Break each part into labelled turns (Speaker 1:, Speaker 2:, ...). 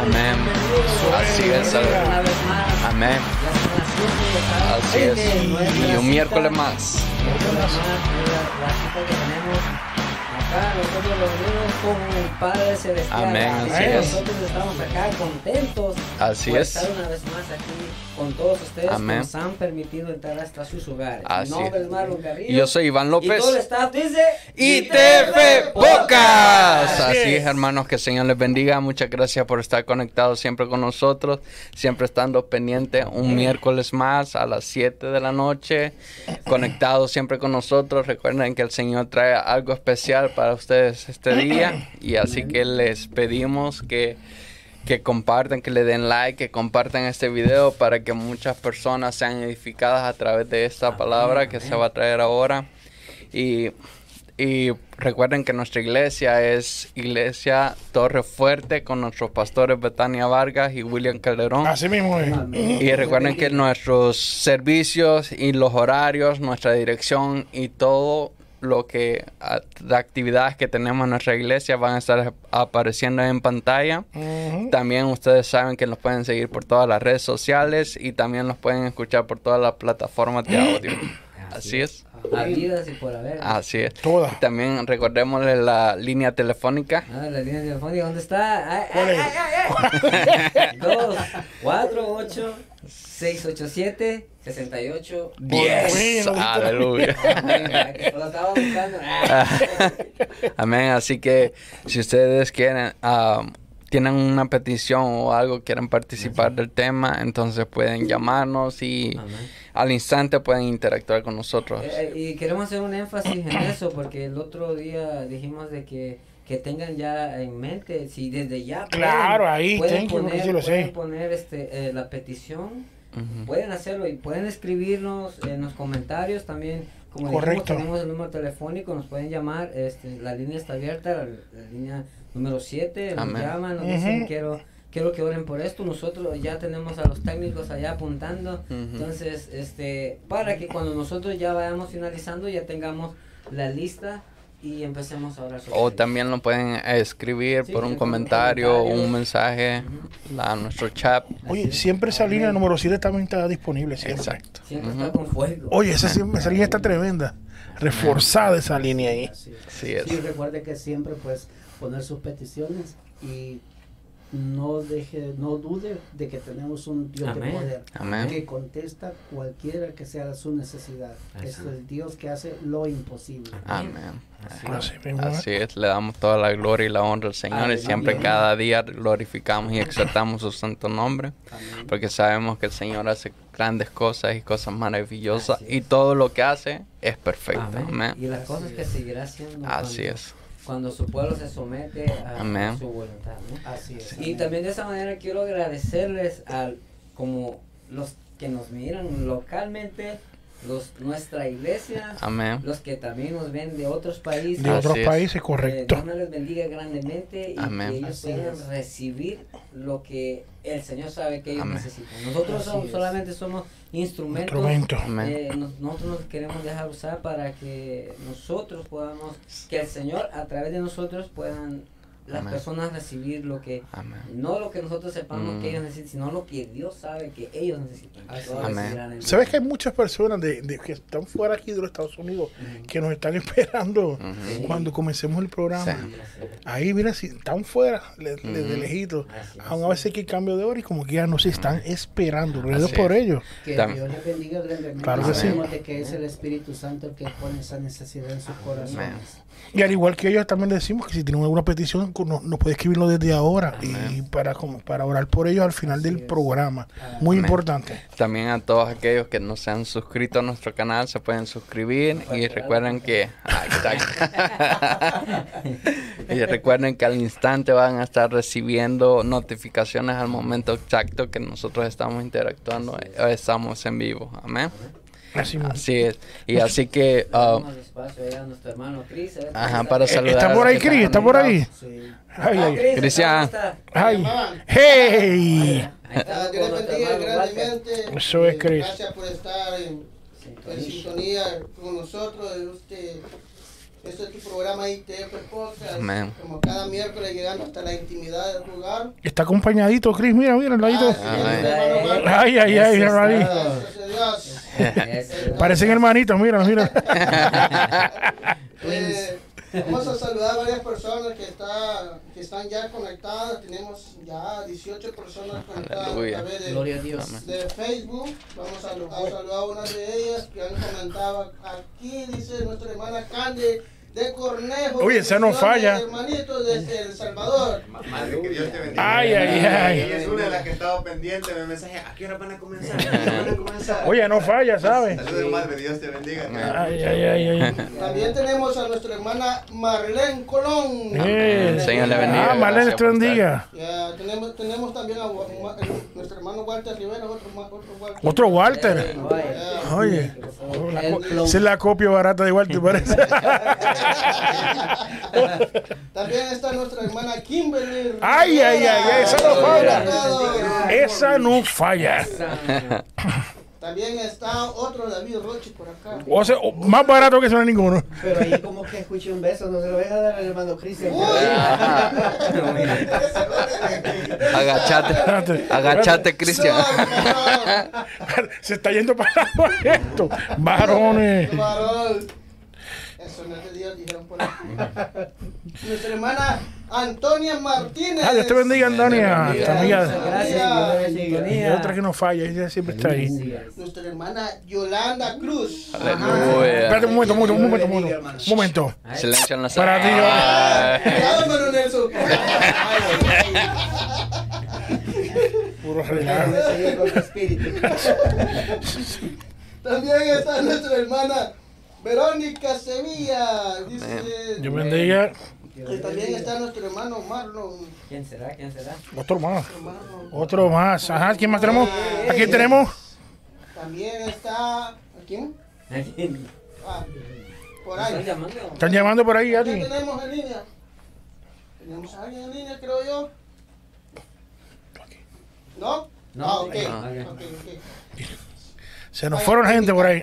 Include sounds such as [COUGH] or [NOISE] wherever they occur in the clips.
Speaker 1: Amén. Así es. Amén. Así es. Y un miércoles más.
Speaker 2: Nosotros reunidos con el Padre Celestial.
Speaker 1: Amén,
Speaker 2: Así
Speaker 1: es.
Speaker 2: Nosotros estamos acá contentos
Speaker 1: Así
Speaker 2: por
Speaker 1: es.
Speaker 2: estar una vez más aquí con todos ustedes
Speaker 1: Amén.
Speaker 2: que nos han permitido entrar hasta sus hogares.
Speaker 1: Así
Speaker 2: Mi nombre
Speaker 1: es.
Speaker 2: Marlon Carrillo.
Speaker 1: Yo soy Iván López.
Speaker 2: Y todo el staff dice
Speaker 1: ITF Podcast.
Speaker 2: Así
Speaker 1: Así es, hermanos, que el Señor les bendiga. Muchas gracias por estar conectados siempre con nosotros, siempre estando pendiente un miércoles más a las 7 de la noche, conectados siempre con nosotros. Recuerden que el Señor trae algo especial para ustedes este [CLEARS THROAT] día y así que les pedimos que que compartan, que le den like, que compartan este video para que muchas personas sean edificadas a través de esta palabra que se va a traer ahora. Y, y recuerden que nuestra iglesia es Iglesia Torre Fuerte con nuestros pastores Betania Vargas y William Calderón.
Speaker 3: Así mismo es.
Speaker 1: Y recuerden que nuestros servicios y los horarios, nuestra dirección y todo lo que de actividades que tenemos en nuestra iglesia van a estar apareciendo en pantalla. También ustedes saben que nos pueden seguir por todas las redes sociales y también nos pueden escuchar por todas las plataformas de audio. [COUGHS] Así es.
Speaker 2: Habidas y por haber.
Speaker 1: Así es.
Speaker 3: Todas.
Speaker 1: Y también recordémosle la línea telefónica.
Speaker 2: Ah, la línea telefónica, ¿dónde está? Ay,
Speaker 3: ¿Cuál
Speaker 2: ay,
Speaker 3: es?
Speaker 2: ay, ay, ay. [LAUGHS] Dos, cuatro, ocho, seis, ocho, siete, sesenta y ocho.
Speaker 1: Yes.
Speaker 3: Bueno,
Speaker 1: Aleluya. [LAUGHS]
Speaker 2: Ah. [LAUGHS]
Speaker 1: Amén. Así que si ustedes quieren, ah, tienen una petición o algo, quieren participar del tema, entonces pueden llamarnos y
Speaker 2: Amén.
Speaker 1: al instante pueden interactuar con nosotros.
Speaker 2: Eh, y queremos hacer un énfasis en eso porque el otro día dijimos de que, que tengan ya en mente, si desde ya pueden-
Speaker 3: Claro, ahí,
Speaker 2: pueden
Speaker 3: thank you,
Speaker 2: poner,
Speaker 3: sí lo sé.
Speaker 2: pueden poner este, eh, la petición, pueden hacerlo y pueden escribirnos en los comentarios también. Como
Speaker 3: Correcto.
Speaker 2: dijimos, tenemos el número telefónico, nos pueden llamar, este, la línea está abierta, la, la línea número 7, nos llaman, nos dicen quiero quiero que oren por esto, nosotros ya tenemos a los técnicos allá apuntando, entonces, este, para que cuando nosotros ya vayamos finalizando ya tengamos la lista y empecemos a orar sobre
Speaker 1: O también lo pueden escribir
Speaker 2: Sí,
Speaker 1: por un comentario,
Speaker 2: comentario.
Speaker 1: un mensaje a nuestro chat.
Speaker 3: Oye, siempre esa línea número 7 también está disponible. Siempre.
Speaker 1: Exacto.
Speaker 2: Siempre está con fuego.
Speaker 3: Oye, esa, siempre- esa línea está tremenda. Reforzada esa línea ahí.
Speaker 4: Así es.
Speaker 1: Así es.
Speaker 4: Sí, recuerde que siempre pues poner sus peticiones y no deje, no dude de que tenemos un Dios
Speaker 2: Amén.
Speaker 4: de poder
Speaker 1: Amén.
Speaker 4: que contesta cualquiera que sea su necesidad.
Speaker 2: Así
Speaker 4: Es el Dios que hace lo imposible.
Speaker 1: Amén.
Speaker 3: Así mismo es.
Speaker 1: Así es, le damos toda la gloria y la honra al Señor y siempre cada día glorificamos y exaltamos su santo nombre
Speaker 4: Amén.
Speaker 1: porque sabemos que el Señor hace grandes cosas y cosas maravillosas
Speaker 2: Así
Speaker 1: y
Speaker 2: es.
Speaker 1: todo lo que hace es perfecto.
Speaker 2: Amén.
Speaker 1: Amén.
Speaker 2: Y las cosas que seguirá haciendo
Speaker 1: Así
Speaker 2: cuando,
Speaker 1: es.
Speaker 2: Cuando su pueblo se somete a,
Speaker 1: Amén.
Speaker 2: a su voluntad. ¿no?
Speaker 4: Así es.
Speaker 2: Y
Speaker 4: amén.
Speaker 2: también de esa manera quiero agradecerles al como los que nos miran localmente, los nuestra iglesia,
Speaker 1: Amén.
Speaker 2: los que también nos ven de otros países.
Speaker 3: De otros
Speaker 1: es.
Speaker 3: países,
Speaker 2: Eh,
Speaker 3: correcto.
Speaker 2: Dios me les bendiga grandemente y
Speaker 1: Amén.
Speaker 2: que ellos
Speaker 4: Así
Speaker 2: puedan
Speaker 4: es.
Speaker 2: recibir lo que el Señor sabe que ellos
Speaker 1: Amén.
Speaker 2: necesitan. Nosotros somos- solamente somos instrumentos.
Speaker 3: Instrumento.
Speaker 2: Eh, nos- nosotros nos queremos dejar usar para que nosotros podamos, que el Señor a través de nosotros puedan las
Speaker 1: Amén.
Speaker 2: personas recibir lo que,
Speaker 1: Amén.
Speaker 2: no lo que nosotros sepamos
Speaker 1: Mm.
Speaker 2: que ellos necesitan, sino lo que Dios sabe que ellos necesitan.
Speaker 1: Amén.
Speaker 3: ¿Sabes que hay muchas personas de, de- que están fuera aquí de los Estados Unidos que nos están [LAUGHS] esperando cuando comencemos el programa?
Speaker 1: Sí.
Speaker 3: Ahí, mira, si están fuera, le- le- de. Aún a veces que hay cambio de hora y como que ya no se están esperando. Gracias
Speaker 1: Así
Speaker 3: por
Speaker 1: es.
Speaker 3: ello.
Speaker 4: Que
Speaker 1: Tam-
Speaker 4: Dios les bendiga grandemente.
Speaker 3: Claro que sí.
Speaker 4: Que es el Espíritu Santo el que pone esa necesidad en sus corazones.
Speaker 3: Y al igual que ellos también le decimos que si tienen alguna petición nos, nos puede escribirlo desde ahora y para como para orar por ellos al final
Speaker 4: Así
Speaker 3: del
Speaker 4: es.
Speaker 3: programa. Muy importante.
Speaker 1: También a todos aquellos que no se han suscrito a nuestro canal se pueden suscribir y recuerden que ah, [LAUGHS] [LAUGHS] y recuerden que al instante van a estar recibiendo notificaciones al momento exacto que nosotros estamos interactuando eh, estamos en vivo. Amén
Speaker 3: Así
Speaker 1: así es y así que [LAUGHS] ah,
Speaker 2: ver
Speaker 1: Ajá, para saludar
Speaker 3: ¿Está por ahí,
Speaker 1: que
Speaker 3: Cris? ¿Está por ahí?
Speaker 4: Sí.
Speaker 3: Ay,
Speaker 2: Ah,
Speaker 3: ay,
Speaker 2: Chris,
Speaker 1: Cristian.
Speaker 2: ¿cómo está?
Speaker 3: ay. ¡Hey!
Speaker 5: Ah, Dios bendiga grandemente.
Speaker 3: Eso es,
Speaker 5: Eh,
Speaker 3: Chris.
Speaker 5: Gracias por estar en, en sintonía con nosotros. Este, Este es tu programa ITF Podcast.
Speaker 1: Amén.
Speaker 5: Como cada miércoles llegando hasta la intimidad del lugar.
Speaker 3: Está acompañadito, Chris. Mira, mira, ladito.
Speaker 5: Ah, sí,
Speaker 1: Amén.
Speaker 5: hermano Marco.
Speaker 3: Ay, ay, ay, míralo ahí.
Speaker 5: Gracias a Dios.
Speaker 2: Eso. [LAUGHS]
Speaker 3: Parecen hermanitos, mira, mira.
Speaker 5: Eh, vamos a saludar a varias personas que, está, que están ya conectadas. Tenemos ya 18 personas conectadas
Speaker 1: Aleluya.
Speaker 5: a través de,
Speaker 4: Gloria a Dios.
Speaker 5: De Facebook. Vamos a, a saludar a una de ellas que han comentado aquí. Dice nuestra hermana Cande de Cornejo.
Speaker 3: Oye, esa no falla.
Speaker 5: Hermanito desde El Salvador.
Speaker 6: Madre, que Dios te bendiga.
Speaker 3: Ay, ay, ay.
Speaker 6: Es una de las que estaba pendiente, me mensaje, ¿a qué hora van a comenzar?
Speaker 3: Oye, no falla, ¿sabes?
Speaker 6: Saludos, madre, Dios te bendiga.
Speaker 3: Ay, ay, ay, ay.
Speaker 5: También tenemos a nuestra hermana Marlene Colón.
Speaker 3: Eh,
Speaker 1: Señor le bendiga.
Speaker 3: Ah, Marlene, te bendiga.
Speaker 5: Ya, tenemos, tenemos también a nuestro hermano Walter Rivera, otro, otro Walter.
Speaker 3: Otro Walter.
Speaker 5: Ya.
Speaker 3: Oye,
Speaker 5: El-
Speaker 3: esa es la copia barata de Walter, parece. [LAUGHS]
Speaker 5: También está nuestra hermana Kimberly.
Speaker 3: Ay, ay, ay, ay, esa no falla. Esa no falla.
Speaker 5: También está otro David Roche por acá.
Speaker 3: O sea, o- más barato que hay ninguno.
Speaker 4: Pero ahí como que escuché un beso, no se lo deja dar al hermano Cristian. [LAUGHS]
Speaker 1: Agachate, agachate, Cristian.
Speaker 3: Se está yendo para esto. Varones.
Speaker 5: Varón. Eso no es de Dios, dijeron por aquí. [LAUGHS] Nuestra hermana Antonia Martínez.
Speaker 3: Ah, Dios te bendiga, Antonia. Amiga.
Speaker 2: Gracias, Dios le
Speaker 3: otra que no falla, ella siempre está ahí.
Speaker 5: Nuestra hermana Yolanda Cruz.
Speaker 1: Aleluya.
Speaker 3: Espérate un momento, un momento, un momento, un momento. Un momento.
Speaker 1: Silencio en la
Speaker 3: Para ti,
Speaker 1: sala.
Speaker 5: Cuidado, hermano Nelson. [LAUGHS]
Speaker 3: Puro relajo.
Speaker 5: También está nuestra hermana Verónica Sevilla. Dice,
Speaker 3: Dios bendiga.
Speaker 5: Y también está nuestro hermano Marlon.
Speaker 2: ¿Quién será? ¿Quién será?
Speaker 3: Otro más. Otro más. Ajá, ¿quién más tenemos? Aquí tenemos.
Speaker 5: También está. ¿A quién?
Speaker 2: ¿A quién?
Speaker 5: Ah, por
Speaker 2: ¿Me están
Speaker 5: ahí.
Speaker 2: llamando?
Speaker 3: Están llamando por ahí,
Speaker 5: ¿A
Speaker 3: a
Speaker 5: quién
Speaker 3: ti.
Speaker 5: tenemos en línea? ¿Tenemos a alguien en línea, creo yo? ¿No?
Speaker 2: No,
Speaker 5: ah, ok.
Speaker 2: no.
Speaker 5: ok, ok.
Speaker 3: Se nos fueron gente por ahí.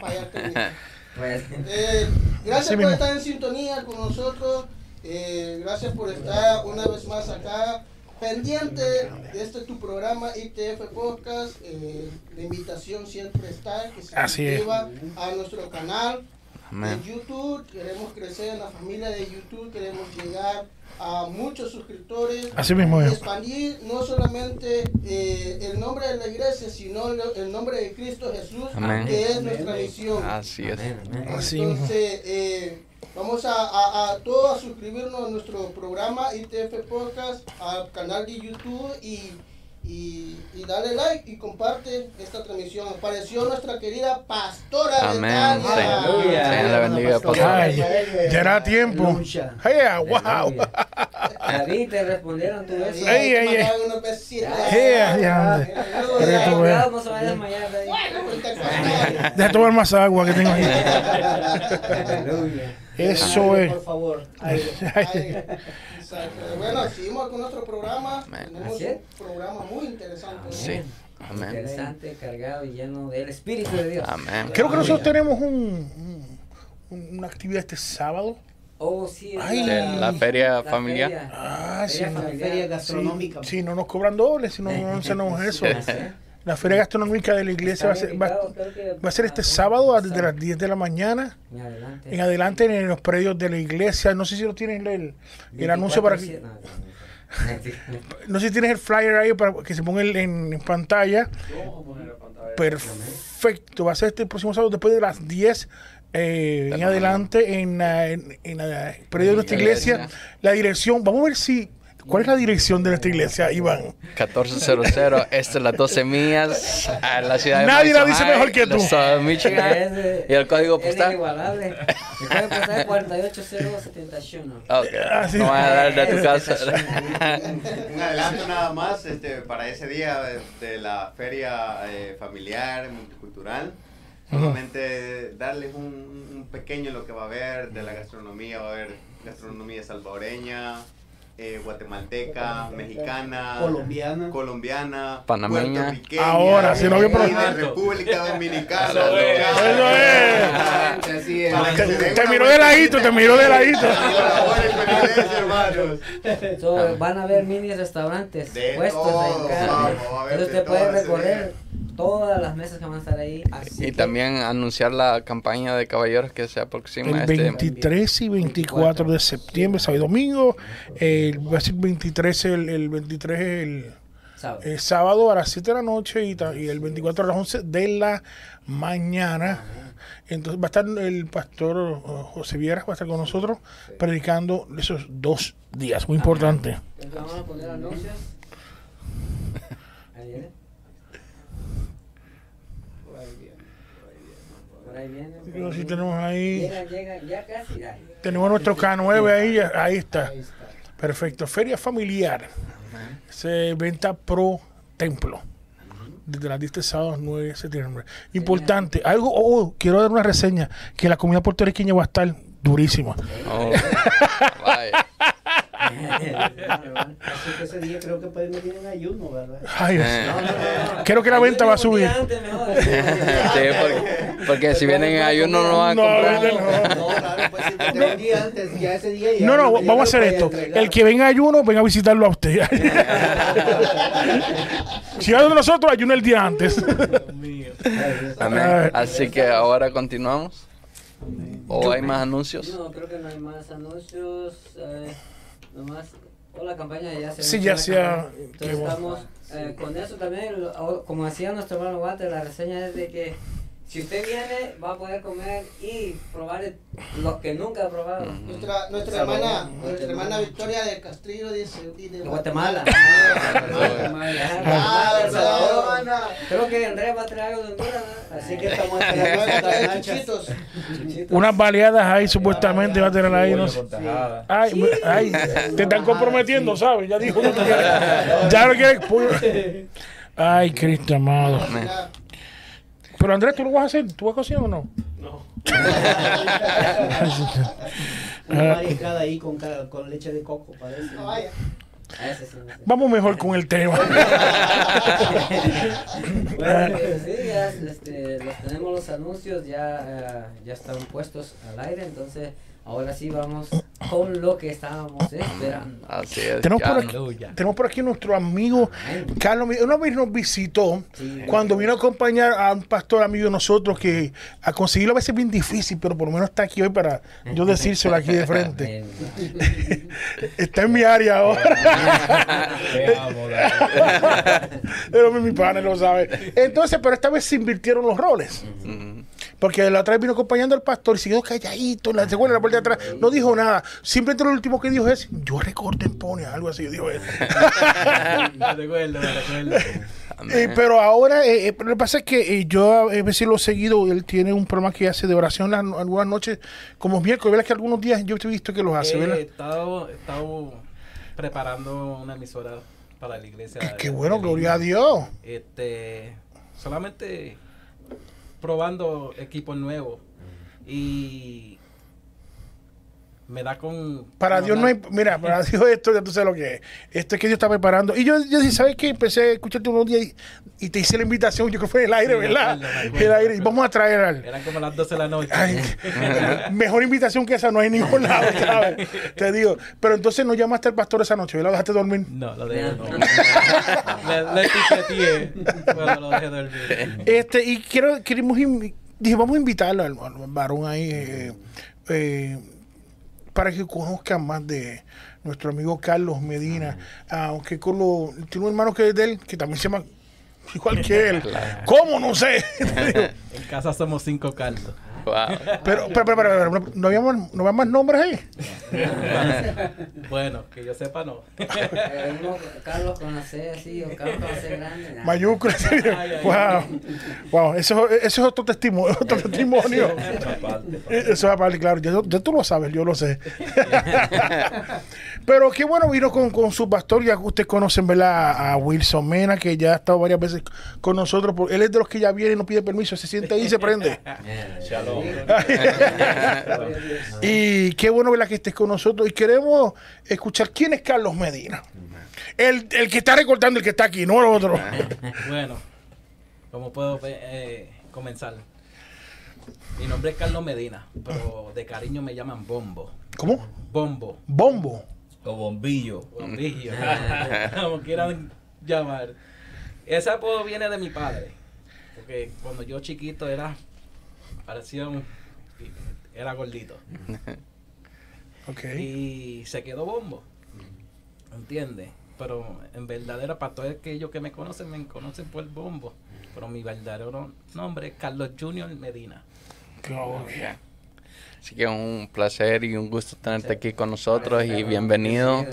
Speaker 2: Pues,
Speaker 5: Eh, gracias por
Speaker 3: mismo.
Speaker 5: estar en sintonía con nosotros. Eh, gracias por estar una vez más acá. Pendiente de este tu programa ITF Podcast. Eh, la invitación siempre está que se
Speaker 3: Así es.
Speaker 5: suscriba a nuestro canal
Speaker 1: Amén.
Speaker 5: de YouTube. Queremos crecer en la familia de YouTube. Queremos llegar a muchos suscriptores.
Speaker 3: Así mismo
Speaker 5: Y
Speaker 3: es.
Speaker 5: expandir no solamente eh, el nombre de la iglesia, sino el, el nombre de Cristo Jesús,
Speaker 1: Amén.
Speaker 5: que es nuestra misión.
Speaker 1: Así es.
Speaker 5: Entonces, eh, vamos a, a, a todos a suscribirnos a nuestro programa ITF Podcast, al canal de YouTube y, y, y dale like y comparte esta transmisión. Apareció nuestra querida pastora
Speaker 1: Amén. Señor, le bendiga, pastor.
Speaker 3: Ay, ya era tiempo.
Speaker 4: Lucha.
Speaker 3: Yeah, wow.
Speaker 2: Aleluya. [LAUGHS] David, te respondieron tu beso.
Speaker 5: Y
Speaker 3: Ey,
Speaker 5: hay que
Speaker 3: ey, ey.
Speaker 5: mandar unos besitos.
Speaker 3: Yeah, ya, ande.
Speaker 5: Aleluya.
Speaker 3: Pero tú ves.
Speaker 2: Cuidado, no se vaya a desmayar, David.
Speaker 5: Ahorita cuando- [LAUGHS]
Speaker 3: Deja tomar más agua que tengo ahí.
Speaker 2: Aleluya.
Speaker 3: Eso es.
Speaker 4: Por favor. [LAUGHS]
Speaker 5: Exacto. Bueno, seguimos con nuestro programa. Tenemos
Speaker 2: Así es.
Speaker 5: un programa muy interesante. ¿no?
Speaker 1: Sí. Amén.
Speaker 2: Interesante, cargado y lleno del Espíritu de Dios.
Speaker 1: Amén.
Speaker 3: Creo que nosotros tenemos un, un- una actividad este sábado.
Speaker 2: Oh, sí.
Speaker 3: Ay.
Speaker 1: La feria familiar.
Speaker 2: feria.
Speaker 3: Ah, sí.
Speaker 2: Feria
Speaker 3: no-
Speaker 2: familiar.
Speaker 4: Feria
Speaker 3: Sí,
Speaker 4: gastronómica.
Speaker 3: sí, no nos cobran doble, si no, no hacemos [LAUGHS] eso. La feria gastronómica de la iglesia va a ser, va, va a ser este sábado desde las 10 de la mañana
Speaker 2: En adelante.
Speaker 3: en adelante en los predios de la iglesia. No sé si lo tienen el, el anuncio para que,
Speaker 2: 24/7. No,
Speaker 3: sé si tienes el flyer ahí para que se ponga en, en- en pantalla. Perfecto, va a ser este próximo sábado después de las 10 eh, en adelante en, la- en, en la predio de nuestra iglesia. La dirección, vamos a ver si, ¿cuál es la dirección de nuestra iglesia, Iván?
Speaker 1: 1400, [LAUGHS] esta es las 12 millas, a la ciudad de
Speaker 3: Nadie la
Speaker 1: Madison
Speaker 3: dice
Speaker 1: High,
Speaker 3: mejor que tú.
Speaker 1: Michigan.
Speaker 2: Es de-
Speaker 1: ¿Y el código
Speaker 2: es
Speaker 1: postal?
Speaker 2: inigualable. El código postal es 48071. [LAUGHS]
Speaker 1: Ok,
Speaker 3: Ah, sí.
Speaker 1: No voy a dar de tu [LAUGHS] casa.
Speaker 6: Un adelanto nada más este, para ese día de, de la feria eh, familiar, multicultural. Solamente darles un, un pequeño lo que va a haber de la gastronomía. Va a haber gastronomía salvadoreña, eh, guatemalteca, mexicana,
Speaker 4: Colombiana.
Speaker 6: colombiana,
Speaker 1: Panameña.
Speaker 3: Ahora, si no había
Speaker 6: y
Speaker 3: problema.
Speaker 6: de República Dominicana. [LAUGHS]
Speaker 1: Eso es.
Speaker 3: Eso es.
Speaker 5: Así es.
Speaker 3: Te, te miró de ladito, te miró de ladito. [LAUGHS] [LAUGHS]
Speaker 2: So, van a haber mini restaurantes
Speaker 6: De
Speaker 2: puestos
Speaker 6: todo,
Speaker 2: cada.
Speaker 6: vamos, va a haber
Speaker 2: Entonces
Speaker 6: de
Speaker 2: usted puede recorrer todas las mesas que van a estar ahí. Así
Speaker 1: Y
Speaker 2: que-
Speaker 1: también anunciar la campaña de caballeros que se aproxima
Speaker 3: El
Speaker 1: este
Speaker 3: 23 y 24 de septiembre, sábado y domingo. El, va a ser 23, el, el 23 el,
Speaker 2: ¿sabe?
Speaker 3: el sábado a las 7 de la noche y, ta- y el 24 a las 11 de la mañana. Entonces va a estar el pastor uh, José Vieras, va a estar con nosotros predicando esos dos días, muy importante.
Speaker 2: Entonces vamos a poner anuncios. Ahí viene. Por ahí viene.
Speaker 3: Pero tenemos ahí,
Speaker 2: Llegan, llegan, ya casi. ahí.
Speaker 3: tenemos nuestro K9 ahí, ahí está.
Speaker 4: Ahí está.
Speaker 3: Perfecto. Feria familiar. Se venta pro templo. Desde las 10 de sábado 9 de septiembre. Importante. Algo, oh, quiero dar una reseña. Que la comunidad puertorriqueña va a estar durísima.
Speaker 1: Oh, vaya.
Speaker 4: Así que ese día creo que pueden venir en ayuno, ¿verdad?
Speaker 3: Ay, Dios.
Speaker 1: Eh.
Speaker 2: No, no, no, no.
Speaker 3: Creo que la venta va a subir.
Speaker 2: antes.
Speaker 1: Sí, porque, porque si vienen en ayuno no van a
Speaker 3: No,
Speaker 1: comprar.
Speaker 3: no,
Speaker 5: No, claro, pues
Speaker 4: De un día antes, ya ese día ya.
Speaker 3: No, no, vamos a hacer esto.
Speaker 4: entregar.
Speaker 3: El que venga a ayuno, venga a visitarlo a usted. [LAUGHS] si va de nosotros, ayuno el día antes. [LAUGHS]
Speaker 1: Amén. Así que ahora continuamos. ¿O hay más anuncios?
Speaker 2: No, creo que no hay más anuncios. Eh, nomás. O la campaña ya se
Speaker 3: Sí, ya qué
Speaker 2: Entonces estamos eh, con eso también. Como decía nuestro hermano Walter, la reseña es de que si usted viene, va a poder comer y probar el- lo que nunca ha probado.
Speaker 5: Nuestra, nuestra hermana,
Speaker 2: Guatemala.
Speaker 5: nuestra hermana Victoria de Castrillo dice de
Speaker 2: De Guatemala.
Speaker 5: Ah,
Speaker 2: El Salvador.
Speaker 5: hermana.
Speaker 2: Creo que Andrés va a traer algo de Honduras, ¿no? Así que estamos esperando.
Speaker 5: Chuchitos.
Speaker 3: Unas baleadas ahí supuestamente va a tener ahí. No sé. Ay, ay, te están comprometiendo, ¿sabes? Ya dijo que. [LAUGHS] Ya no quiere. pollo. [LAUGHS] Ay, Cristo amado. Pero Andrés, ¿tú lo vas a hacer? ¿Tú vas a cocinar o no? [LAUGHS]
Speaker 4: Una mariscada ahí con, con leche de coco, parece.
Speaker 5: No, vaya.
Speaker 2: Ah, ese sí, ese.
Speaker 3: Vamos mejor con el tema. [LAUGHS]
Speaker 2: Bueno, pues sí, ya este, los tenemos los anuncios, ya, eh, ya están puestos al aire, entonces ahora sí vamos con lo que estábamos esperando.
Speaker 1: Así es.
Speaker 3: Tenemos por, aquí, tenemos por aquí nuestro amigo Carlos. Una vez nos visitó
Speaker 2: Sí.
Speaker 3: cuando vino a acompañar a un pastor amigo de nosotros que a conseguirlo a veces es bien difícil, pero por lo menos está aquí hoy para yo decírselo aquí de frente. [LAUGHS] Está en mi área ahora. pero mi pana lo sabe. Entonces, pero esta vez se invirtieron los roles.
Speaker 1: Ujú.
Speaker 3: Porque la otra vez vino acompañando al pastor y siguió calladito la en la puerta de atrás. No dijo nada. Simplemente lo último que dijo es, yo recorto en pone, algo así, dijo él. [LAUGHS]
Speaker 7: recuerdo, recuerdo. [LAUGHS]
Speaker 3: Eh, pero ahora, eh, eh, lo que pasa es que eh, yo a veces lo he seguido, él tiene un programa que hace de oración las- algunas noches, como miércoles, ¿verdad? Que algunos días yo he visto que los hace,
Speaker 7: He
Speaker 3: ¿verdad?
Speaker 7: estado, he estado preparando una emisora para la iglesia.
Speaker 3: Qué, qué bueno, gloria a. Dios.
Speaker 7: Este, solamente probando equipos nuevos y me da con
Speaker 3: Para
Speaker 7: con
Speaker 3: Dios no hay, mira, para [LAUGHS] Dios esto ya tú sabes lo que es. Esto es que Dios está preparando. Y yo, yo dije, ¿sabes qué? Empecé a escucharte unos días y, y te hice la invitación, yo creo que fue en el aire,
Speaker 7: Sí, me
Speaker 3: ¿verdad?
Speaker 7: acuerdo, me acuerdo,
Speaker 3: el aire, y vamos a traer al...
Speaker 7: Eran como las 12 de la noche.
Speaker 3: Ay, [LAUGHS] mejor invitación que esa no hay en ningún lado, ¿sabes? Te digo. Pero entonces no llamaste al pastor esa noche, ¿verdad? Dejaste dormir.
Speaker 7: No, lo dejé no. le, cuando lo dejé dormir.
Speaker 3: Este, y quiero, queremos, dije, vamos a invitarlo al, al varón ahí, eh, eh, para que conozcan más de nuestro amigo Carlos Medina, aunque con lo, tiene un hermano que es de él, que también se llama igual que [LAUGHS] él. ¿Cómo? No sé. [LAUGHS]
Speaker 7: En casa somos cinco caldos.
Speaker 1: Wow.
Speaker 3: pero, pero, pero, pero, pero, ¿no, había, más- ¿no había más nombres ahí? [LAUGHS]
Speaker 7: Bueno, que yo sepa no.
Speaker 2: Uno, [LAUGHS] Carlos con la C así, o Carlos con la C grande.
Speaker 7: ay,
Speaker 3: wow. Wow, eso, eso es otro testimonio. [LAUGHS] Otro testimonio. Eso es aparte, claro. Ya, ya tú lo sabes, yo lo sé. Pero qué bueno vino con, con su pastor. Ya que ustedes conocen, ¿verdad? A Wilson Mena, que ya ha estado varias veces con nosotros. por- Él es de los que ya viene y no pide permiso. Se siente ahí y se prende. [LAUGHS] Y qué bueno ¿verdad? que estés con nosotros. Y queremos escuchar quién es Carlos Medina. El, el que está recortando, el que está aquí, no el otro. [LAUGHS]
Speaker 7: Bueno, ¿cómo puedo eh, comenzar? Mi nombre es Carlos Medina, pero de cariño me llaman Bombo.
Speaker 3: ¿Cómo?
Speaker 7: Bombo.
Speaker 3: Bombo.
Speaker 8: O bombillo.
Speaker 7: Bombillo. [LAUGHS] como quieran llamar. Ese apodo viene de mi padre. Porque cuando yo chiquito era. Parecía un. era gordito. [LAUGHS]
Speaker 3: Ok.
Speaker 7: Y se quedó bombo. ¿Entiendes? Pero en verdadera, para todos aquellos que me conocen, me conocen por bombo. Pero mi verdadero nombre es Carlos Junior Medina.
Speaker 1: Así que un placer y un gusto tenerte aquí con nosotros y bienvenido.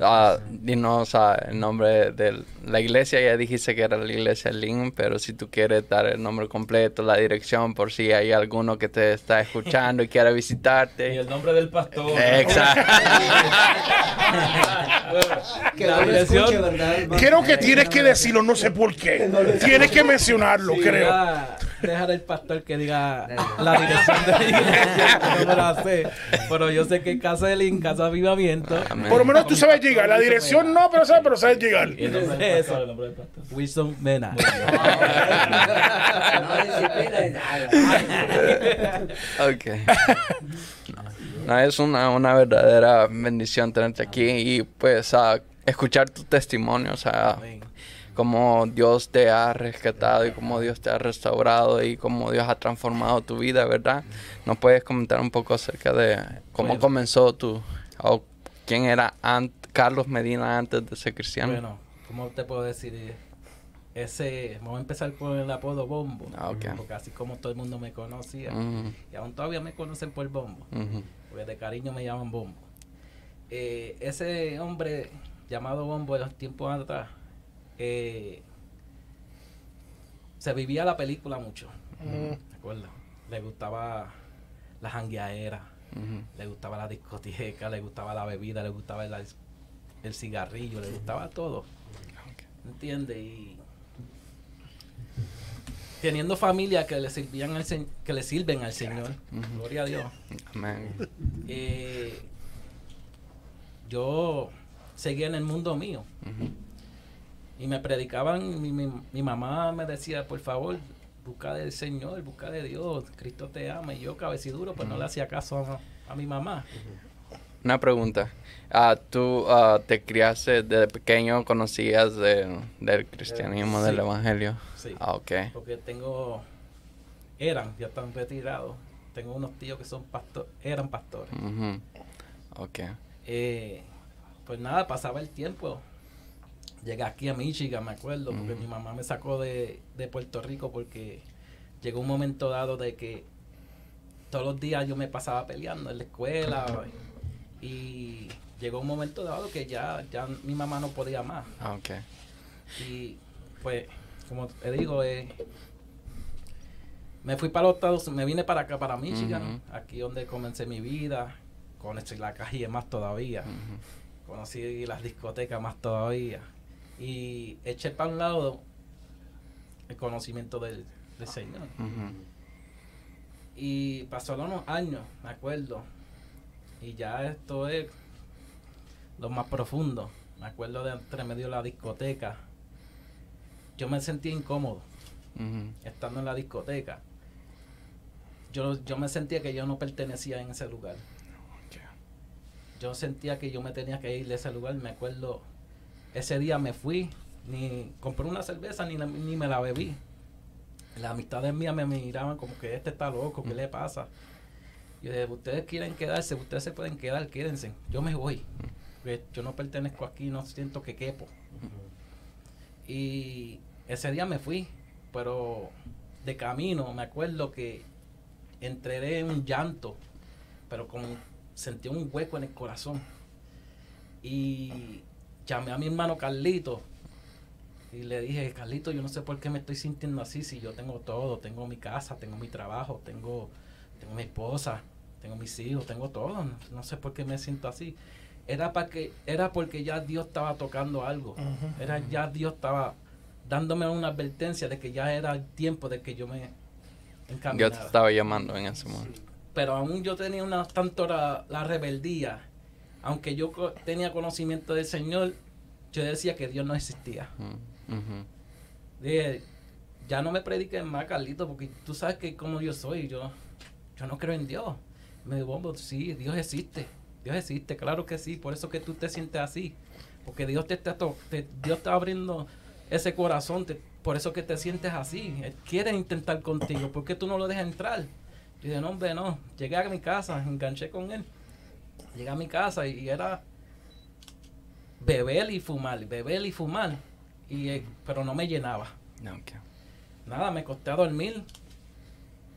Speaker 1: Ah, dinos el nombre de la iglesia, ya dijiste que era la iglesia Link, pero si tú quieres dar el nombre completo, la dirección, por si hay alguno que te está escuchando y quiera
Speaker 8: Y
Speaker 1: visitarte.
Speaker 8: el nombre del pastor.
Speaker 1: Exacto. [LAUGHS]
Speaker 4: Que
Speaker 7: La
Speaker 4: no lo
Speaker 7: dirección-
Speaker 4: escuche, ¿verdad, hermano?
Speaker 3: Creo que tienes que decirlo, no sé por qué. Tienes que mencionarlo, creo.
Speaker 7: Dejar el pastor que diga la dirección de la iglesia, no me la sé. Pero yo sé que en casa de Link, casa de avivamiento.
Speaker 1: Amén.
Speaker 3: Por lo menos tú sabes llegar. La dirección no, pero sabes, pero sabes llegar.
Speaker 8: Y el nombre del pastor, el nombre del pastor.
Speaker 7: Wilson Mena.
Speaker 1: Ok. No, no, es una, una verdadera bendición tenerte aquí y pues a escuchar tu testimonio, o sea,
Speaker 7: Amén.
Speaker 1: Cómo Dios te ha rescatado y cómo Dios te ha restaurado y cómo Dios ha transformado tu vida, ¿verdad? ¿Nos puedes comentar un poco acerca de cómo
Speaker 7: Bueno.
Speaker 1: comenzó tu, o quién era Carlos Medina antes de ser cristiano?
Speaker 7: Bueno, ¿cómo te puedo decir? Ese, vamos a empezar por el apodo Bombo.
Speaker 1: Ah.
Speaker 7: Porque así como todo el mundo me conocía.
Speaker 1: Ujú,
Speaker 7: Y aún todavía me conocen por Bombo. Porque de cariño me llaman Bombo. Eh, ese hombre llamado Bombo de los tiempos atrás, eh, se vivía la película mucho. ¿De acuerdo? Le gustaba la jangueadera, le gustaba la discoteca, le gustaba la bebida, le gustaba el, el cigarrillo, le gustaba todo. ¿Entiendes? Y teniendo familia que le sirvían al que le sirven al Señor, gloria a Dios.
Speaker 1: Amén.
Speaker 7: eh, yo seguía en el mundo mío. Y me predicaban, mi, mi- mi mamá me decía, por favor, busca del Señor, busca de Dios, Cristo te ama. Y yo, cabeciduro, pues no le hacía caso a, a mi mamá.
Speaker 1: Una pregunta. Ah, ¿Tú ah, te criaste desde pequeño, conocías de- del cristianismo, del evangelio?
Speaker 7: Sí.
Speaker 1: Ah, ok.
Speaker 7: Porque tengo, eran, ya están retirados. Tengo unos tíos que son pastor, eran pastores.
Speaker 1: Ujú. Ok.
Speaker 7: Eh, pues nada, pasaba el tiempo. Llegué aquí a Michigan, me acuerdo, porque mi mamá me sacó de, de Puerto Rico porque llegó un momento dado de que todos los días yo me pasaba peleando en la escuela y llegó un momento dado que ya, ya mi mamá no podía más.
Speaker 1: Ah, ok.
Speaker 7: Y pues, como te digo, eh, me fui para los Estados me vine para acá, para Michigan, aquí donde comencé mi vida, conocí la calle más todavía, conocí las discotecas más todavía, y eché para un lado el conocimiento del, del Señor.
Speaker 1: Ujú.
Speaker 7: Y pasaron unos años, me acuerdo. Y ya esto es lo más profundo. Me acuerdo de entre medio de la discoteca. Yo me sentía incómodo estando en la discoteca. Yo, yo me sentía que yo no pertenecía en ese lugar. Yo sentía que yo me tenía que ir de ese lugar. Me acuerdo, ese día me fui, ni compré una cerveza ni, la- ni me la bebí. Las amistades mías me miraban como que este está loco, ¿qué le pasa? Yo dije, ustedes quieren quedarse, ustedes se pueden quedar, quédense. Yo me voy. Porque yo no pertenezco aquí, no siento que quepo. Y ese día me fui, pero de camino me acuerdo que entré en un llanto, pero como sentí un hueco en el corazón. Y llamé a mi hermano Carlito y le dije, Carlito, yo no sé por qué me estoy sintiendo así, si yo tengo todo, tengo mi casa, tengo mi trabajo, tengo, tengo mi esposa, tengo mis hijos, tengo todo, no, no sé por qué me siento así. Era, para que, era porque ya Dios estaba tocando algo, era ya Dios estaba dándome una advertencia de que ya era el tiempo de que yo me
Speaker 1: Dios
Speaker 7: encaminada.
Speaker 1: te estaba llamando en ese momento.
Speaker 7: Pero aún yo tenía una tanto la, la rebeldía. Aunque yo co- tenía conocimiento del Señor, yo decía que Dios no existía.
Speaker 1: Mm.
Speaker 7: Dije, ya no me prediques más, Carlito, porque tú sabes que como yo soy, yo, yo no creo en Dios. Me dijo, "Bombo, sí, Dios existe. Dios existe, claro que sí. Por eso que tú te sientes así. Porque Dios te está, to- te- Dios está abriendo ese corazón. te- por eso que te sientes así. Él quiere intentar contigo. ¿Por qué tú no lo dejas entrar? Yo dije, no, hombre, no. Llegué a mi casa, enganché con él. Llegué a mi casa y, y era beber y fumar, beber y fumar. Y, eh, pero no me llenaba. Nada, me costé a dormir.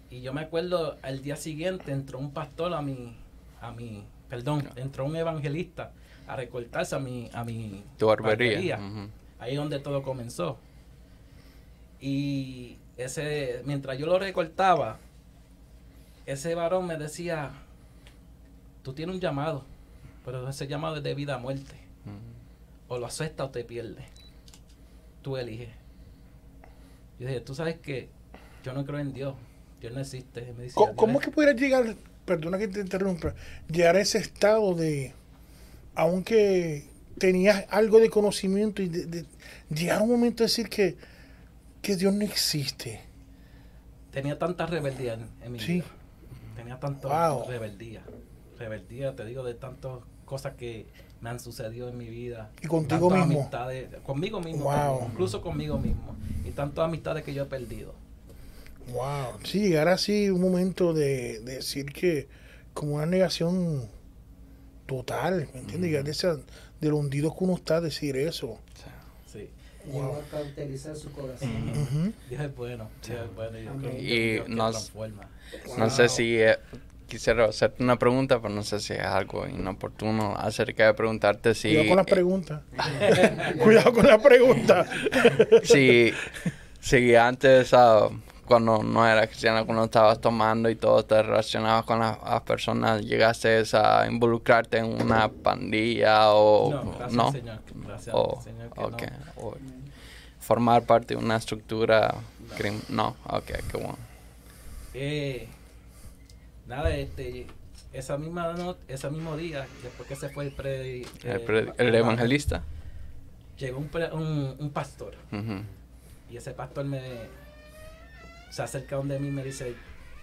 Speaker 7: Y yo me acuerdo, al día siguiente entró un pastor a mi, a mi, perdón, entró un evangelista a recortarse a mi, a mi
Speaker 1: Tu barbería.
Speaker 7: barbería.
Speaker 1: ujú.
Speaker 7: Ahí es donde todo comenzó. Y ese, mientras yo lo recortaba, ese varón me decía, tú tienes un llamado, pero ese llamado es de vida a muerte. O lo aceptas o te pierdes. Tú eliges. Yo dije, tú sabes que yo no creo en Dios. Dios no existe. Me
Speaker 3: ¿Cómo,
Speaker 7: "Dios
Speaker 3: cómo
Speaker 7: es-
Speaker 3: que pudiera llegar, perdona que te interrumpa, llegar a ese estado de, aunque tenías algo de conocimiento y de, de- llegar a un momento de decir que, que Dios no existe?
Speaker 7: Tenía tanta rebeldía en, en mi
Speaker 3: Sí.
Speaker 7: vida. Tenía tanta
Speaker 3: Wow.
Speaker 7: rebeldía. Rebeldía, te digo, de tantas cosas que me han sucedido en mi vida.
Speaker 3: Y contigo mismo.
Speaker 7: amistades- conmigo mismo.
Speaker 3: Wow.
Speaker 7: también, incluso conmigo mismo. Y tantas amistades que yo he perdido.
Speaker 3: Wow. Sí, llegar así un momento de, de decir que como una negación total, ¿me entiendes? Llegar de, esa, de lo hundido que uno está, decir eso.
Speaker 7: Sí.
Speaker 4: Llegó a cauterizar su corazón.
Speaker 7: Dios es bueno. Dios es bueno. Yo creo que
Speaker 1: Y nos-
Speaker 7: transforma.
Speaker 1: No sé si eh, quisiera hacerte una pregunta, pero no sé si es algo inoportuno acerca de preguntarte si,
Speaker 3: Cuidado con las preguntas. [LAUGHS] Cuidado con las preguntas.
Speaker 1: si, si antes, ah, cuando no era cristiano, cuando estabas tomando y todo, te relacionabas con las, las personas, llegaste a involucrarte en una pandilla o
Speaker 7: No, gracias
Speaker 1: no?
Speaker 7: al Señor. Gracias
Speaker 1: O-
Speaker 7: Señor que no.
Speaker 1: o formar parte de una estructura crim- no, ok, qué bueno.
Speaker 7: Eh, nada, este, esa misma no- ese mismo día, después que se fue el, pre-
Speaker 1: El,
Speaker 7: eh,
Speaker 1: pre- el evangelista.
Speaker 7: llegó un, pre- un, un pastor y ese pastor me se acerca donde mí y me dice,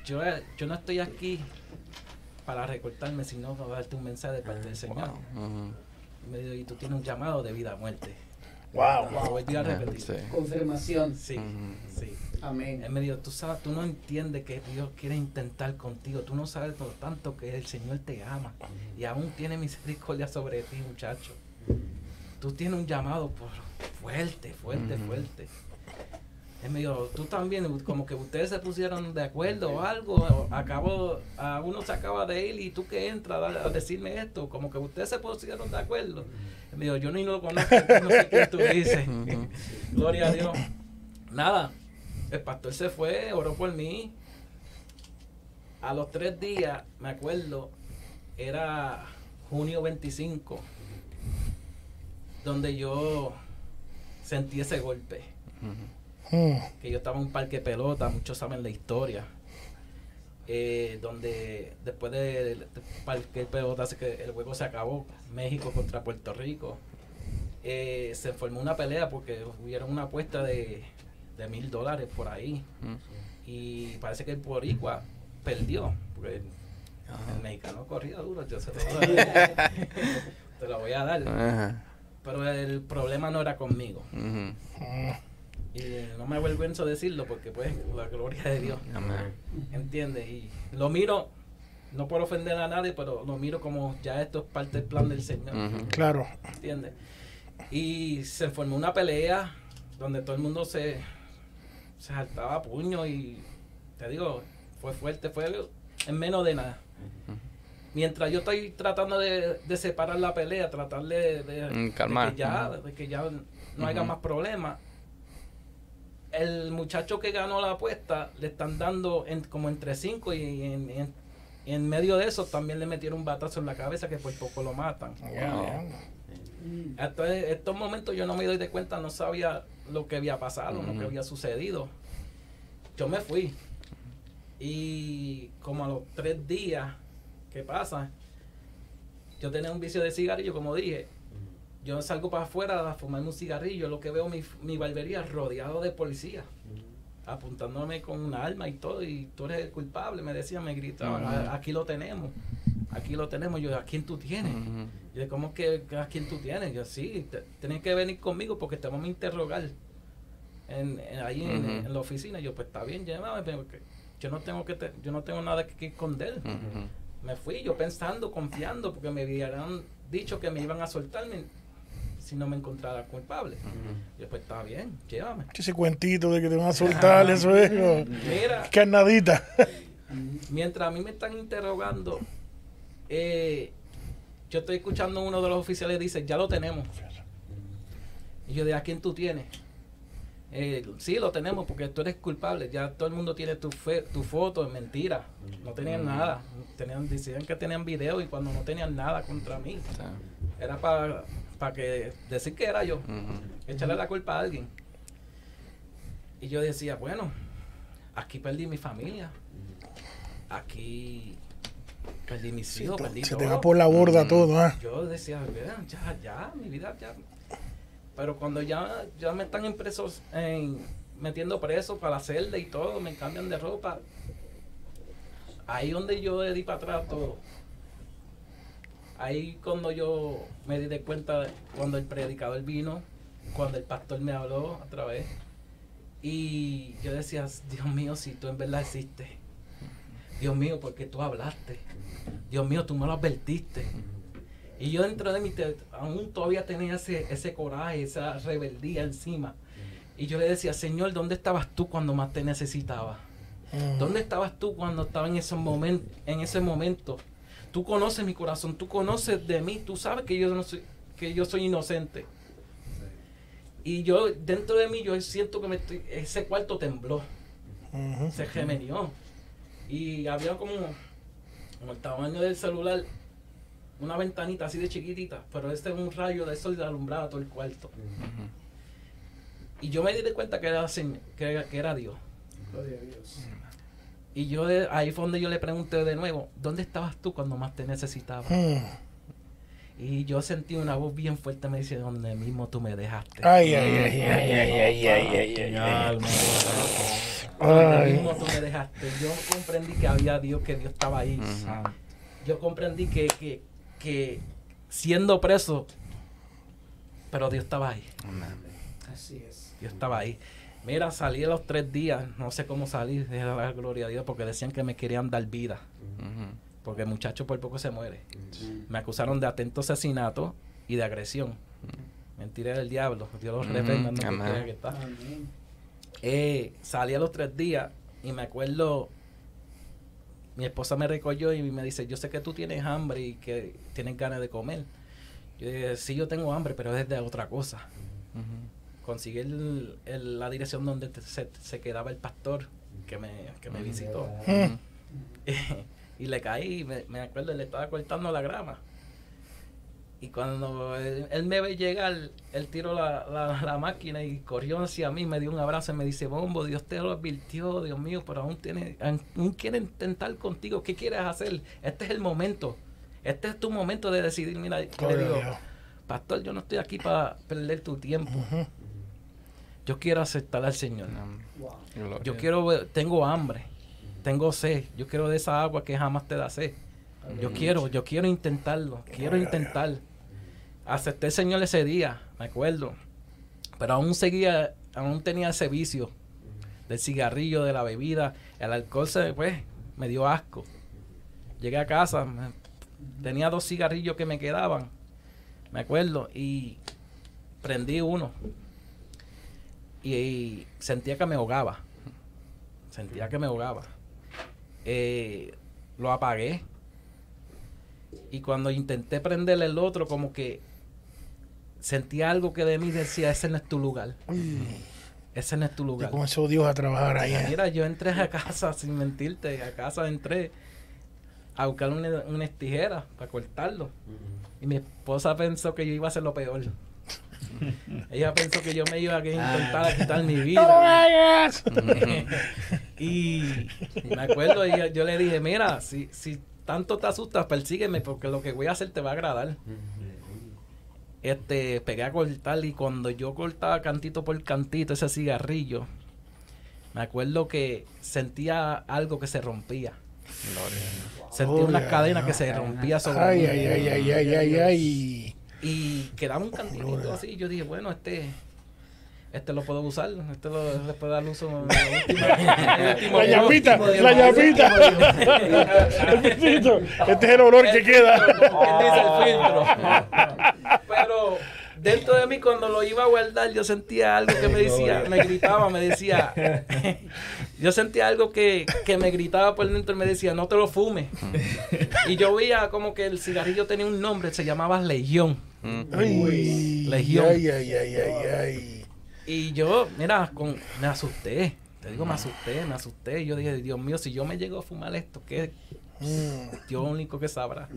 Speaker 7: yo, yo no estoy aquí para recortarme, sino para darte un mensaje de parte del Señor.
Speaker 1: Wow, ujú.
Speaker 7: Y me dijo, y tú tienes un llamado de vida a muerte.
Speaker 3: Wow.
Speaker 7: Lo volví a repetir.
Speaker 1: Sí.
Speaker 4: Confirmación.
Speaker 7: Sí, sí.
Speaker 4: Amén.
Speaker 7: Él me dijo, tú sabes, tú no entiendes que Dios quiere intentar contigo. Tú no sabes lo tanto que el Señor te ama. Y aún tiene misericordia sobre ti, muchacho. Tú tienes un llamado por fuerte, fuerte, fuerte. Él me dijo, tú también, como que ustedes se pusieron de acuerdo o algo. Acabo, a uno se acaba de ir y tú que entras a, a decirme esto. Como que ustedes se pusieron de acuerdo. Él me dijo, yo ni lo conozco, no sé quién tú dices. [LAUGHS] [LAUGHS] Gloria a Dios. Nada, el pastor se fue, oró por mí. A los tres días, me acuerdo, era junio 25, donde yo sentí ese golpe.
Speaker 3: Mm.
Speaker 7: Que yo estaba en un parque de pelota, muchos saben la historia. eh, donde después del de parque de pelota que el juego se acabó, México contra Puerto Rico. eh, se formó una pelea porque hubieron una apuesta de de mil dólares por ahí.
Speaker 1: Ujú.
Speaker 7: Y parece que el Boricua perdió. Porque el, el mexicano corría duro, yo se lo voy a- [LAUGHS] te lo voy a dar.
Speaker 1: Ajá.
Speaker 7: Pero el problema no era conmigo. Y no me avergüenzo decirlo porque pues la gloria de Dios.
Speaker 1: Amén.
Speaker 7: ¿Entiendes? Y lo miro, no por ofender a nadie, pero lo miro como ya esto es parte del plan del Señor.
Speaker 3: Claro.
Speaker 7: ¿Entiendes? Y se formó una pelea donde todo el mundo se, se saltaba a puño y te digo, fue fuerte, fue en menos de nada. Mientras yo estoy tratando de, de separar la pelea, tratar de, de-
Speaker 1: Mm,
Speaker 7: de
Speaker 1: calmar.
Speaker 7: que ya, de que ya no haya
Speaker 1: Ujú.
Speaker 7: más problemas. El muchacho que ganó la apuesta le están dando en- como entre cinco y en, en- en medio de eso también le metieron un batazo en la cabeza que por poco lo matan.
Speaker 1: Wow.
Speaker 7: Hasta estos momentos yo no me doy de cuenta, no sabía lo que había pasado, lo que había sucedido. Yo me fui. Y como a los tres días que pasa, yo tenía un vicio de cigarrillo, como dije. Yo salgo para afuera a fumarme un cigarrillo, lo que veo mi, mi barbería rodeado de policías, apuntándome con un arma y todo, y tú eres el culpable, me decían, me gritaban, aquí lo tenemos, aquí lo tenemos, yo, ¿a quién tú tienes?
Speaker 1: Ujú.
Speaker 7: Yo, ¿cómo que a quién tú tienes? Yo, sí, te- tienes que venir conmigo porque te vamos a interrogar en, en- ahí en, la oficina. Yo, pues está bien, llévame, pero que yo no tengo que te- yo no tengo nada que, que esconder. Me fui yo pensando, confiando, porque me habían dicho que me iban a soltarme si no me encontrara culpable. Yo, pues está bien, llévame.
Speaker 3: Ese cuentito de que te van a soltar, eso es.
Speaker 7: Mira,
Speaker 3: Carnadita.
Speaker 7: mientras a mí me están interrogando, eh, yo estoy escuchando uno de los oficiales dice, ya lo tenemos. Y yo de a quién tú tienes. Eh, sí, lo tenemos porque tú eres culpable. Ya todo el mundo tiene tu, fe, tu foto, es mentira. No tenían nada. Tenían, decían que tenían video y cuando no tenían nada contra mí. Era para que decir que era yo, echarle la culpa a alguien. Y yo decía, bueno, aquí perdí mi familia. Aquí perdí mis hijos, perdí
Speaker 3: Se te
Speaker 7: todo.
Speaker 3: va por la borda todo, ¿ah?
Speaker 7: Yo decía, "Vean, ya, ya, mi vida ya. Pero cuando ya, ya me están impresos, en, metiendo preso para la celda y todo, me cambian de ropa. Ahí donde yo di para atrás todo. Ahí cuando yo me di de cuenta, cuando el predicador vino, cuando el pastor me habló otra vez. Y yo decía, Dios mío, si tú en verdad existes. Dios mío, porque tú hablaste. Dios mío, tú me lo advertiste. Y yo dentro de mí aún todavía tenía ese, ese coraje, esa rebeldía encima. Y yo le decía, Señor, ¿dónde estabas tú cuando más te necesitaba? ¿Dónde estabas tú cuando estaba en ese momento? En ese momento? Tú conoces mi corazón, tú conoces de mí, tú sabes que yo no soy, que yo soy inocente. Y yo dentro de mí yo siento que me estoy- ese cuarto tembló, se gemenió. Y había como, como el tamaño del celular, una ventanita así de chiquitita, pero este es un rayo de sol alumbraba todo el cuarto. Y yo me di de cuenta que era, que era, que era Dios.
Speaker 4: Gloria a Dios.
Speaker 7: Y yo de- ahí fue donde yo le pregunté de nuevo, ¿dónde estabas tú cuando más te necesitaba?
Speaker 3: Mm.
Speaker 7: Y yo sentí una voz bien fuerte me dice, donde mismo tú me dejaste.
Speaker 3: Ay, ay, ay, ay, ay, ay, ay, ay, ay, ay.
Speaker 7: Donde
Speaker 3: Ay.
Speaker 7: mismo tú me dejaste. Yo comprendí que había Dios, que Dios estaba ahí.
Speaker 1: Ujú.
Speaker 7: Yo comprendí que, que, que siendo preso, pero Dios estaba ahí.
Speaker 4: Así es.
Speaker 7: Yo estaba ahí. Mira, salí a los tres días, no sé cómo salir, de la gloria a Dios, porque decían que me querían dar vida, porque el muchacho por poco se muere. Me acusaron de atento asesinato y de agresión. Mentira del diablo, Dios los reprenda, no que está. Eh, salí a los tres días y me acuerdo, mi esposa me recogió y me dice, yo sé que tú tienes hambre y que tienes ganas de comer. Yo dije, sí, yo tengo hambre, pero es de otra cosa.
Speaker 1: Ujú.
Speaker 7: Conseguí el- el- la dirección donde se, se quedaba el pastor que me, que me visitó.
Speaker 3: Mm. [LAUGHS]
Speaker 7: y le caí, me, me acuerdo, le estaba cortando la grama. Y cuando él, él me ve llegar, él tiró la, la- la máquina y corrió hacia mí, me dio un abrazo y me dice, Bombo, Dios te lo advirtió, Dios mío, pero aún, tiene, aún quiere intentar contigo, ¿qué quieres hacer? Este es el momento, este es tu momento de decidir. Mira, le digo,
Speaker 3: Dios.
Speaker 7: Pastor, yo no estoy aquí para perder tu tiempo. Yo quiero aceptar al Señor.
Speaker 4: Wow.
Speaker 7: Yo quiero, ver- tengo hambre, tengo sed. Yo quiero de esa agua que jamás te da sed. Yo quiero, yo quiero intentarlo, quiero intentar. Acepté al Señor ese día, me acuerdo. Pero aún seguía, aún tenía ese vicio del cigarrillo, de la bebida. El alcohol se, pues, me dio asco. Llegué a casa, me- tenía dos cigarrillos que me quedaban, me acuerdo, y prendí uno. Y, y sentía que me ahogaba. Sentía que me ahogaba. Eh, lo apagué. Y cuando intenté prender el otro, como que sentía algo que de mí decía, ese no es tu lugar. Ese no es tu lugar.
Speaker 3: comenzó Dios a trabajar ahí. ¿eh?
Speaker 7: Mira, yo entré a casa, [LAUGHS] sin mentirte, a casa entré a buscar una- unas tijeras para cortarlo. Y mi esposa pensó que yo iba a hacer lo peor. Ella pensó que yo me iba a intentar quitar mi
Speaker 3: ¡No lo
Speaker 7: vida. y [LAUGHS] Y me acuerdo, y yo, yo le dije, mira, si, si tanto te asustas, persígueme porque lo que voy a hacer te va a agradar. Este, pegué a cortar y cuando yo cortaba cantito por cantito ese cigarrillo, me acuerdo que sentía algo que se rompía. Sentía
Speaker 3: Oh,
Speaker 7: cadenas
Speaker 3: ya.
Speaker 7: que se rompía sobre
Speaker 3: Ay,
Speaker 7: mí.
Speaker 3: ay, ay, ay, ay, ay, ay.
Speaker 7: Y quedaba un cantito así. y Yo dije, bueno, este este lo puedo usar. Este lo, le puedo dar uso. la [LAUGHS] último-
Speaker 3: La llamita. El pisito. Este es el olor que
Speaker 7: filtro,
Speaker 3: queda.
Speaker 7: el filtro. Pero dentro de mí cuando lo iba a guardar yo sentía algo que me decía, me gritaba, me decía, [LAUGHS] yo sentía algo que, que me gritaba por dentro y me decía, no te lo fumes. [LAUGHS] Y yo veía como que el cigarrillo tenía un nombre, se llamaba Legión.
Speaker 3: Ay,
Speaker 7: Legión.
Speaker 3: Ay, ay, ay, ay, ay.
Speaker 7: Y yo, mira, con, me asusté. Te digo, me asusté, me asusté. Y yo dije, Dios mío, si yo me llego a fumar esto, ¿qué?
Speaker 3: Mm.
Speaker 7: Dios único que sabrá.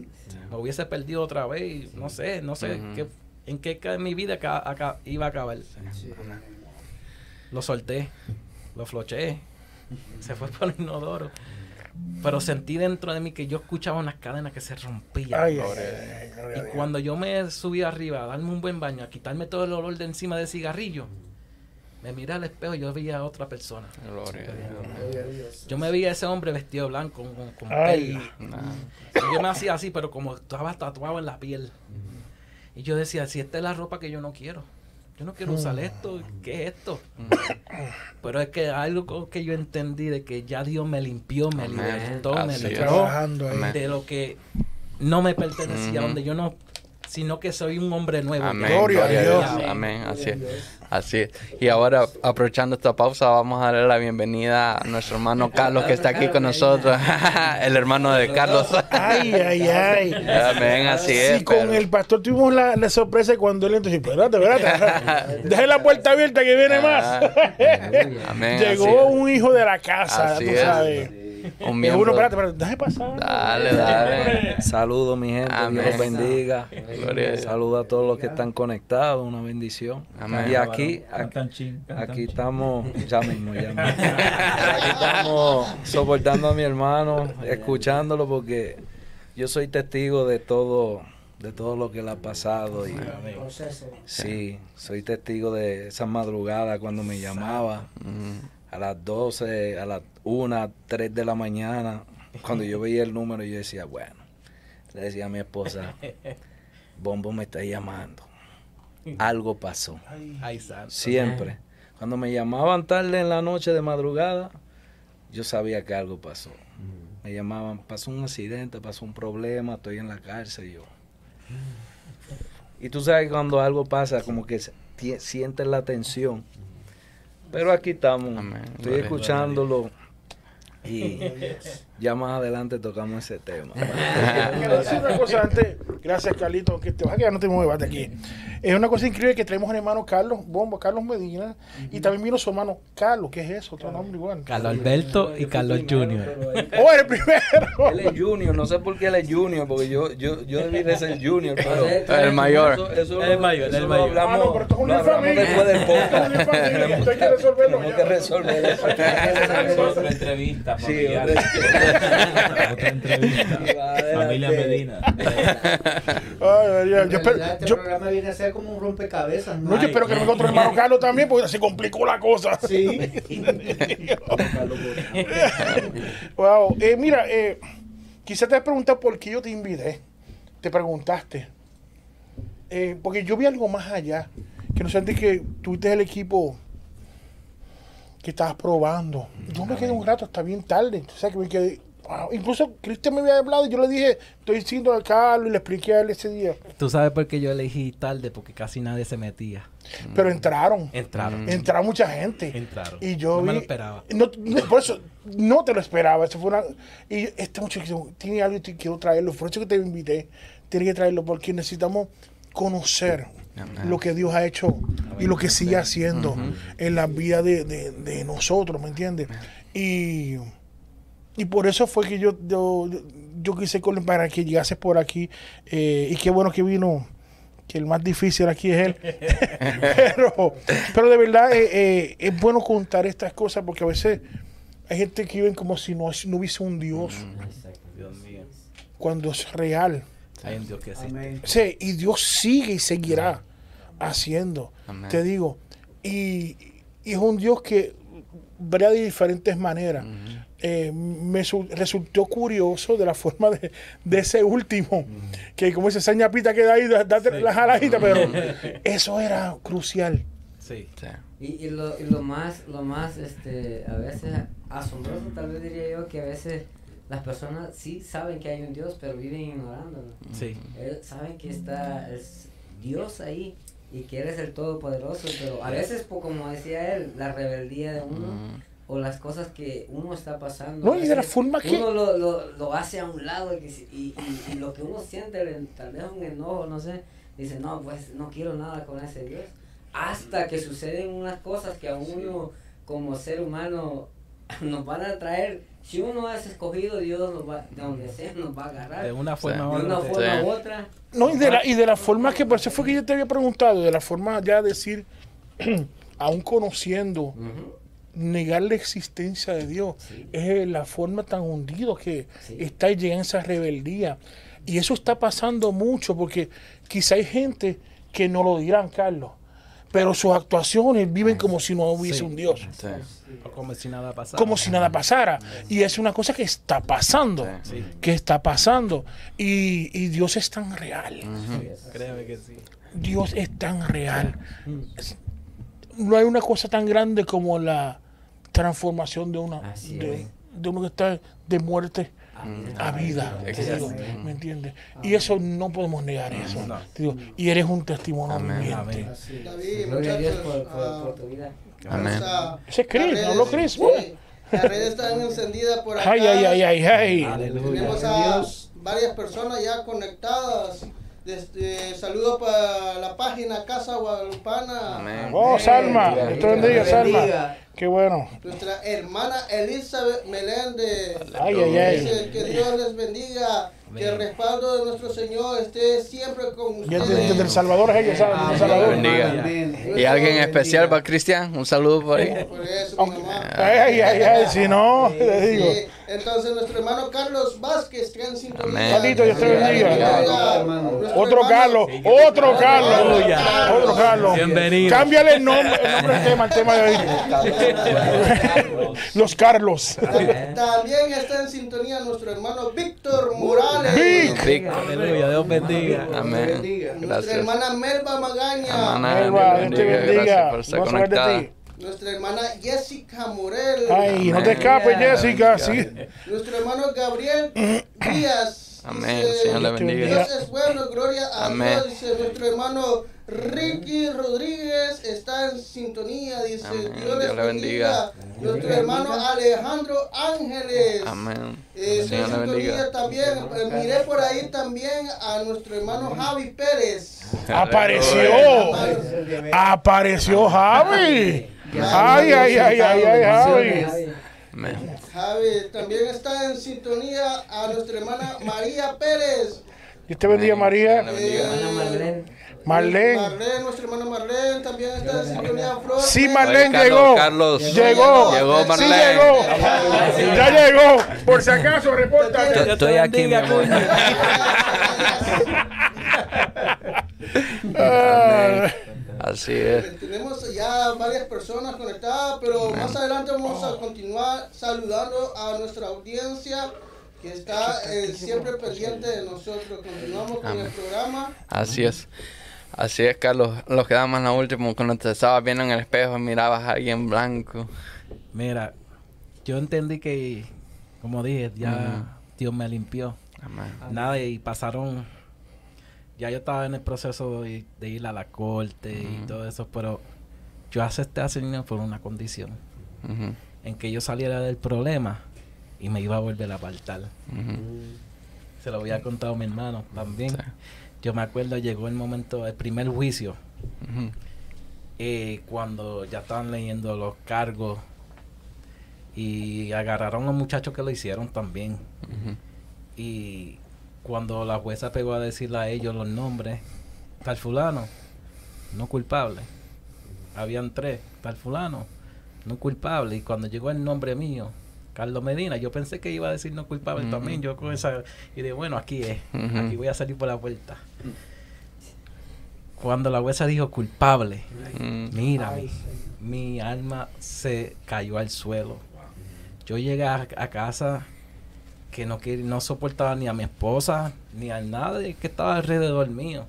Speaker 7: Me hubiese perdido otra vez y no sé, no sé qué, en qué ca- mi vida ca- aca- iba a acabar. Lo solté, lo floché, [LAUGHS] se fue por el inodoro. Pero sentí dentro de mí que yo escuchaba unas cadenas que se rompían.
Speaker 3: Ay, ay, ay, gloria a
Speaker 7: Y cuando yo me subí arriba a darme un buen baño, a quitarme todo el olor de encima del cigarrillo, me miré al espejo y yo veía a otra persona.
Speaker 1: Gloria a Dios.
Speaker 7: Yo me veía a ese hombre vestido de blanco con, con
Speaker 3: Ay.
Speaker 7: perlas.
Speaker 1: Nah.
Speaker 7: Y yo me hacía así, pero como estaba tatuado en la piel. Y yo decía, si esta es la ropa que yo no quiero. Yo no quiero usar esto. ¿Qué es esto? Pero es que algo que yo entendí de que ya Dios me limpió, me libertó, me
Speaker 1: Así
Speaker 7: liberó de lo que no me pertenecía, donde yo no, sino que soy un hombre nuevo.
Speaker 1: Amén.
Speaker 3: Gloria a
Speaker 1: Gloria a
Speaker 3: Dios.
Speaker 1: Dios. Amén. Así es. Así es. Y ahora, aprovechando esta pausa, vamos a darle la bienvenida a nuestro hermano Carlos que está aquí con nosotros. [LAUGHS] el hermano de Carlos.
Speaker 3: Ay, ay, ay.
Speaker 1: Amén. Así es.
Speaker 3: Sí, con
Speaker 1: pero-
Speaker 3: el pastor tuvimos la, la sorpresa cuando él entró. Espérate, espérate. Deje la puerta abierta que viene más.
Speaker 1: Ah, Amén.
Speaker 3: Llegó un hijo de la casa,
Speaker 1: Así
Speaker 3: tú
Speaker 1: es. Un
Speaker 3: Y uno,
Speaker 1: miembro.
Speaker 3: espérate, espérate, deje pasar.
Speaker 1: Dale, dale.
Speaker 9: Saludos mi gente,
Speaker 1: Amén.
Speaker 9: Dios los bendiga. Saludos a todos los que están conectados, una bendición.
Speaker 1: Amén.
Speaker 9: Y aquí, aquí, estamos, ya mismo, ya mismo. [LAUGHS] Aquí estamos soportando a mi hermano, escuchándolo porque yo soy testigo de todo, de todo lo que le ha pasado y sí, soy testigo de esa madrugada cuando me llamaba a las 12, a las 1, 3 de la mañana, cuando yo veía el número, yo decía, bueno, le decía a mi esposa, [LAUGHS] Bombo me está llamando. Algo pasó.
Speaker 7: Ay.
Speaker 9: Siempre. Cuando me llamaban tarde en la noche de madrugada, yo sabía que algo pasó. Me llamaban, pasó un accidente, pasó un problema, estoy en la cárcel. Yo. Y tú sabes que cuando algo pasa, como que sientes la tensión. Pero aquí estamos.
Speaker 1: Amén.
Speaker 9: Estoy escuchándolo. Y ya más adelante tocamos ese tema. [LAUGHS]
Speaker 3: Quiero decir una cosa antes. Gracias, Carlito. Que te vas a quedar, no te muevas de aquí. Es una cosa increíble que traemos al hermano Carlos Bombo, Carlos Medina. Y también vino su hermano Carlos, que es eso, otro nombre igual.
Speaker 7: Carlos Alberto y Carlos Junior.
Speaker 3: Oh, el primero.
Speaker 9: Él es junior, no sé por qué él es junior, porque yo, yo, yo debí de ser junior, [LAUGHS] pero...
Speaker 1: El mayor.
Speaker 9: Eso, eso
Speaker 7: El
Speaker 9: lo-
Speaker 7: mayor,
Speaker 9: eso
Speaker 7: el
Speaker 9: lo
Speaker 7: mayor.
Speaker 9: hablamos,
Speaker 3: Ah, no, pero esto es una
Speaker 9: hablamos
Speaker 3: familia.
Speaker 9: después del [LAUGHS] podcast.
Speaker 3: Hay que resolverlo
Speaker 9: Tenemos que resolver eso.
Speaker 8: Otra entrevista
Speaker 9: Sí,
Speaker 8: familiar.
Speaker 9: Otra
Speaker 8: entrevista. Familia Medina.
Speaker 3: Ay, Yo, espero,
Speaker 4: este
Speaker 3: yo,
Speaker 4: programa viene a ser como un rompecabezas.
Speaker 3: no, yo espero que venga otro hermano Carlos [LAUGHS] también, porque se complicó la cosa.
Speaker 4: Sí. [LAUGHS]
Speaker 3: Wow. Eh, mira, eh, quizás te has preguntado por qué yo te invité. Te preguntaste. Eh, porque yo vi algo más allá. Que no sentí que tuviste el equipo que estabas probando. Yo me quedé un rato hasta bien tarde. O sea, que me quedé. wow. Incluso Cristian me había hablado y yo le dije, estoy diciendo a Carlos y le expliqué a él ese día.
Speaker 7: Tú sabes por qué yo elegí tarde, porque casi nadie se metía.
Speaker 3: Pero entraron.
Speaker 7: Entraron.
Speaker 3: Entraron mucha gente.
Speaker 7: Entraron.
Speaker 3: Y yo
Speaker 7: no me lo esperaba.
Speaker 3: No, no, por eso no te lo esperaba. Eso fue una, y este muchacho tiene algo y te quiero traerlo. Por eso que te invité. Tiene que traerlo porque necesitamos conocer
Speaker 1: Amén.
Speaker 3: lo que Dios ha hecho y lo que sigue haciendo en la vida de, de- de nosotros, ¿me entiendes? Y, y por eso fue que yo, yo, yo quise con- para que llegases por aquí. eh, y qué bueno que vino que el más difícil aquí es él. [LAUGHS] pero, pero de verdad eh, eh, es bueno contar estas cosas porque a veces Hay gente que viven como si no, no hubiese un Dios,
Speaker 2: Exacto.
Speaker 7: Dios mío.
Speaker 3: cuando es real.
Speaker 7: Hay un Dios que existe.
Speaker 4: Amén.
Speaker 3: Sí, y Dios sigue y seguirá haciendo.
Speaker 1: Amén.
Speaker 3: Te digo, y, y es un Dios que verá de diferentes maneras. Eh, me su- resultó curioso de la forma de, de ese último, que como esa ñapita queda ahí, da- date la jaladita, pero [LAUGHS] eso era crucial.
Speaker 7: Sí.
Speaker 1: Sí.
Speaker 2: Y, y, lo, y lo más, lo más, este, a veces asombroso tal vez diría yo que a veces las personas sí saben que hay un Dios, pero viven ignorándolo.
Speaker 7: Sí.
Speaker 2: Eh, saben que está es Dios ahí y es el Todopoderoso, pero a veces, como decía él, la rebeldía de uno
Speaker 1: Mm.
Speaker 2: o las cosas que uno está pasando.
Speaker 3: No, y de la forma que-
Speaker 2: Uno lo, lo, lo hace a un lado y, y, y- y lo que uno siente, el- tal vez un enojo, no sé, dice, no, pues no quiero nada con ese Dios. Hasta que suceden unas cosas que a uno como ser humano [LAUGHS] nos van a traer. Si uno es escogido, Dios nos va, de donde sea nos va a agarrar.
Speaker 7: De una forma
Speaker 1: Sí.
Speaker 7: u
Speaker 2: de una forma
Speaker 1: Sí.
Speaker 2: u otra.
Speaker 3: No, y de la, y de la forma que, por eso fue que yo te había preguntado, de la forma ya de decir, [CLEARS THROAT] aún conociendo, negar la existencia de Dios,
Speaker 2: Sí.
Speaker 3: es la forma tan hundido que
Speaker 2: Sí.
Speaker 3: está llegando en esa rebeldía. Y eso está pasando mucho porque quizá hay gente que no lo dirán, Carlos, pero sus actuaciones viven como si no hubiese
Speaker 7: Sí.
Speaker 3: un Dios,
Speaker 1: Sí.
Speaker 7: O como si nada pasara.
Speaker 3: como si nada pasara. Y es una cosa que está pasando,
Speaker 1: Sí.
Speaker 7: Sí.
Speaker 3: que está pasando. Y, y Dios es tan real.
Speaker 7: Créeme que sí.
Speaker 3: Dios es tan real. No hay una cosa tan grande como la transformación de una de uno que está de muerte a vida. digo, ¿Me entiendes? Y eso no podemos negar eso.
Speaker 7: No.
Speaker 3: te digo, y eres un testimonio
Speaker 1: Amén.
Speaker 3: viviente.
Speaker 2: Gloria a Dios por,
Speaker 5: muchachos,
Speaker 2: por,
Speaker 5: ah,
Speaker 2: por tu vida.
Speaker 1: Amén.
Speaker 3: Ese es Chris,
Speaker 5: redes-
Speaker 3: habló Chris,
Speaker 5: sí. Las redes están [LAUGHS] encendidas por acá.
Speaker 3: Ay, ay, ay, ay, ay.
Speaker 7: Aleluya.
Speaker 5: Tenemos a varias personas ya conectadas. Desde, saludos para la página Casa Guadalupana.
Speaker 1: Amén.
Speaker 3: Oh, Salma,
Speaker 2: Bendiga,
Speaker 3: Dios te bendiga. Salma. Qué bueno.
Speaker 5: Nuestra hermana Elizabeth Meléndez.
Speaker 3: Ay, ay, ay.
Speaker 5: Dice que Dios les bendiga. Que el respaldo de nuestro Señor esté siempre con ustedes.
Speaker 3: desde, desde El Salvador es ella, ¿sabes? El
Speaker 2: Amén.
Speaker 3: Salvador.
Speaker 1: Bendiga.
Speaker 2: Amén.
Speaker 1: ¿Y alguien especial para Cristian? Un saludo por ahí.
Speaker 5: Por eso, mi mamá.
Speaker 3: Ay, ay, ay, ay, si no, te digo.
Speaker 5: Sí, entonces nuestro hermano Carlos Vázquez que en sintonía.
Speaker 1: Amén.
Speaker 3: Carlito, Dios te bendiga. Otro Carlos, otro Carlos, otro Carlos.
Speaker 7: Bienvenido.
Speaker 3: Cámbiale el nombre, el nombre del tema, el tema de hoy. [LAUGHS] Los Carlos.
Speaker 5: También está en sintonía nuestro hermano Víctor Morales.
Speaker 3: Vic.
Speaker 1: Vic.
Speaker 7: Aleluya. Dios bendiga.
Speaker 1: Amén.
Speaker 5: Nuestra hermana Melba Magaña.
Speaker 1: Hermana,
Speaker 3: Elba,
Speaker 1: Dios
Speaker 3: te
Speaker 1: bendiga. Gracias por estar conectada.
Speaker 5: Nuestra hermana Jessica Morel.
Speaker 3: Ay, no te escapes, Jessica. Sí.
Speaker 5: Nuestro hermano Gabriel [CLEARS THROAT] Díaz.
Speaker 1: Amén.
Speaker 5: Dice,
Speaker 1: Señor
Speaker 3: te
Speaker 1: bendiga.
Speaker 5: Dios es bueno, gloria a
Speaker 1: Amén.
Speaker 5: Dios. Dice nuestro hermano Ricky Rodríguez está en sintonía. Dice
Speaker 1: Amén.
Speaker 5: Dios
Speaker 1: Dios le bendiga.
Speaker 5: Nuestro hermano Alejandro Ángeles.
Speaker 1: Amén.
Speaker 5: Eh, está en
Speaker 1: Señor
Speaker 5: sintonía
Speaker 1: bendiga.
Speaker 5: también. Eh, miré por ahí también a nuestro hermano Javi Pérez.
Speaker 3: Apareció. Apareció Javi. Ay, ay, ay, ay, ay, Javi.
Speaker 1: Amén.
Speaker 5: Javi también está en sintonía a nuestra hermana María Pérez.
Speaker 3: Dios te bendiga, María.
Speaker 2: Hermana Marlene.
Speaker 3: Marlene.
Speaker 5: Marlene, nuestra hermana Marlene también está en sintonía. Flor
Speaker 3: Sí. Marlene
Speaker 1: Oye, Carlos,
Speaker 3: llegó.
Speaker 1: Carlos.
Speaker 3: Llegó.
Speaker 1: Llegó
Speaker 3: Sí
Speaker 1: Marlene.
Speaker 3: llegó. Ya llegó. Por si acaso, reporta.
Speaker 7: Yo estoy aquí, mi amor.
Speaker 1: Así es.
Speaker 5: Eh, Tenemos ya varias personas conectadas, pero más adelante vamos a continuar saludando a nuestra audiencia que está eh, siempre pendiente de nosotros. Continuamos con el programa.
Speaker 1: Así es. Así es, Carlos. Lo quedamos en lo último. Cuando te estabas viendo en el espejo, mirabas a alguien blanco.
Speaker 7: Mira, yo entendí que, como dije, ya Dios me limpió.
Speaker 1: Amén.
Speaker 7: Nada, y pasaron. Ya yo estaba en el proceso de, de ir a la corte y todo eso, pero yo acepté a Señor por una condición: en que yo saliera del problema y me iba a volver a apartar. Se lo había contado a mi hermano también.
Speaker 1: Sí.
Speaker 7: Yo me acuerdo, llegó el momento, el primer juicio, eh, cuando ya estaban leyendo los cargos y agarraron a los muchachos que lo hicieron también. Y cuando la jueza pegó a decirle a ellos los nombres, tal fulano, no culpable. Habían tres, tal fulano, no culpable. Y cuando llegó el nombre mío, Carlos Medina. Yo pensé que iba a decir no culpable también. Yo con esa. Y de bueno, aquí es. Aquí voy a salir por la puerta. Cuando la jueza dijo culpable,
Speaker 1: Mm.
Speaker 7: mira,
Speaker 4: Ay,
Speaker 7: mi, alma se cayó al suelo. Yo llegué a, a casa que no, quer- no soportaba ni a mi esposa, ni a nadie que estaba alrededor mío.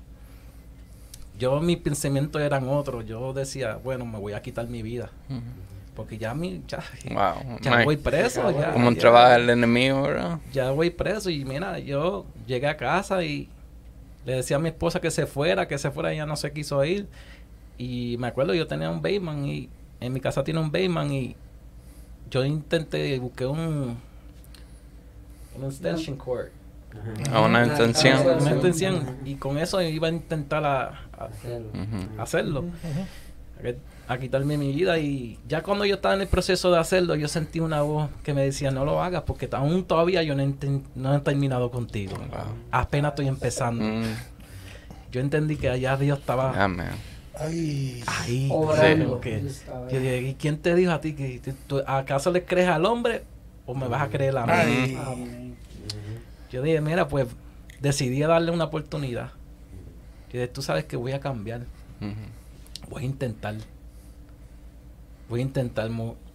Speaker 7: Yo, mis pensamientos eran otros. Yo decía, bueno, me voy a quitar mi vida. Porque ya, mi, ya,
Speaker 1: Wow.
Speaker 7: ya voy preso. Ya,
Speaker 1: Como
Speaker 7: ya-
Speaker 1: trabaja el enemigo, ¿verdad?
Speaker 7: ya voy preso y mira, yo llegué a casa y le decía a mi esposa que se fuera, que se fuera, ella no se quiso ir. Y me acuerdo, yo tenía un Bayman y en mi casa tiene un Bayman y yo intenté, busqué un, un extension cord,
Speaker 1: A una intención.
Speaker 7: una extensión y con eso iba a intentar a- a-
Speaker 2: Hacerlo.
Speaker 7: A, a quitarme mi vida y ya cuando yo estaba en el proceso de hacerlo, yo sentí una voz que me decía, no lo hagas porque aún todavía yo no, he terminado contigo.
Speaker 1: Wow.
Speaker 7: Apenas estoy empezando.
Speaker 1: Mm.
Speaker 7: Yo entendí que allá Dios estaba
Speaker 1: Amén.
Speaker 3: Ay,
Speaker 7: ahí. Que- dije, ¿y quién te dijo a ti que tú- tú- acaso le crees al hombre o me vas a creer a mí?
Speaker 3: Ay.
Speaker 4: Amén.
Speaker 7: Yo dije, mira, pues decidí darle una oportunidad. Yo dije, tú sabes que voy a cambiar. Voy a intentar. Voy a intentar.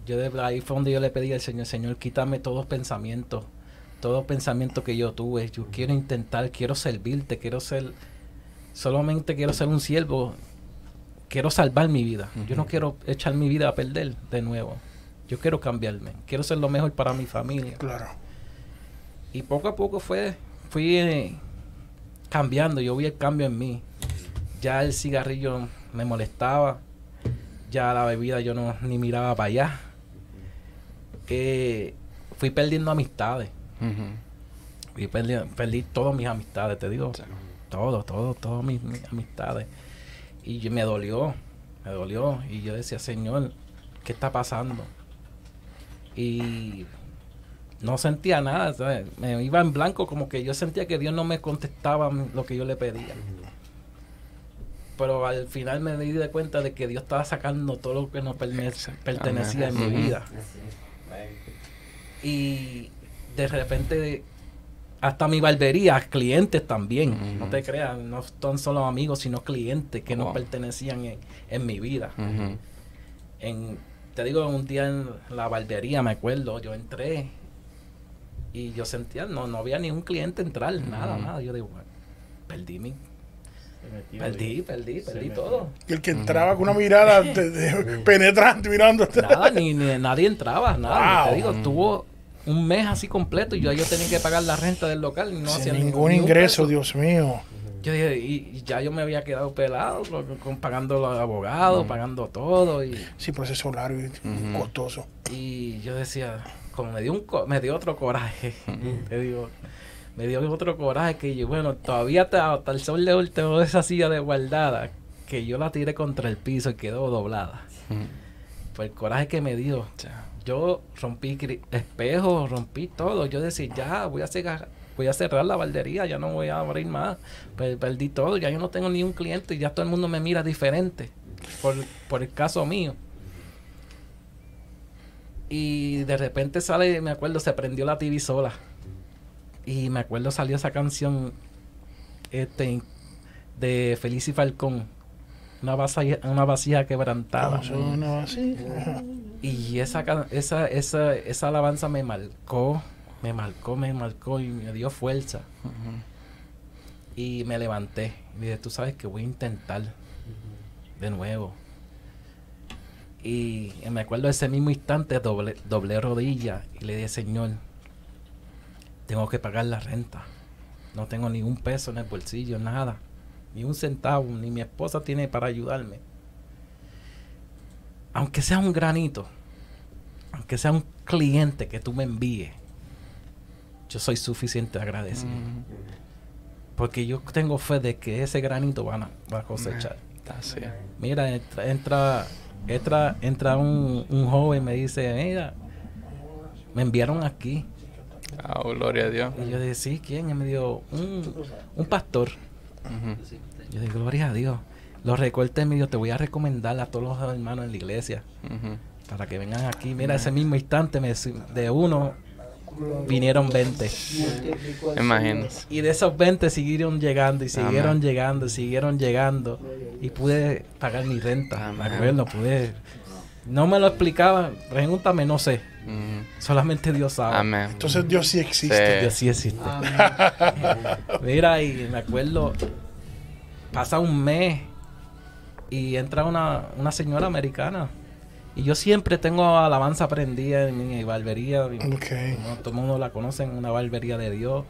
Speaker 7: Yo de ahí fue donde yo le pedí al Señor, Señor, quítame todos pensamientos, todos pensamientos que yo tuve. Yo quiero intentar, quiero servirte, quiero ser, solamente quiero ser un siervo. Quiero salvar mi vida. Yo no quiero echar mi vida a perder de nuevo. Yo quiero cambiarme. Quiero ser lo mejor para mi familia.
Speaker 3: claro.
Speaker 7: Y poco a poco fue, fui eh, cambiando, yo vi el cambio en mí. Ya el cigarrillo me molestaba, ya la bebida yo no ni miraba para allá. Eh, fui perdiendo amistades,
Speaker 1: Ujú.
Speaker 7: fui perdi, perdí todas mis amistades, te digo, todo, todo, todas mis, mis amistades. Y yo- me dolió, me dolió. Y yo decía, Señor, ¿qué está pasando? Y no sentía nada, ¿sabes? me iba en blanco, como que yo sentía que Dios no me contestaba lo que yo le pedía. Pero al final me di de cuenta de que Dios estaba sacando todo lo que no perme- pertenecía en mi vida. Y de repente, hasta mi barbería, clientes también. No te creas, no son solo amigos, sino clientes que no pertenecían en, en mi vida. En, te digo, un día en la barbería, me acuerdo, yo entré y yo sentía, no, no había ni un cliente entrar, nada,
Speaker 1: Ujú.
Speaker 7: nada. Yo digo, "Bueno, perdí mi, perdí, perdí, perdí todo.
Speaker 3: Y el que entraba con una mirada [LAUGHS] de- de- penetrante mirándote.
Speaker 7: Nada, ni, ni nadie entraba, nada.
Speaker 3: Wow.
Speaker 7: Te digo, tuvo un mes así completo y yo, yo tenía que pagar la renta del local y no hacía
Speaker 3: Sin
Speaker 7: ni-
Speaker 3: ningún
Speaker 7: ni un
Speaker 3: ingreso,
Speaker 7: peso.
Speaker 3: Dios mío.
Speaker 7: Yo dije, y, y ya yo me había quedado pelado, con, con- pagando los abogados, pagando todo. Y,
Speaker 3: Sí, proceso largo y
Speaker 1: Ujú.
Speaker 3: costoso.
Speaker 7: y yo decía, como me dio, un co- me dio otro coraje. te digo, me dio otro coraje que yo, bueno, todavía hasta, el sol de hoy tengo esa silla de guardada que yo la tiré contra el piso y quedó doblada. Pues el coraje que me dio. Yo rompí espejos, rompí todo. Yo decía, ya, voy a cerrar, voy a cerrar la baldería, ya no voy a abrir más. Pues perdí todo, ya yo no tengo ni un cliente y ya todo el mundo me mira diferente por, por el caso mío. Y de repente sale, me acuerdo, se prendió la TV sola. Y me acuerdo salió esa canción este de Feliz y Falcón. Una vasija, una vasija quebrantada.
Speaker 3: Sonaba así. Ajá.
Speaker 7: Y esa, esa, esa, esa alabanza me marcó, me marcó, me marcó y me dio fuerza. Y me levanté. Y dije, tú sabes que voy a intentar de nuevo. Y me acuerdo ese mismo instante, doble, doblé rodilla y le dije, Señor, tengo que pagar la renta. No tengo ni un peso en el bolsillo, nada. Ni un centavo, ni mi esposa tiene para ayudarme. Aunque sea un granito, aunque sea un cliente que tú me envíes, yo soy suficiente agradecido.
Speaker 1: Ujú.
Speaker 7: Porque yo tengo fe de que ese granito van a, va a cosechar.
Speaker 1: Así.
Speaker 7: Mira, entra, entra, entra, entra un, un joven y me dice, mira, me enviaron aquí.
Speaker 1: Ah, gloria a Dios.
Speaker 7: Y yo dije, sí, ¿quién? Y me dijo, un, un pastor.
Speaker 1: Ujú.
Speaker 7: Yo dije, gloria a Dios. Los recortes me dijo, te voy a recomendar a todos los hermanos en la iglesia. Para que vengan aquí. Mira, ese mismo instante me, de uno vinieron 20.
Speaker 5: Multiplicó el
Speaker 1: Imagínate.
Speaker 5: Señor.
Speaker 7: Y de esos 20 siguieron llegando y siguieron
Speaker 1: Amén.
Speaker 7: llegando, siguieron llegando. Y pude pagar mi renta. Me
Speaker 1: Amén.
Speaker 7: acuerdo, pude. No me lo explicaban. Pregúntame, no sé. Solamente Dios sabe.
Speaker 1: Amén.
Speaker 3: Entonces Dios sí existe.
Speaker 1: Sí.
Speaker 7: Dios sí existe. [LAUGHS] Mira, y me acuerdo, pasa un mes y entra una, una señora americana. Y yo siempre tengo alabanza prendida en mi barbería. y
Speaker 3: Ok,
Speaker 7: como todo el mundo la conoce, en una barbería de Dios,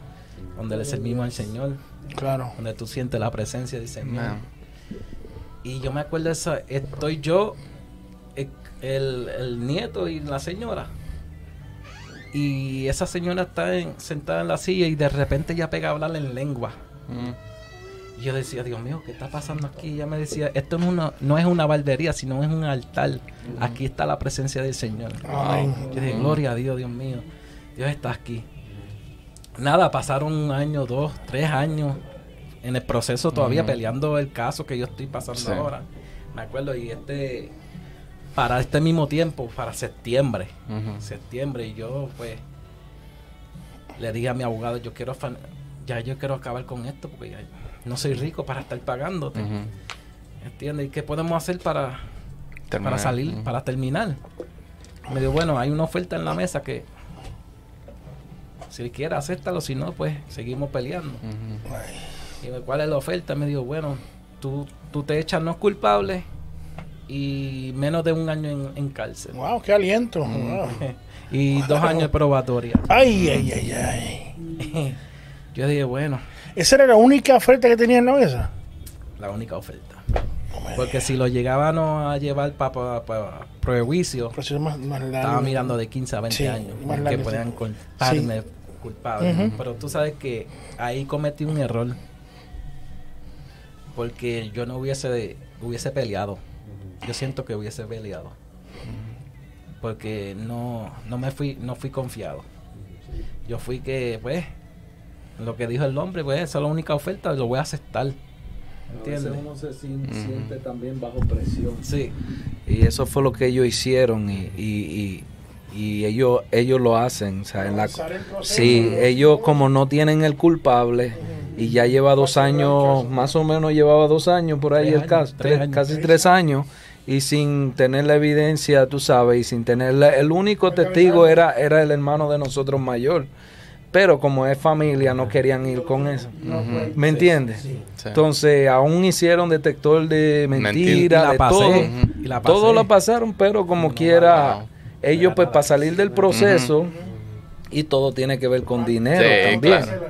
Speaker 7: donde le servimos al Señor,
Speaker 3: claro.
Speaker 7: donde tú sientes la presencia del Señor. Y yo me acuerdo, esa, estoy yo, el, el- el nieto y la señora. Y esa señora está en- sentada en la silla y de repente ella pega a hablar en lengua.
Speaker 1: Ujú.
Speaker 7: Y yo decía, Dios mío, ¿qué está pasando aquí? Y ella me decía, esto no es una, no es una barbería, sino es un altar. Aquí está la presencia del Señor.
Speaker 3: Amén.
Speaker 7: Yo dije, gloria a Dios, Dios mío. Dios está aquí. Nada, pasaron un año, dos, tres años en el proceso todavía peleando el caso que yo estoy pasando
Speaker 1: Sí.
Speaker 7: ahora. Me acuerdo, y este, para este mismo tiempo, para septiembre, septiembre, y yo pues le dije a mi abogado, yo quiero, ya yo quiero acabar con esto porque ya no soy rico para estar pagándote.
Speaker 1: Ujú.
Speaker 7: ¿Entiendes? ¿Y qué podemos hacer para,
Speaker 1: Terminar.
Speaker 7: para salir, para terminar? Me dijo, bueno, hay una oferta en la mesa que si quiere acéptalo, si no, pues seguimos peleando.
Speaker 1: Ujú.
Speaker 7: Y me, ¿cuál es la oferta? Me dijo, bueno, tú, tú te echas no culpable y menos de un año en, en cárcel.
Speaker 3: Wow, qué aliento. Wow. [LAUGHS]
Speaker 7: y dos años de probatoria.
Speaker 3: Ay, ay, ay, ay. [LAUGHS]
Speaker 7: Yo dije, bueno,
Speaker 3: Esa era la única oferta que tenía en la mesa.
Speaker 7: la única oferta. Porque si lo llegaban a llevar para prejuicio,
Speaker 3: Proceso más, más largo.
Speaker 7: estaba mirando de 15 a 20
Speaker 3: Sí,
Speaker 7: años
Speaker 3: más
Speaker 7: que podían
Speaker 3: sí.
Speaker 7: culparme culpable. Pero tú sabes que ahí cometí un error. Porque yo no hubiese, hubiese peleado. Yo siento que hubiese peleado. Porque no, no me fui, no fui confiado. Yo fui que, pues, lo que dijo el hombre, pues, esa es la única oferta, lo voy a aceptar. ¿Entiendes?
Speaker 9: uno se siente también bajo presión.
Speaker 7: Sí.
Speaker 9: Y eso fue lo que ellos hicieron y, y, y, y ellos, ellos lo hacen. o sea, en la,
Speaker 3: el proceso.
Speaker 9: sí, ellos como no tienen el culpable y ya lleva dos años, más o menos llevaba dos años por ahí
Speaker 7: Tres
Speaker 9: el
Speaker 7: años,
Speaker 9: caso,
Speaker 7: tres
Speaker 9: tres-
Speaker 7: años.
Speaker 9: casi tres años y sin tener la evidencia, tú sabes, y sin tener la- el único testigo era, era el hermano de nosotros mayor. Pero como es familia, no querían ir con eso. ¿Me entiendes?
Speaker 1: Sí.
Speaker 9: Entonces, aún hicieron detector de
Speaker 1: Mentira.
Speaker 9: mentiras, de
Speaker 7: pasé,
Speaker 9: todo.
Speaker 7: Y la pasé.
Speaker 9: Todo lo pasaron, pero como quiera, ellos pues para salir del proceso, y todo tiene que ver con dinero
Speaker 1: Sí,
Speaker 9: también.
Speaker 1: claro.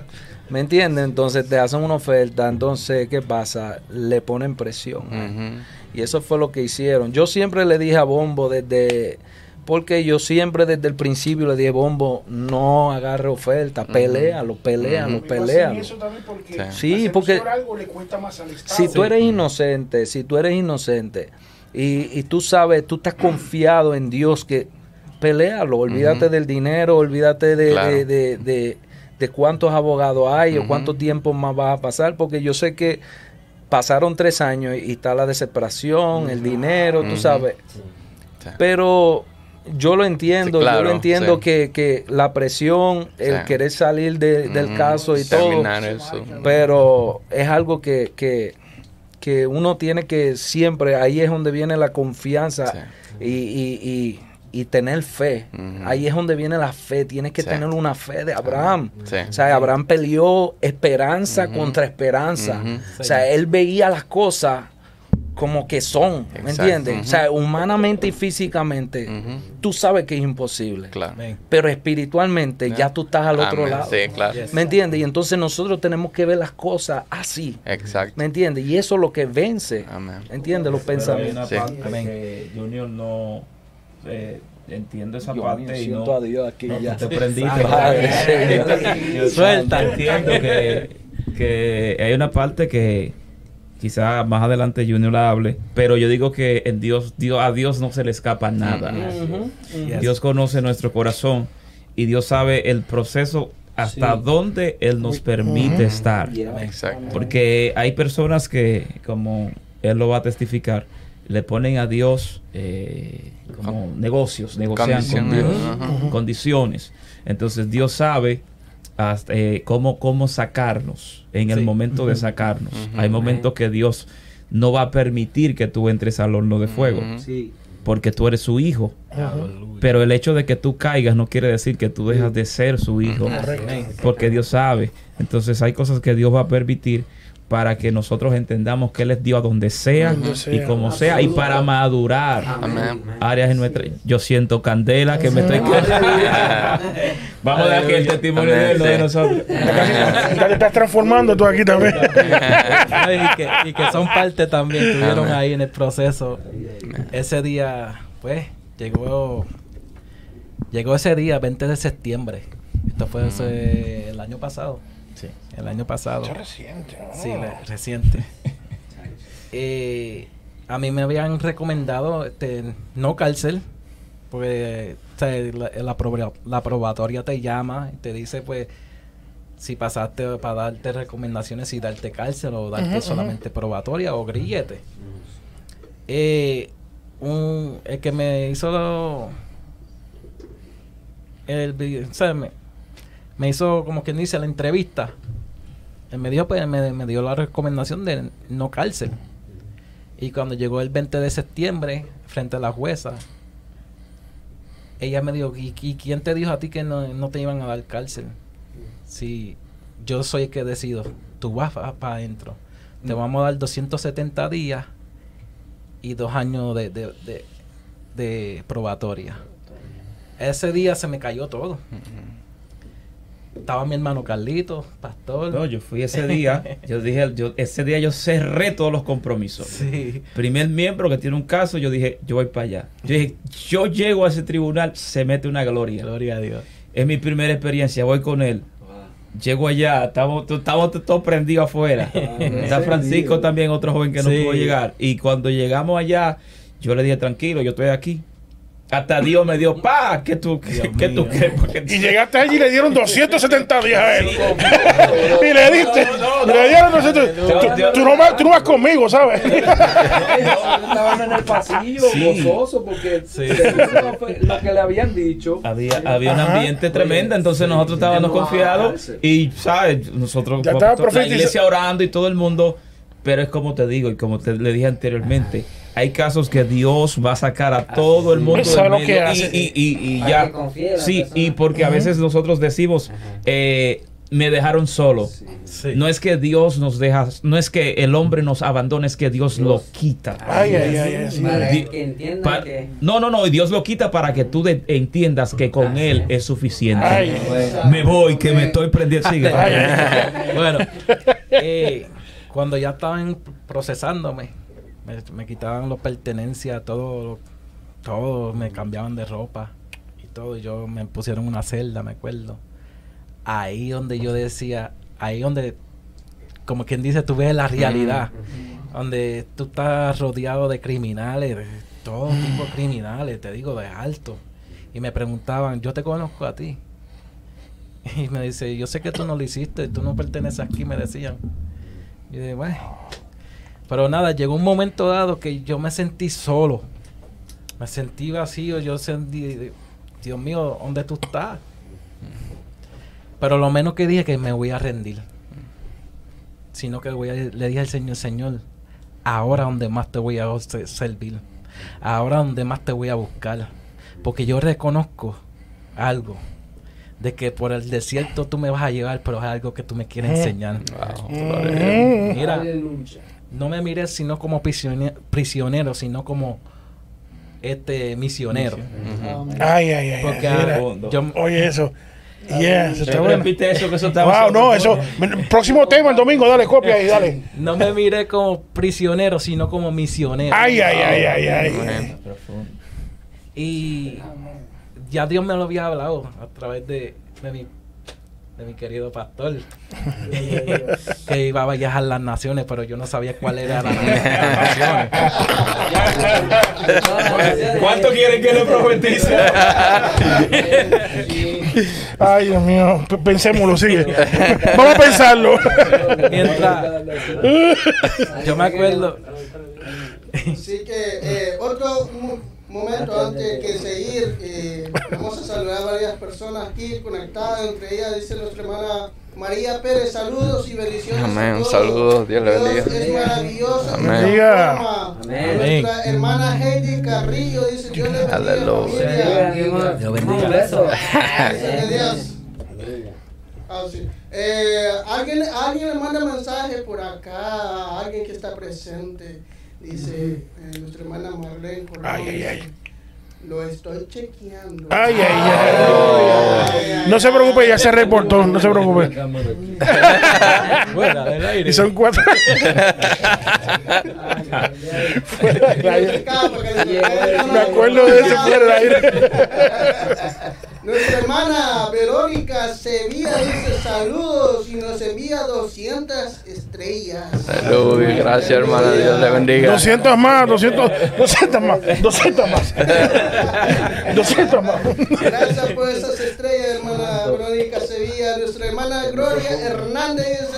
Speaker 9: ¿Me entiendes? Entonces te hacen una oferta, entonces, ¿qué pasa? Le ponen presión. Y eso fue lo que hicieron. Yo siempre le dije a Bombo desde... Porque yo siempre desde el principio le dije, Bombo, no agarre oferta, pelealo, pelealo,
Speaker 1: Ujú.
Speaker 9: pelealo.
Speaker 3: Eso también porque
Speaker 1: Sí.
Speaker 9: Porque-
Speaker 3: algo le cuesta más al Estado.
Speaker 9: Si tú eres inocente, si tú eres inocente y, y tú sabes, tú estás confiado en Dios, que pelealo, olvídate del dinero, olvídate de,
Speaker 1: Claro.
Speaker 9: de, de, de- de cuántos abogados hay o cuánto tiempo más vas a pasar, porque yo sé que pasaron tres años y está la desesperación, el dinero, tú sabes.
Speaker 1: Sí.
Speaker 9: Pero yo lo entiendo,
Speaker 1: Sí,
Speaker 9: yo lo entiendo
Speaker 1: sí.
Speaker 9: que, que la presión, el
Speaker 1: Sí.
Speaker 9: querer salir de- del caso y todo,
Speaker 1: Terminar eso.
Speaker 9: pero es algo que, que, que uno tiene que siempre, ahí es donde viene la confianza y, y, y, y tener fe. Ahí es donde viene la fe, tienes que tener una fe de Abraham. O sea, Abraham peleó esperanza contra esperanza. O sea, él veía las cosas como que son, ¿me
Speaker 1: Exacto.
Speaker 9: entiendes? O sea, humanamente y físicamente, tú sabes que es imposible.
Speaker 1: Claro.
Speaker 9: Pero espiritualmente ya tú estás al otro
Speaker 1: Amén.
Speaker 9: lado.
Speaker 1: Sí, claro.
Speaker 7: Yes.
Speaker 9: ¿Me entiendes? Y entonces nosotros tenemos que ver las cosas así.
Speaker 1: Exacto.
Speaker 9: ¿Me entiendes? Y eso es lo que vence.
Speaker 1: Amén.
Speaker 9: ¿Me entiendes? Los
Speaker 8: Pero hay
Speaker 9: pensamientos.
Speaker 8: una
Speaker 1: Sí.
Speaker 8: parte
Speaker 7: Amén.
Speaker 8: que Junior no eh, entiende esa
Speaker 9: Dios
Speaker 8: parte y
Speaker 9: siento
Speaker 8: no,
Speaker 9: a Dios aquí
Speaker 8: no,
Speaker 9: ya.
Speaker 8: te prendiste. Yo
Speaker 7: Suelta.
Speaker 8: Entiendo que, que hay una parte que quizá más adelante Junior la hable, pero yo digo que en Dios, Dios a Dios no se le escapa nada.
Speaker 9: Ujú.
Speaker 7: Yes.
Speaker 8: Dios conoce nuestro corazón y Dios sabe el proceso hasta
Speaker 9: Sí.
Speaker 8: dónde Él nos permite estar.
Speaker 9: Yeah.
Speaker 1: Exacto.
Speaker 8: Porque hay personas que, como Él lo va a testificar, le ponen a Dios eh, como negocios, negocian con Dios, condiciones. Entonces Dios sabe hasta, eh, cómo, cómo sacarnos en el
Speaker 7: Sí.
Speaker 8: momento de sacarnos. Hay momentos que Dios no va a permitir que tú entres al horno de fuego.
Speaker 4: Sí.
Speaker 8: porque tú eres su hijo. Pero el hecho de que tú caigas no quiere decir que tú dejas de ser su hijo, porque Dios sabe. Entonces hay cosas que Dios va a permitir para que nosotros entendamos que Él es Dios donde sea y como sea y para madurar
Speaker 1: Amén.
Speaker 8: áreas en nuestra. Yo siento candela que me estoy [LAUGHS] Vamos a dar aquí el testimonio de él, no de nosotros.
Speaker 3: Ya te estás transformando tú aquí también. [LAUGHS]
Speaker 7: Y, que, y que son parte también, estuvieron
Speaker 1: Amén.
Speaker 7: ahí en el proceso. Ese día, pues, llegó llegó ese día, 20 de septiembre. Esto fue ese- el año pasado. Sí, el año pasado.
Speaker 3: Reciente, ¿no?
Speaker 7: Sí, reciente. [LAUGHS] Eh, a mí me habían recomendado este, no cárcel, porque o sea, la, la proba- la probatoria te llama y te dice, pues, si pasaste para darte recomendaciones y darte cárcel o darte solamente probatoria o grillete. Eh, un, el que me hizo el, vi- o sea, me, me hizo como quien dice la entrevista él me dio, pues, me, me dio la recomendación de no cárcel. Y cuando llegó el 20 de septiembre, frente a la jueza, ella me dijo, ¿y, y quién te dijo a ti que no, no te iban a dar cárcel? Si yo soy el que decido, tú vas para adentro. Te vamos a dar 270 días y dos años de, de, de- de probatoria. Ese día se me cayó todo. Estaba mi hermano Carlito, pastor.
Speaker 8: No, yo fui ese día, [LAUGHS] yo dije, yo, ese día yo cerré todos los compromisos.
Speaker 7: Sí.
Speaker 8: Primer miembro que tiene un caso, yo dije, yo voy para allá. Yo dije, yo llego a ese tribunal, se mete una gloria.
Speaker 7: Gloria a Dios.
Speaker 8: Es mi primera experiencia, voy con él. Llego allá, estamos, estamos todos prendidos afuera. [LAUGHS] Está Francisco también, otro joven que no
Speaker 7: Sí.
Speaker 8: pudo llegar. Y cuando llegamos allá, yo le dije, tranquilo, yo estoy aquí. Hasta Dios me dio, pa, ¿qué tú, qué,
Speaker 7: Dios
Speaker 8: qué tú? Porque
Speaker 3: Y llegaste allí y le dieron 270 días a él. y le diste.
Speaker 8: No, no,
Speaker 3: y le dieron 200.
Speaker 8: no,
Speaker 3: Tú,
Speaker 8: no,
Speaker 3: tú no vas, tú no vas conmigo, ¿sabes?
Speaker 9: Estaban en el pasillo
Speaker 8: Sí.
Speaker 9: gozoso porque
Speaker 7: Sí.
Speaker 9: lo que le habían dicho.
Speaker 8: Había, había un ambiente tremendo, entonces nosotros estábamos confiados y, ¿sabes? Nosotros, la iglesia orando y todo el mundo, pero es como te digo y como te le dije anteriormente, hay casos que Dios va a sacar a todo el mundo del
Speaker 3: lo que
Speaker 8: medio
Speaker 3: hace.
Speaker 8: y, y, y- y
Speaker 2: Para
Speaker 8: ya. Sí, y porque a veces nosotros decimos, eh, me dejaron solo.
Speaker 7: Sí.
Speaker 8: No es que Dios nos deja, no es que el hombre nos abandone, es que Dios lo quita.
Speaker 3: Ay, ay, ay. sí.
Speaker 2: Para que entiendan
Speaker 8: Pa-
Speaker 2: que...
Speaker 8: No, no, no, y Dios lo quita para que tú de- entiendas que con Él es suficiente.
Speaker 3: Ay.
Speaker 8: Me voy, que me estoy prendiendo. Sigue.
Speaker 7: bueno, [LAUGHS] eh, cuando ya estaban procesándome, me, me quitaban las pertenencias, todo, todo, me cambiaban de ropa y todo. Yo me pusieron una celda, me acuerdo. Ahí donde yo decía, ahí donde, como quien dice, tú ves la realidad, donde tú estás rodeado de criminales, de todo tipo de criminales, te digo, de alto. Y me preguntaban, yo te conozco a ti. [LAUGHS] Y me dice, yo sé que tú no lo hiciste, tú no perteneces aquí, me decían. Y dije, bueno. Pero nada, llegó un momento dado que yo me sentí solo. Me sentí vacío, yo sentí, Dios mío, ¿dónde tú estás? Pero lo menos que dije que me voy a rendir. Sino que voy a- le dije al Señor, Señor, ahora donde más te voy a se- servir. Ahora donde más te voy a buscar. Porque yo reconozco algo. De que por el desierto tú me vas a llevar, pero es algo que tú me quieres enseñar.
Speaker 3: Mm.
Speaker 7: Mira,
Speaker 9: Aleluya.
Speaker 7: No me mires sino como prisione- prisionero, sino como este misionero.
Speaker 3: Ay, ay, ay.
Speaker 7: Porque
Speaker 3: mira.
Speaker 7: ah, yo,
Speaker 3: Oye, eso. Yeah, eso está bueno.
Speaker 8: Repite eso, que eso está
Speaker 3: Wow, no, eso. Próximo tema el domingo, dale copia y dale.
Speaker 7: no me miré como prisionero, sino como misionero.
Speaker 3: Ay, ay, ay, ay, ay.
Speaker 7: Y ya Dios me lo había hablado a través de, de mi de mi querido pastor [LAUGHS] que iba a viajar las naciones pero yo no sabía cuál era la [LAUGHS] naciones
Speaker 8: ¿Cuánto quieren que le profetice?
Speaker 3: Ay, Dios mío. Pensémoslo, sigue. Vamos a pensarlo.
Speaker 7: mientras yo me acuerdo
Speaker 5: Así que eh, otro momento antes que seguir, eh, vamos a saludar a varias personas aquí conectadas, entre ellas dice nuestra hermana María Pérez, saludos y bendiciones.
Speaker 1: Amén, saludos, Dios le bendiga.
Speaker 5: es maravilloso.
Speaker 1: Amén.
Speaker 2: Amén.
Speaker 5: Nuestra hermana Heidi Carrillo dice Dios le bendiga.
Speaker 1: Aleluya.
Speaker 5: familia".
Speaker 2: Dios bendiga. Un beso.
Speaker 5: Gracias a Dios. Ah, sí. Eh, ¿alguien, alguien le manda mensaje por acá, alguien que está presente. Dice eh, nuestra hermana Marlene
Speaker 3: Ay, ay, ay.
Speaker 5: Lo estoy chequeando.
Speaker 3: Ay, ay, ay. No se preocupe, ya se reportó, no se preocupe.
Speaker 8: Fuera del aire.
Speaker 3: Y son cuatro. Fuera del aire. Me acuerdo de eso fuera del aire.
Speaker 5: Nuestra hermana Verónica Sevilla dice saludos y nos envía 200 estrellas.
Speaker 1: Aleluya, gracias hermana, Dios le bendiga.
Speaker 3: 200 más, 200, 200 más, 200 más. 200 más.
Speaker 5: Gracias por esas estrellas, hermana Verónica Sevilla. Nuestra hermana Gloria Hernández.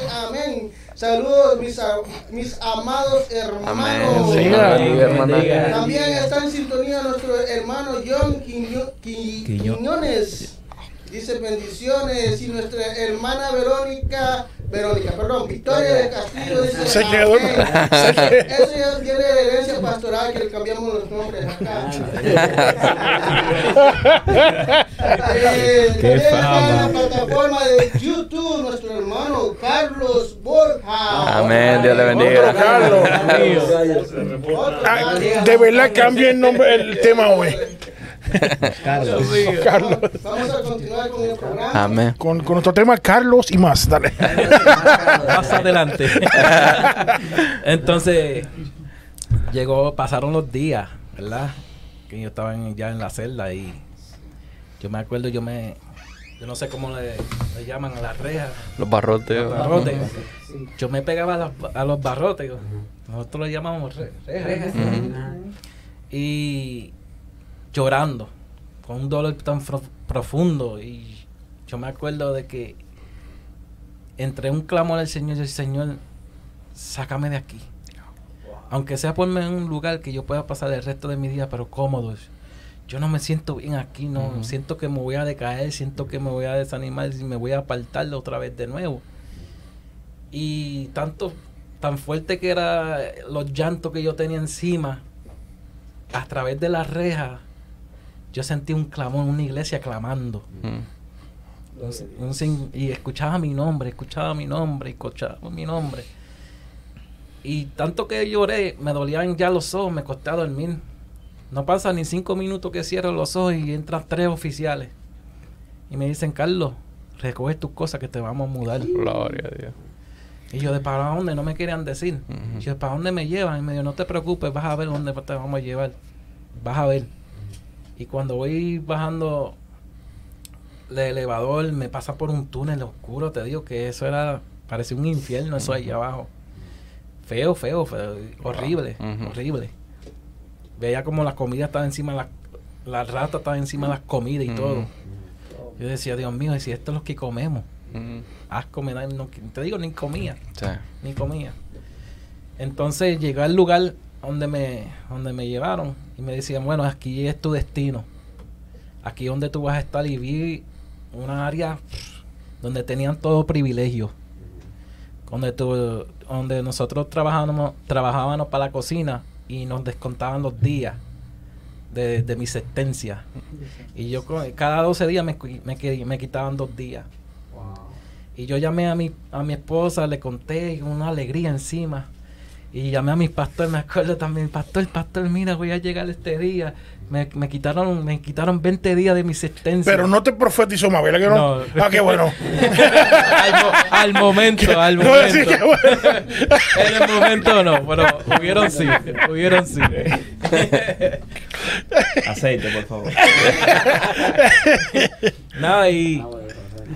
Speaker 5: Saludos, mis, a- mis amados hermanos.
Speaker 1: Amén.
Speaker 5: También está en sintonía nuestro hermano John Quiño- Qui-
Speaker 8: Quiño-
Speaker 5: Quiñones. Dice bendiciones. Y nuestra hermana Verónica, Verónica, perdón, Victoria de Castillo dice.
Speaker 3: Se quedó.
Speaker 5: Eso ya viene de herencia pastoral que le cambiamos los nombres acá. [LAUGHS] Eh,
Speaker 8: Qué fama.
Speaker 5: en la plataforma de YouTube nuestro hermano Carlos Borja.
Speaker 1: Amén, Dios le bendiga.
Speaker 3: Otro Carlos.
Speaker 5: Otro
Speaker 3: Ah,
Speaker 5: Carlos.
Speaker 3: de verdad cambia el nombre, el tema hoy.
Speaker 8: Carlos.
Speaker 3: Carlos.
Speaker 5: Vamos a continuar con el programa.
Speaker 1: Amén.
Speaker 3: Con, con nuestro tema Carlos y más. Dale.
Speaker 7: más adelante. [LAUGHS] Entonces, llegó, pasaron los días, ¿verdad? Que yo estaba en- ya en la celda y yo me acuerdo, yo me, yo no sé cómo le, le llaman a las rejas,
Speaker 1: Los barrotes.
Speaker 7: los barrotes. Yo me pegaba a, las- a los barrotes, nosotros le llamamos re- rejas. Y llorando, con un dolor tan profundo. Y yo me acuerdo de que entre un clamor al Señor y el Señor, sácame de aquí. Aunque sea ponme en un lugar que yo pueda pasar el resto de mi día, pero cómodo. Yo no me siento bien aquí, no. Siento que me voy a decaer, siento que me voy a desanimar y me voy a apartar otra vez de nuevo. Y tanto, tan fuerte que era los llantos que yo tenía encima, a través de las rejas, yo sentí un clamor, una iglesia clamando.
Speaker 1: Mm.
Speaker 7: Un sin- un sin- y escuchaba mi nombre, escuchaba mi nombre, escuchaba mi nombre. Y tanto que lloré, me dolían ya los ojos, me costé a dormir. No pasa ni cinco minutos que cierro los ojos y entran tres oficiales. Y me dicen, Carlos, recoge tus cosas que te vamos a mudar.
Speaker 1: Gloria a Dios.
Speaker 7: Y yo, ¿de para dónde? No me querían decir.
Speaker 1: Ujú.
Speaker 7: Y yo, ¿para dónde me llevan? Y me dijo, no te preocupes, vas a ver dónde te vamos a llevar. Vas a ver. Y cuando voy bajando el elevador, me pasa por un túnel oscuro, te digo que eso era, parecía un infierno eso ahí abajo. Feo, feo, feo, horrible, horrible. Veía como la comida estaba encima, de la, la rata estaba encima de las comidas y todo. Yo decía, Dios mío, y si esto es lo que comemos,
Speaker 1: Mm.
Speaker 7: asco me da, no- te digo, ni comía
Speaker 1: Sí.
Speaker 7: ni comía. Entonces llegué al lugar donde me, donde me llevaron y me decían, bueno, aquí es tu destino. Aquí es donde tú vas a estar y vi una área donde tenían todo privilegio. Donde, tú- donde nosotros trabajábamos, trabajábamos para la cocina y nos descontaban los días de, de mi sentencia. Y yo cada 12 días me, me, me quitaban dos días. Y yo llamé a mi, a mi esposa, le conté con una alegría encima. Y llamé a mi pastor, me acuerdo también, pastor, pastor, mira, voy a llegar este día. Me, me quitaron me quitaron 20 días de mi sentencia.
Speaker 3: Pero no te profetizó más, ¿verdad que no?
Speaker 7: No. [LAUGHS]
Speaker 3: Ah, qué bueno. [LAUGHS]
Speaker 7: al, mo- al momento, [LAUGHS] al
Speaker 3: No,
Speaker 7: momento.
Speaker 3: sí, qué bueno.
Speaker 7: en el momento no, pero hubieron sí, hubieron sí.
Speaker 8: Aceite, por favor.
Speaker 7: Nada, y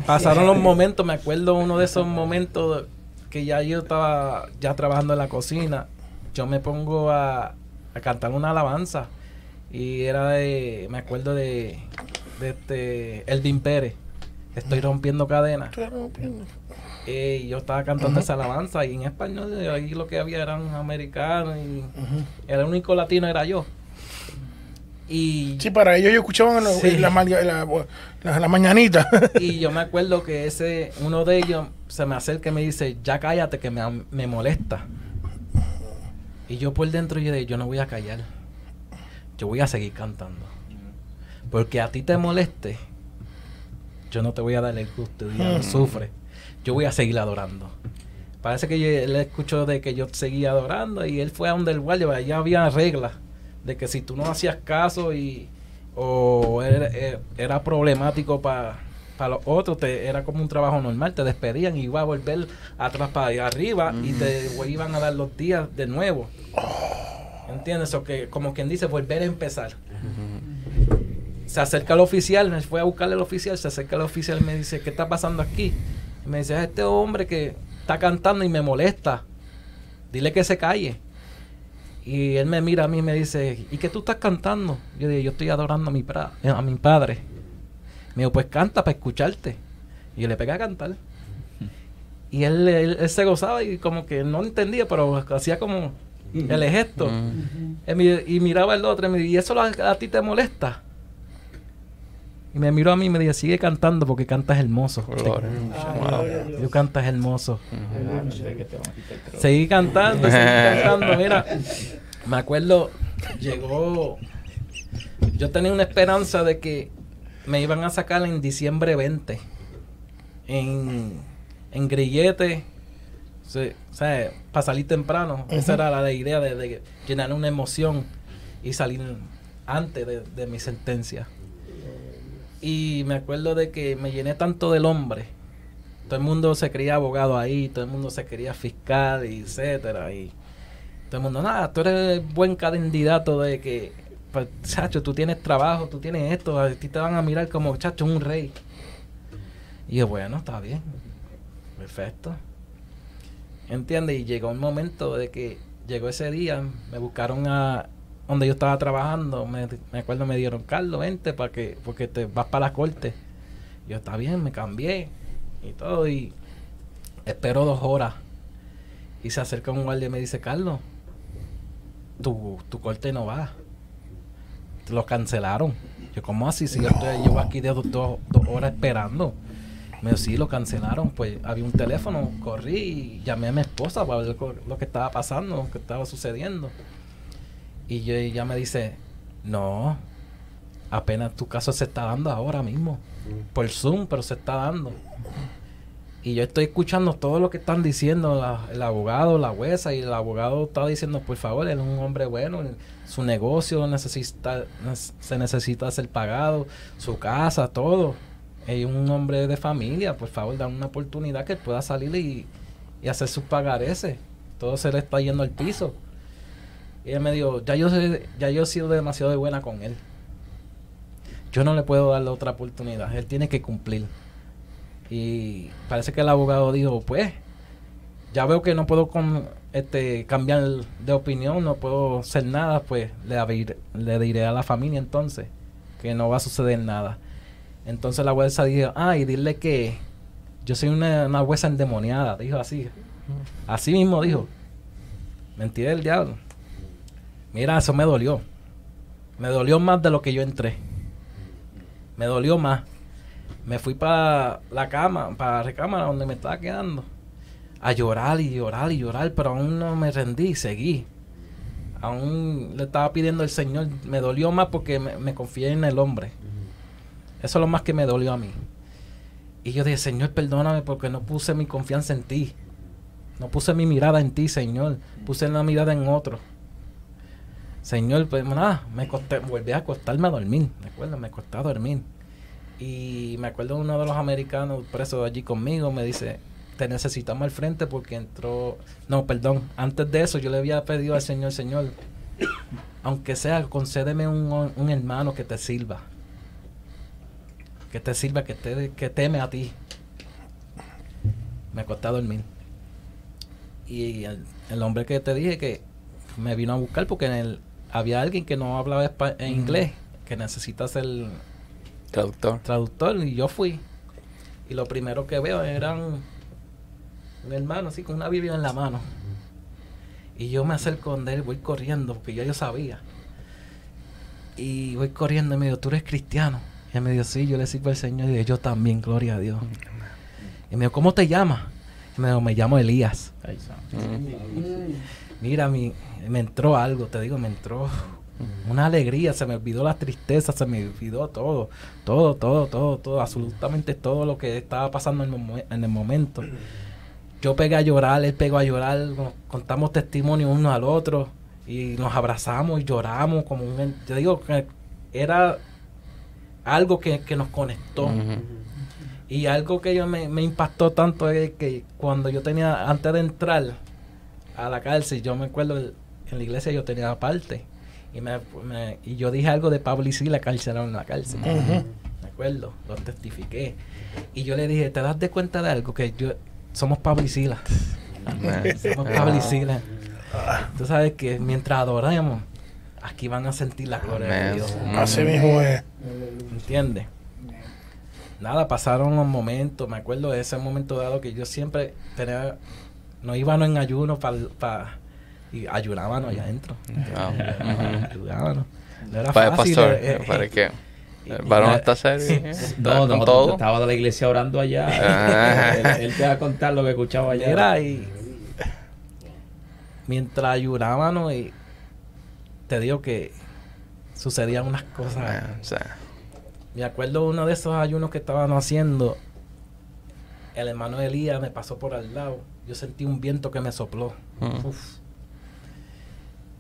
Speaker 7: pasaron los momentos, me acuerdo uno de esos momentos que ya yo estaba ya trabajando en la cocina, yo me pongo a, a cantar una alabanza. Y era de, me acuerdo de, de este Elvin Pérez, estoy rompiendo cadenas. eh, yo estaba cantando esa alabanza. Y en español ahí lo que había eran americanos y el único latino era yo. Y,
Speaker 3: Sí, para ellos ellos escuchaban la,
Speaker 7: Sí.
Speaker 3: la, la- la- la mañanita.
Speaker 7: y yo me acuerdo que ese uno de ellos se me acerca y me dice, ya cállate que me, me molesta. Y yo por dentro yo dije, yo no voy a callar. Yo voy a seguir cantando. Porque a ti te moleste, yo no te voy a dar el gusto y ya
Speaker 3: Mm.
Speaker 7: sufre. Yo voy a seguir adorando. Parece que yo- él escuchó de que yo seguía adorando y él fue a donde el guardia, allá había reglas de que si tú no hacías caso y o era, era- era problemático para los otros, te, era como un trabajo normal, te despedían y iba a volver atrás para allá arriba y te iban a dar los días de nuevo. ¿Entiendes? O que como quien dice, volver a empezar. Se acerca el oficial, me fue a buscarle al oficial, se acerca el oficial y me dice, ¿qué está pasando aquí? Y me dice, "Es este hombre que está cantando y me molesta. Dile que se calle. Y él me mira a mí y me dice, ¿y qué tú estás cantando? Yo digo, yo estoy adorando a mi, pra- a mi padre. Me dijo, pues canta para escucharte. Y yo le pegué a cantar. Y él, él- él se gozaba y como que no entendía, pero hacía como el gesto. Y miraba al otro y me dice, ¿y eso a, a ti te molesta? Y me miró a mí y me dijo, sigue cantando porque cantas hermoso.
Speaker 1: Gloria.
Speaker 7: Tú cantas hermoso. Seguí cantando, seguí [LAUGHS] cantando. Mira, me acuerdo, llegó. Yo tenía una esperanza de que me iban a sacar en diciembre 20. En, en grillete. Sí, o sea, para salir temprano. Esa era la idea de, de llenar una emoción y salir antes de, de mi sentencia. Y me acuerdo de que me llené tanto del hombre. Todo el mundo se creía abogado ahí, todo el mundo se quería fiscal, etcétera. Y todo el mundo, nada, tú eres buen candidato de que, pues, chacho, tú tienes trabajo, tú tienes esto, a ti te van a mirar como, chacho, un rey. Y yo, bueno, está bien, perfecto. ¿Entiendes? Y llegó un momento de que llegó ese día, me buscaron a donde yo estaba trabajando, me, me acuerdo me dieron, Carlos, vente para que, porque te vas para la corte. Yo, está bien, me cambié y todo, y espero dos horas. Y se acerca un guardia y me dice, Carlos, tu, tu corte no va. Te lo cancelaron. Yo, ¿cómo así? Si yo estoy- llevo aquí de dos, dos- dos horas esperando. Me dijo, sí, lo cancelaron. Pues había un teléfono, corrí y llamé a mi esposa para ver lo que estaba pasando, lo que estaba sucediendo. Y yo- ella me dice, no, apenas tu caso se está dando ahora mismo. Por Zoom, pero se está dando. Y yo estoy escuchando todo lo que están diciendo la- el abogado, la jueza, y el abogado está diciendo, por favor, él es un hombre bueno, su negocio necesita, se necesita ser pagado, su casa, todo. Es un hombre de familia, por favor, da una oportunidad que él pueda salir y, y hacer sus pagareces. Todo se le está yendo al piso. Y él me dijo, ya yo, sé- ya yo he sido demasiado de buena con él. Yo no le puedo darle otra oportunidad. Él tiene que cumplir. Y parece que el abogado dijo, pues, ya veo que no puedo con, este, cambiar de opinión, no puedo hacer nada, pues le, abrir- le diré a la familia entonces que no va a suceder nada. Entonces la jueza dijo, ah, y dile que yo soy una, una jueza endemoniada, dijo así. Así mismo dijo. Mentira del diablo. Mira, eso me dolió. Me dolió más de lo que yo entré. Me dolió más. Me fui para la cama, para la recámara donde me estaba quedando. A llorar y llorar y llorar, pero aún no me rendí, seguí. Aún le estaba pidiendo al Señor. Me dolió más porque me, confié en el hombre. Eso es lo más que me dolió a mí. Y yo dije, Señor, perdóname porque no puse mi confianza en ti. No puse mi mirada en ti, Señor. Puse la mirada en otro. Señor, pues nada, me acosté, volví a acostarme a dormir. Me acuerdo, me acosté a dormir. Y me acuerdo uno de los americanos presos allí conmigo me dice, te necesitamos al frente porque entró... No, perdón, antes de eso yo le había pedido al Señor, Señor, aunque sea, concédeme un, un hermano que te sirva. Que te sirva, que, te, que teme a ti. Me acosté a dormir. Y el, el hombre que te dije que me vino a buscar porque en el, había alguien que no hablaba espa- en inglés, que necesita ser
Speaker 1: Traductor.
Speaker 7: traductor y yo fui. Y lo primero que veo eran un hermano así con una Biblia en la mano. Y yo me acerco donde él, voy corriendo, porque ya yo sabía. Y voy corriendo y me dijo, ¿tú eres cristiano? Y él me dijo, sí, yo le sirvo al Señor. Y yo, también, gloria a Dios. Y me dijo, ¿cómo te llamas? Y me dijo, me llamo Elías. Mira, mi, me entró algo, te digo, me entró una alegría, se me olvidó la tristeza, se me olvidó todo, todo, todo, todo, todo, absolutamente todo lo que estaba pasando en el, momen- en el momento. Yo pegué a llorar, él pegó a llorar, nos contamos testimonio uno al otro y nos abrazamos y lloramos como un... Yo digo que era algo que, que nos conectó. Y algo que yo me, me impactó tanto es que cuando yo tenía, antes de entrar a la cárcel, yo me acuerdo en la iglesia yo tenía parte. Y, me, me- y yo dije algo de Pablo y Sila carcelaron en la cárcel. Me acuerdo, lo testifiqué. Y yo le dije, ¿te das de cuenta de algo? Que yo somos Pablo y Sila. Somos Pablo y Sila. Tú sabes que mientras adoramos, aquí van a sentir la gloria de. Dios.
Speaker 3: Así mismo es.
Speaker 7: ¿Entiendes? Nada, pasaron los momentos. Me acuerdo de ese momento dado que yo siempre tenía. No íbamos en ayuno para. Y ayunábamos allá adentro.
Speaker 1: Ah.
Speaker 7: Ayunábamos. No era
Speaker 1: Para
Speaker 7: fácil.
Speaker 1: pastor,
Speaker 7: eh, eh,
Speaker 1: ¿para qué?
Speaker 7: y-
Speaker 1: ¿El varón está serio? ¿Está
Speaker 8: No,
Speaker 1: con
Speaker 8: no,
Speaker 1: todo?
Speaker 8: estaba de la iglesia orando allá.
Speaker 1: Ah.
Speaker 8: él, él te va a contar lo que escuchaba allá.
Speaker 7: Mira, y. Mientras ayunábamos, y. Te digo que. Sucedían unas cosas.
Speaker 1: Ah, o sea,
Speaker 7: Me acuerdo uno de esos ayunos que estaban haciendo. El hermano Elías me pasó por al lado. Yo sentí un viento que me sopló.
Speaker 1: Mm.
Speaker 7: Uf.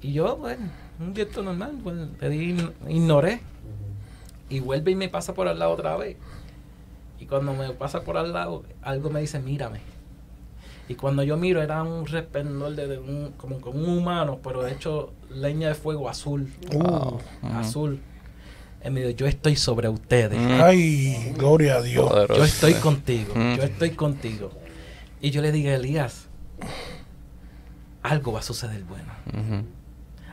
Speaker 7: Y yo, bueno, un viento normal, pues, le di- ignoré. Y vuelve y me pasa por al lado otra vez. Y cuando me pasa por al lado, algo me dice, mírame. Y cuando yo miro, era un resplandor de, de un, como, como un humano, pero hecho leña de fuego azul.
Speaker 3: Uh,
Speaker 7: Azul. Él me dijo, yo estoy sobre ustedes.
Speaker 1: Mm.
Speaker 3: ay, gloria a Dios.
Speaker 1: poderoso.
Speaker 7: Yo estoy contigo,
Speaker 1: Mm.
Speaker 7: yo estoy contigo. Y yo le dije, Elías, algo va a suceder bueno,
Speaker 1: Ujú,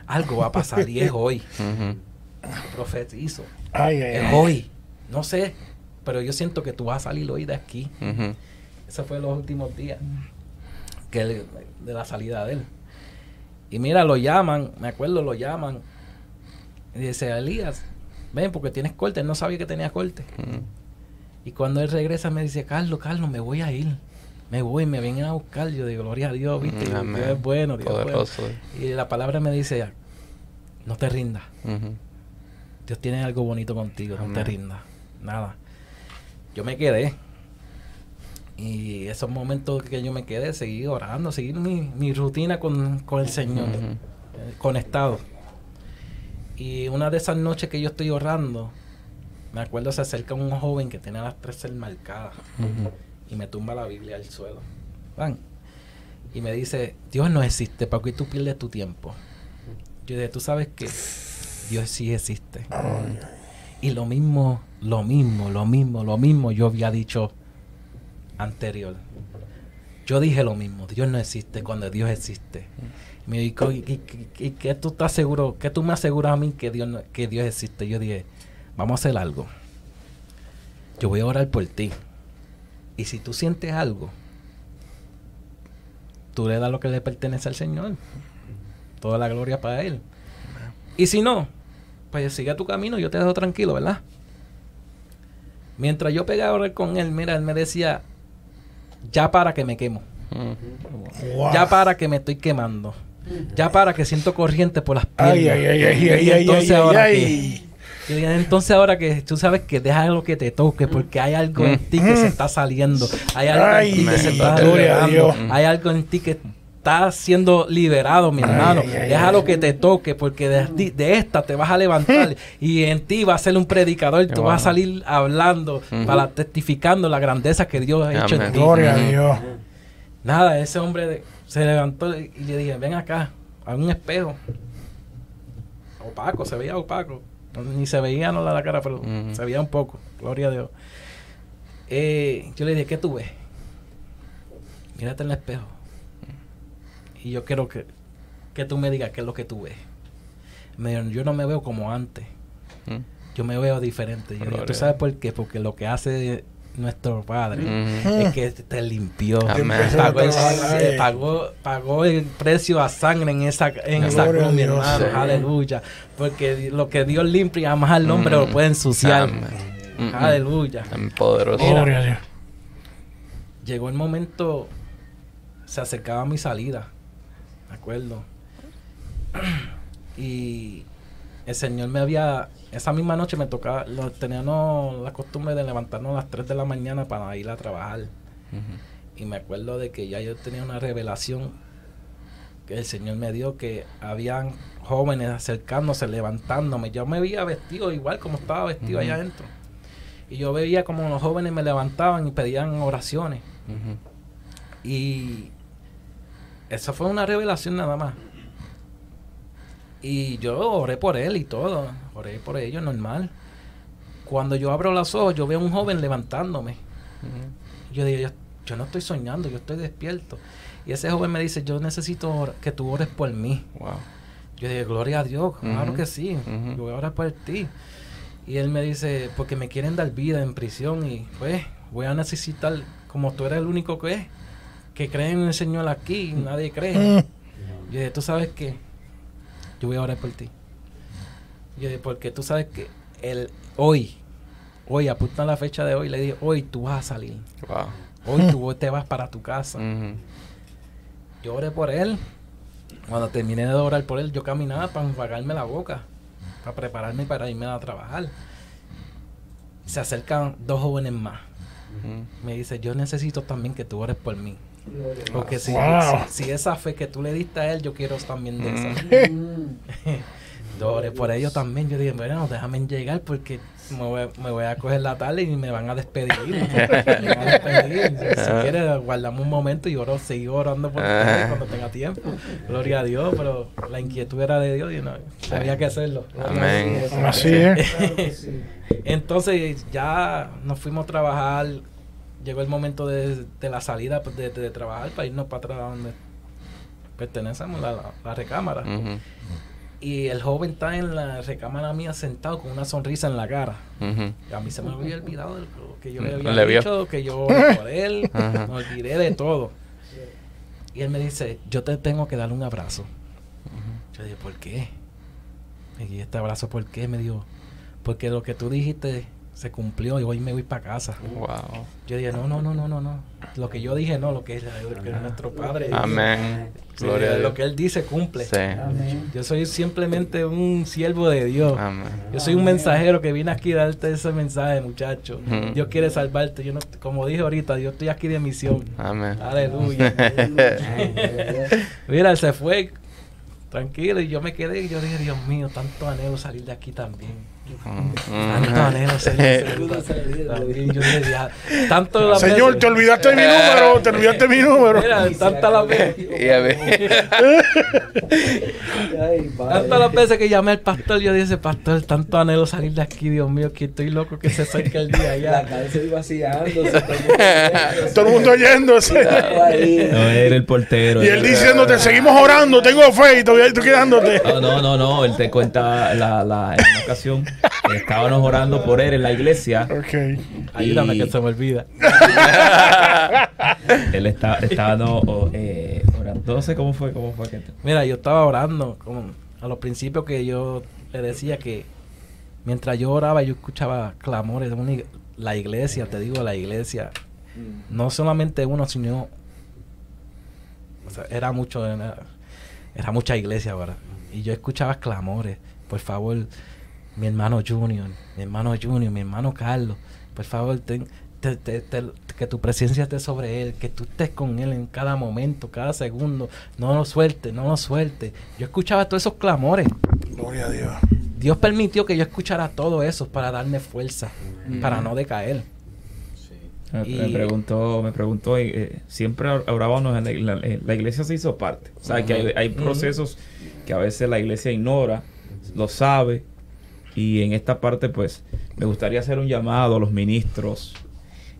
Speaker 7: algo va a pasar y es [LAUGHS] hoy. Profetizo,
Speaker 3: Ay, ay,
Speaker 7: es
Speaker 3: ay.
Speaker 7: hoy. No sé, pero yo siento que tú vas a salir hoy de aquí. Ese fue los últimos días que él- de la salida de él. Y mira, lo llaman, me acuerdo, lo llaman. Y dice, Elías, ven porque tienes corte. Él no sabía que tenía corte. Y cuando él regresa me dice, Carlos, Carlos, me voy a ir. Me voy, me vienen a buscar. Yo digo, gloria a Dios, viste. Dios es bueno, Dios es bueno.
Speaker 1: Poderoso.
Speaker 7: Y la palabra me dice, no te rindas. Dios tiene algo bonito contigo, no te rindas. Nada. Yo me quedé. Y esos momentos que yo me quedé, seguí orando, seguí mi, mi rutina con, con el Señor,
Speaker 1: Ujú.
Speaker 7: eh, conectado. Y una de esas noches que yo estoy orando, me acuerdo se acerca un joven que tenía las tres marcadas y me tumba la Biblia al suelo. Van. Y me dice, Dios no existe, ¿para qué tú pierdes tu tiempo? Yo dije, tú sabes que Dios sí existe. Y lo mismo, lo mismo, lo mismo, lo mismo yo había dicho anterior. Yo dije lo mismo, Dios no existe cuando Dios existe. Me dijo, ¿y, y- y- y qué tú estás seguro? ¿Qué tú me aseguras a mí que Dios, no- que Dios existe? Yo dije, vamos a hacer algo. Yo voy a orar por ti. Y si tú sientes algo, tú le das lo que le pertenece al Señor. Toda la gloria para Él. Y si no, pues sigue tu camino, yo te dejo tranquilo, ¿verdad? Mientras yo pegaba a orar con Él, mira, Él me decía, ya para que me quemo.
Speaker 3: Wow.
Speaker 7: Ya para que me estoy quemando. Ya para que siento corriente por las piernas.
Speaker 3: Ay,
Speaker 7: entonces ahora que- entonces ahora que tú sabes que deja lo que te toque porque hay algo en ti que se está saliendo, hay algo en ti que se está hay algo en ti que está siendo liberado, mi hermano.
Speaker 3: ay, ay,
Speaker 7: deja
Speaker 3: ay.
Speaker 7: lo que te toque porque de, esta te vas a levantar [LAUGHS] y en ti va a ser un predicador, tú vas a salir hablando, para testificando la grandeza que Dios ha hecho en ti.
Speaker 3: Gloria a. Dios.
Speaker 7: Nada, ese hombre de- se levantó y le dije, ven acá, a un espejo. Opaco, se veía opaco. Ni se veía no la cara, pero se veía un poco. Gloria a Dios. Eh, yo le dije, ¿qué tú ves? Mírate en el espejo. Y yo quiero que, que tú me digas qué es lo que tú ves. Me dijo, yo no me veo como antes.
Speaker 1: Ujú.
Speaker 7: Yo me veo diferente. Yo digo,
Speaker 1: Gloria
Speaker 7: ¿tú
Speaker 1: a
Speaker 7: sabes por qué? Porque lo que hace nuestro Padre, el que te limpió.
Speaker 1: Amén.
Speaker 7: Pagó el, eh, pagó, pagó el precio a sangre en esa, en esa cruz, mi hermano.
Speaker 1: Sí.
Speaker 7: Aleluya. Porque lo que Dios limpia, jamás al hombre lo
Speaker 1: Mm.
Speaker 7: puede ensuciar.
Speaker 1: Amén. Mm, mm.
Speaker 7: Aleluya.
Speaker 1: Tan poderoso.
Speaker 7: Mira.
Speaker 3: Gloria a Dios.
Speaker 7: Llegó el momento, se acercaba mi salida, me acuerdo. Y el Señor me había, esa misma noche me tocaba, lo, teníamos la costumbre de levantarnos a las 3 de la mañana para ir a trabajar. Y me acuerdo de que ya yo tenía una revelación que el Señor me dio que habían jóvenes acercándose, levantándome. Yo me veía vestido igual como estaba vestido allá
Speaker 1: Ujú.
Speaker 7: adentro. Y yo veía como los jóvenes me levantaban y pedían oraciones. Y eso fue una revelación nada más. Y yo oré por él y todo. Oré por ellos, normal. Cuando yo abro los ojos, yo veo a un joven levantándome. Yo digo, yo, yo no estoy soñando, yo estoy despierto. Y ese joven me dice, yo necesito que tú ores por mí.
Speaker 1: Wow.
Speaker 7: Yo dije, gloria a Dios, claro que sí, yo voy a orar por ti. Y él me dice, porque me quieren dar vida en prisión y pues voy a necesitar, como tú eres el único que es, que cree en el Señor aquí y nadie cree.
Speaker 3: Mm.
Speaker 7: Yo dije, tú sabes que yo voy a orar por ti. Yo dije, porque tú sabes que el, hoy, hoy, apunta la fecha de hoy, le dije, hoy tú vas a salir.
Speaker 1: Wow.
Speaker 7: Hoy tú [LAUGHS] te vas para tu casa. Yo oré por él. Cuando terminé de orar por él, yo caminaba para enjuagarme la boca, para prepararme para irme a trabajar. Se acercan dos jóvenes más. Me dice, yo necesito también que tú ores por mí. Porque si,
Speaker 3: Wow.
Speaker 7: si, si esa fe que tú le diste a él, yo quiero también de esa.
Speaker 2: Mm. [LAUGHS]
Speaker 7: Por ellos también. Yo dije, bueno, déjame llegar porque me voy, me voy a coger la tarde y me van a despedir. Me van a despedir. [LAUGHS] Si, si quieres, guardamos un momento y oro, sigo orando por ustedes cuando tenga tiempo. Gloria a Dios, pero la inquietud era de Dios y no, había que hacerlo.
Speaker 1: Amén.
Speaker 3: Así es. [LAUGHS]
Speaker 7: Entonces ya nos fuimos a trabajar. Llegó el momento de, de la salida pues, de, de trabajar para irnos para atrás donde pertenecemos, la, la- la recámara. Y el joven está en la recámara mía sentado con una sonrisa en la cara. Y a mí se me había olvidado de lo que yo le
Speaker 1: Mm,
Speaker 7: había
Speaker 1: le vio.
Speaker 7: dicho, que yo [LAUGHS] por él,
Speaker 1: Ajá.
Speaker 7: me olvidé de todo. Y él me dice, yo te tengo que dar un abrazo. Yo dije, ¿por qué? Y este abrazo, ¿por qué? Me dijo, porque lo que tú dijiste se cumplió y hoy me voy para casa.
Speaker 1: Wow.
Speaker 7: Yo dije, no, no, no, no, no, no. Lo que yo dije, no, lo que es, lo que es nuestro Padre.
Speaker 1: Amén.
Speaker 7: Sí,
Speaker 1: Gloria a
Speaker 7: lo que él dice cumple.
Speaker 1: Sí.
Speaker 7: Yo soy simplemente un siervo de Dios.
Speaker 1: Amén.
Speaker 7: Yo soy un mensajero que vine aquí a darte ese mensaje, muchacho.
Speaker 1: Ujú.
Speaker 7: Dios quiere salvarte. Yo no, como dije ahorita, yo estoy aquí de misión.
Speaker 1: Amén.
Speaker 7: Aleluya. Mira, él se fue tranquilo y yo me quedé y yo dije, Dios mío, tanto anhelo salir de aquí también. Tanto de aquí también. Yo dije, "Ya, tanto las
Speaker 3: Señor, te olvidaste mi número, te olvidaste mi número.
Speaker 7: Mira, tantas las veces. Tantas las veces que llamé al pastor, yo dije, pastor, tanto anhelo salir de aquí, Dios mío, que estoy loco que se acerque el día
Speaker 9: La
Speaker 7: ya.
Speaker 9: cabeza iba vaciando.
Speaker 3: Todo el mundo yéndose.
Speaker 8: No, era el portero.
Speaker 3: Y él diciéndote, seguimos orando, tengo fe y todavía tú quedándote.
Speaker 8: No, no, no, no, él te cuenta la, la, en ocasión [LAUGHS] estábamos orando por él en la iglesia.
Speaker 3: Ok.
Speaker 7: Ayúdame
Speaker 8: Y-
Speaker 7: que se me olvida. [LAUGHS]
Speaker 8: Él está, estaba eh, orando. No sé cómo fue, cómo fue que
Speaker 7: Mira, yo estaba orando como a los principios que yo le decía que mientras yo oraba yo escuchaba clamores de una ig- la iglesia, te digo la iglesia, no solamente uno, sino o sea, era mucho, era, era mucha iglesia ahora. Y yo escuchaba clamores, por favor, mi hermano Junior, mi hermano Junior, mi hermano Carlos, por favor, ten- te- te- te- que tu presencia esté sobre él, que tú estés con él en cada momento, cada segundo, no lo suelte, no lo suelte. Yo escuchaba todos esos clamores.
Speaker 3: Gloria a Dios.
Speaker 7: Dios permitió que yo escuchara todo eso para darme fuerza, para no decaer.
Speaker 8: Me,
Speaker 7: Y-
Speaker 8: me preguntó, me preguntó, eh, siempre or- orábamos en la, la- la iglesia se hizo parte. O sea, que hay, hay procesos que a veces la iglesia ignora, lo sabe. Y en esta parte, pues, me gustaría hacer un llamado a los ministros,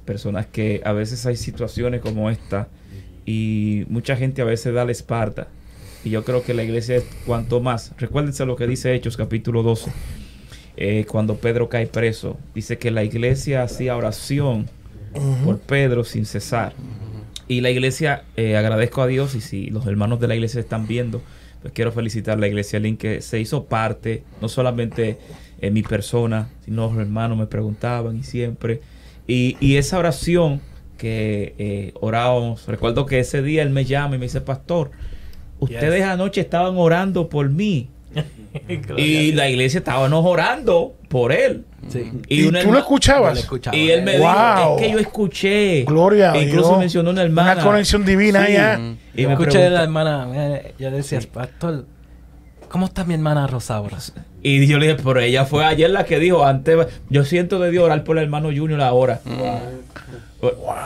Speaker 8: personas que a veces hay situaciones como esta y mucha gente a veces da la espalda. Y yo creo que la iglesia es cuanto más. Recuérdense lo que dice Hechos capítulo 12. eh, cuando Pedro cae preso, dice que la iglesia hacía oración por Pedro sin cesar. Y la iglesia, eh, agradezco a Dios y si los hermanos de la iglesia están viendo, pues quiero felicitar a la iglesia Link que se hizo parte, no solamente en mi persona, sino los hermanos me preguntaban y siempre. Y, y esa oración que eh, orábamos, recuerdo que ese día él me llama y me dice, pastor, ustedes anoche estaban orando por mí. [LAUGHS] y la iglesia estábamos orando por él.
Speaker 7: Sí.
Speaker 3: ¿Y, tú lo escuchabas?
Speaker 7: Yo escuchaba.
Speaker 8: Y él me
Speaker 3: Wow.
Speaker 8: dijo, es que yo escuché.
Speaker 3: Gloria a
Speaker 8: Incluso
Speaker 3: Dios.
Speaker 8: mencionó una hermana.
Speaker 3: Una conexión divina
Speaker 8: Sí.
Speaker 3: allá.
Speaker 8: Y me
Speaker 7: escuché a la hermana, eh, ella decía, pastor, ¿cómo está mi hermana Rosaura?
Speaker 8: Y yo le dije, pero ella fue ayer la que dijo, antes, yo siento de Dios orar por el hermano Junior ahora.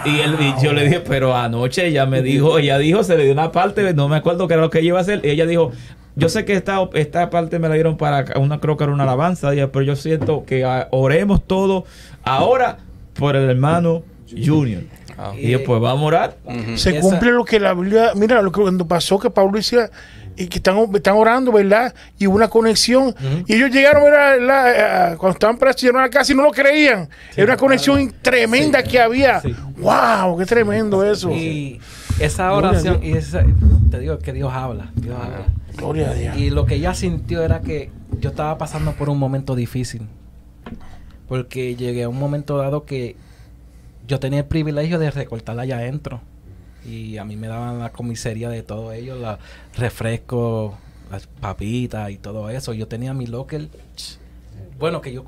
Speaker 8: Y, él, y yo le dije, pero anoche ella me dijo, ella dijo, se le dio una parte, no me acuerdo qué era lo que ella iba a hacer. Y ella dijo, yo sé que esta, esta parte me la dieron para una, creo que era una alabanza, pero yo siento que ah, oremos todos ahora por el hermano Junior.
Speaker 1: Ah.
Speaker 8: Y yo, pues vamos a orar.
Speaker 1: Ujú.
Speaker 3: Se cumple lo que la Biblia, mira lo que cuando pasó que Pablo decía y que están, están orando, ¿verdad? Y hubo una conexión. Y ellos llegaron, ¿verdad? La- a- cuando estaban presionados a la casa y no lo creían. Era una conexión tremenda que había.
Speaker 7: Sí.
Speaker 3: ¡Wow! ¡Qué tremendo eso!
Speaker 7: Y esa oración, y esa, te digo que Dios habla, Dios habla.
Speaker 3: Gloria a Dios.
Speaker 7: Y lo que ella sintió era que yo estaba pasando por un momento difícil. Porque llegué a un momento dado que yo tenía el privilegio de recortarla allá adentro. Y a mí me daban la comisaría de todo ello, los refrescos, las papitas y todo eso. Yo tenía mi locker. Bueno, que yo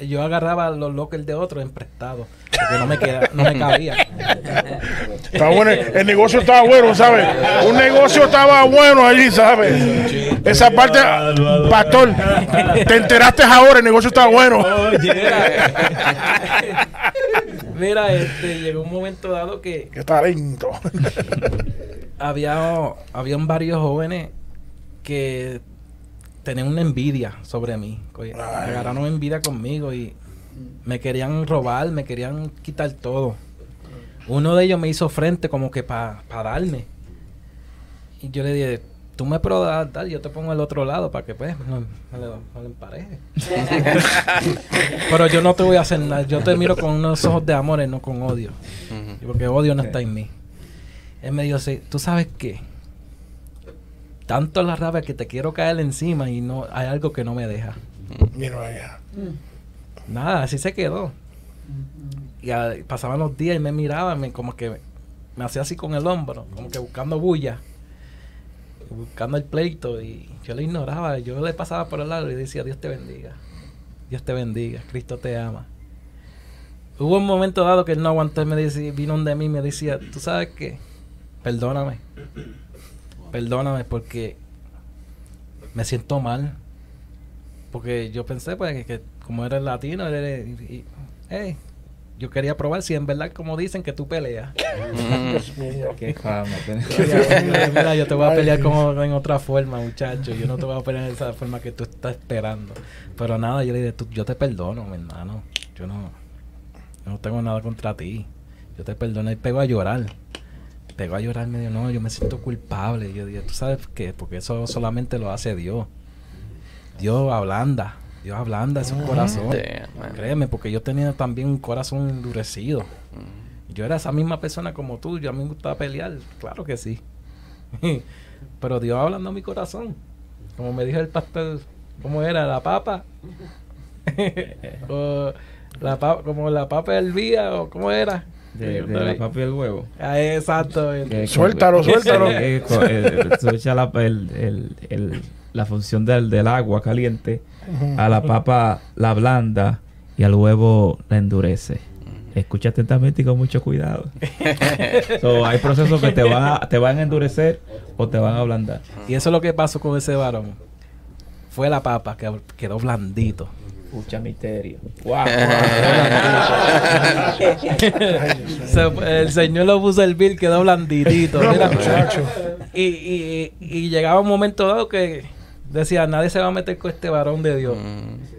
Speaker 7: yo agarraba los lockers de otros en prestado. Porque no me, queda, no me cabía. [LAUGHS]
Speaker 3: Estaba bueno, el negocio estaba bueno, ¿sabes? Un negocio estaba bueno allí, ¿sabes? Esa parte, pastor, te enteraste ahora, el negocio estaba bueno. [LAUGHS]
Speaker 7: Mira, este, llegó un momento dado que
Speaker 3: Qué talento.
Speaker 7: había, habían varios jóvenes que tenían una envidia sobre mí. Agarraron envidia conmigo y me querían robar, me querían quitar todo. Uno de ellos me hizo frente como que para darme. Y yo le dije, tú me puedes dar, dar, yo te pongo al otro lado para que pues no, no le, no le empareje. [LAUGHS] Pero yo no te voy a hacer nada. Yo te miro con unos ojos de amor y no con odio. Porque odio no está en mí. Él me dijo, sí, ¿tú sabes qué? Tanto la rabia que te quiero caer encima y no hay algo que no me deja.
Speaker 3: Mira allá.
Speaker 7: Nada, así se quedó. Y ah, pasaban los días y me miraba, me, como que me hacía así con el hombro, como que buscando bulla, buscando el pleito. Y yo le ignoraba, yo le pasaba por el lado y decía, Dios te bendiga, Dios te bendiga, Cristo te ama. Hubo un momento dado que él no aguantó y me decía, vino donde mí y me decía, ¿tú sabes qué? Perdóname. Perdóname porque me siento mal. Porque yo pensé, pues, que, que como eres latino, eres, y- y- hey, yo quería probar si en verdad, como dicen, que tú peleas.
Speaker 1: Ujú. [LAUGHS]
Speaker 8: Qué fama. [LAUGHS]
Speaker 7: Mira, mira, yo te voy a pelear como en otra forma, muchacho. Yo no te voy a pelear de esa forma que tú estás esperando. Pero nada, yo le dije, "Tú- yo te perdono, mi hermano. Yo no, yo no tengo nada contra ti. Yo te perdono. Y pegó a llorar. Pegó a llorar, me dijo, no, yo me siento culpable. Yo dije, ¿tú sabes qué? Porque eso solamente lo hace Dios. Dios ablanda. Dios ablanda su corazón.
Speaker 1: Damn, man.
Speaker 7: Créeme, porque yo tenía también un corazón endurecido. Yo era esa misma persona como tú, yo a mí me gustaba pelear, claro que sí. Pero Dios hablando a mi corazón. Como me dijo el pastor, ¿cómo era? ¿La papa? o la papa, como la papa hervía, o cómo era?
Speaker 8: De, de la papa y el huevo.
Speaker 7: Ah, exacto. el-
Speaker 3: Suéltalo, suéltalo.
Speaker 8: Eh, eh, el- el- el- la función del, del agua caliente, a la papa la blanda y al huevo la endurece. Escucha atentamente y con mucho cuidado. [LAUGHS] So, hay procesos que te van, a, te van a endurecer o te van a ablandar.
Speaker 7: Y eso es lo que pasó con ese varón. Fue la papa que quedó blandito.
Speaker 8: Escucha misterio. Wow.
Speaker 7: El Señor lo puso el bill, quedó blanditito. Mira.
Speaker 3: muchacho.
Speaker 7: y, y, y llegaba un momento dado que decía, nadie se va a meter con este varón de Dios.
Speaker 1: Mm.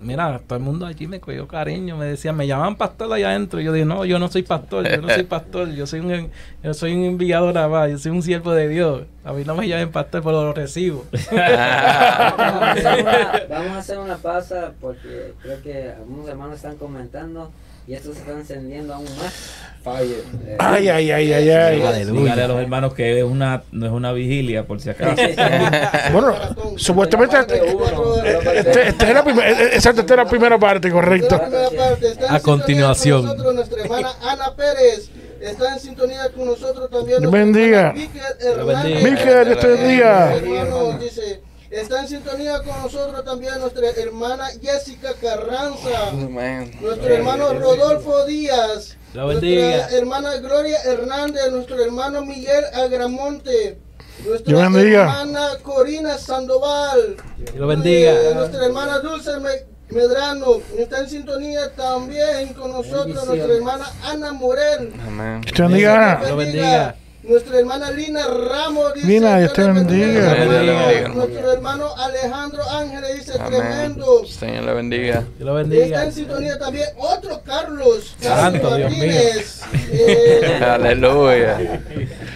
Speaker 7: Mira, todo el mundo allí me cogió cariño, me decía, me llaman pastor allá adentro. Y yo dije, no, yo no soy pastor, yo no soy [LAUGHS] pastor, yo soy un, yo soy un enviado nada más, yo soy un siervo de Dios. A mí no me llamen pastor, pero lo recibo. [LAUGHS]
Speaker 2: Vamos a hacer una- vamos a hacer una pausa porque creo que algunos hermanos están comentando y esto se está encendiendo aún más. Fire. eh,
Speaker 3: Ay, ay, ay, ay, ay.
Speaker 7: Aleluya.
Speaker 8: Dígale a los hermanos que es una, no es una vigilia, por si acaso. [LAUGHS]
Speaker 3: Bueno, supuestamente este, este- esta es la primera, exacto, esta es la primera parte,
Speaker 5: Esta
Speaker 3: correcto.
Speaker 5: la primera parte. Está en
Speaker 7: A continuación.
Speaker 5: nosotros nuestra hermana Ana Pérez. Está en sintonía con nosotros también.
Speaker 3: Bendiga.
Speaker 5: Miquel Hernández.
Speaker 7: bendiga.
Speaker 3: Miquel, Dios te bendiga.
Speaker 5: Hermano, dice, está en sintonía con nosotros también nuestra hermana Jessica Carranza.
Speaker 1: Amén.
Speaker 5: Nuestro hermano Rodolfo Díaz.
Speaker 7: Bendiga.
Speaker 5: Nuestra hermana Gloria Hernández. Nuestro hermano Miguel Agramonte. Nuestra
Speaker 3: bendiga.
Speaker 5: hermana Corina Sandoval.
Speaker 7: Dios bendiga.
Speaker 5: Eh, nuestra hermana Dulce Me- Medrano. Está en sintonía también con nosotros. Nuestra hermana Ana Morel.
Speaker 1: Amén.
Speaker 3: Bendiga.
Speaker 7: Dios bendiga.
Speaker 5: Nuestra hermana Lina Ramos dice,
Speaker 3: Lina, Dios te bendiga.
Speaker 5: hermano.
Speaker 1: Dios bendiga.
Speaker 5: Nuestro hermano Alejandro Ángeles dice
Speaker 1: Amén.
Speaker 5: tremendo.
Speaker 1: Señor le bendiga.
Speaker 7: Dios lo
Speaker 5: Está
Speaker 7: bendiga.
Speaker 5: en sintonía también otro Carlos.
Speaker 7: Santo
Speaker 5: Carlos
Speaker 7: Dios
Speaker 5: Martínez. Eh, [LAUGHS]
Speaker 1: Aleluya.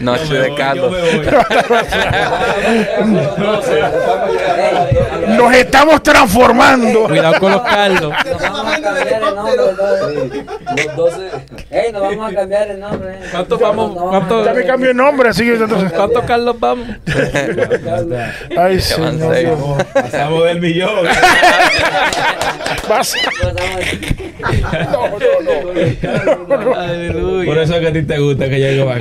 Speaker 1: Noche de Carlos. [LAUGHS]
Speaker 3: Nos estamos transformando.
Speaker 7: Cuidado con los caldos. [LAUGHS]
Speaker 5: que
Speaker 2: Nos
Speaker 5: está
Speaker 2: vamos a cambiar el nombre. Los 12. Ey, nos vamos a cambiar el nombre.
Speaker 7: ¿Cuántos vamos? ¿Cuántos-
Speaker 3: cambió el nombre, así que entonces.
Speaker 7: ¿Cuántos Carlos vamos? [LAUGHS]
Speaker 3: Ay, señor.
Speaker 8: Pasamos del millón. [LAUGHS]
Speaker 3: Vas- No, no, no.
Speaker 7: Aleluya.
Speaker 8: Por eso es que a ti te gusta que diga más.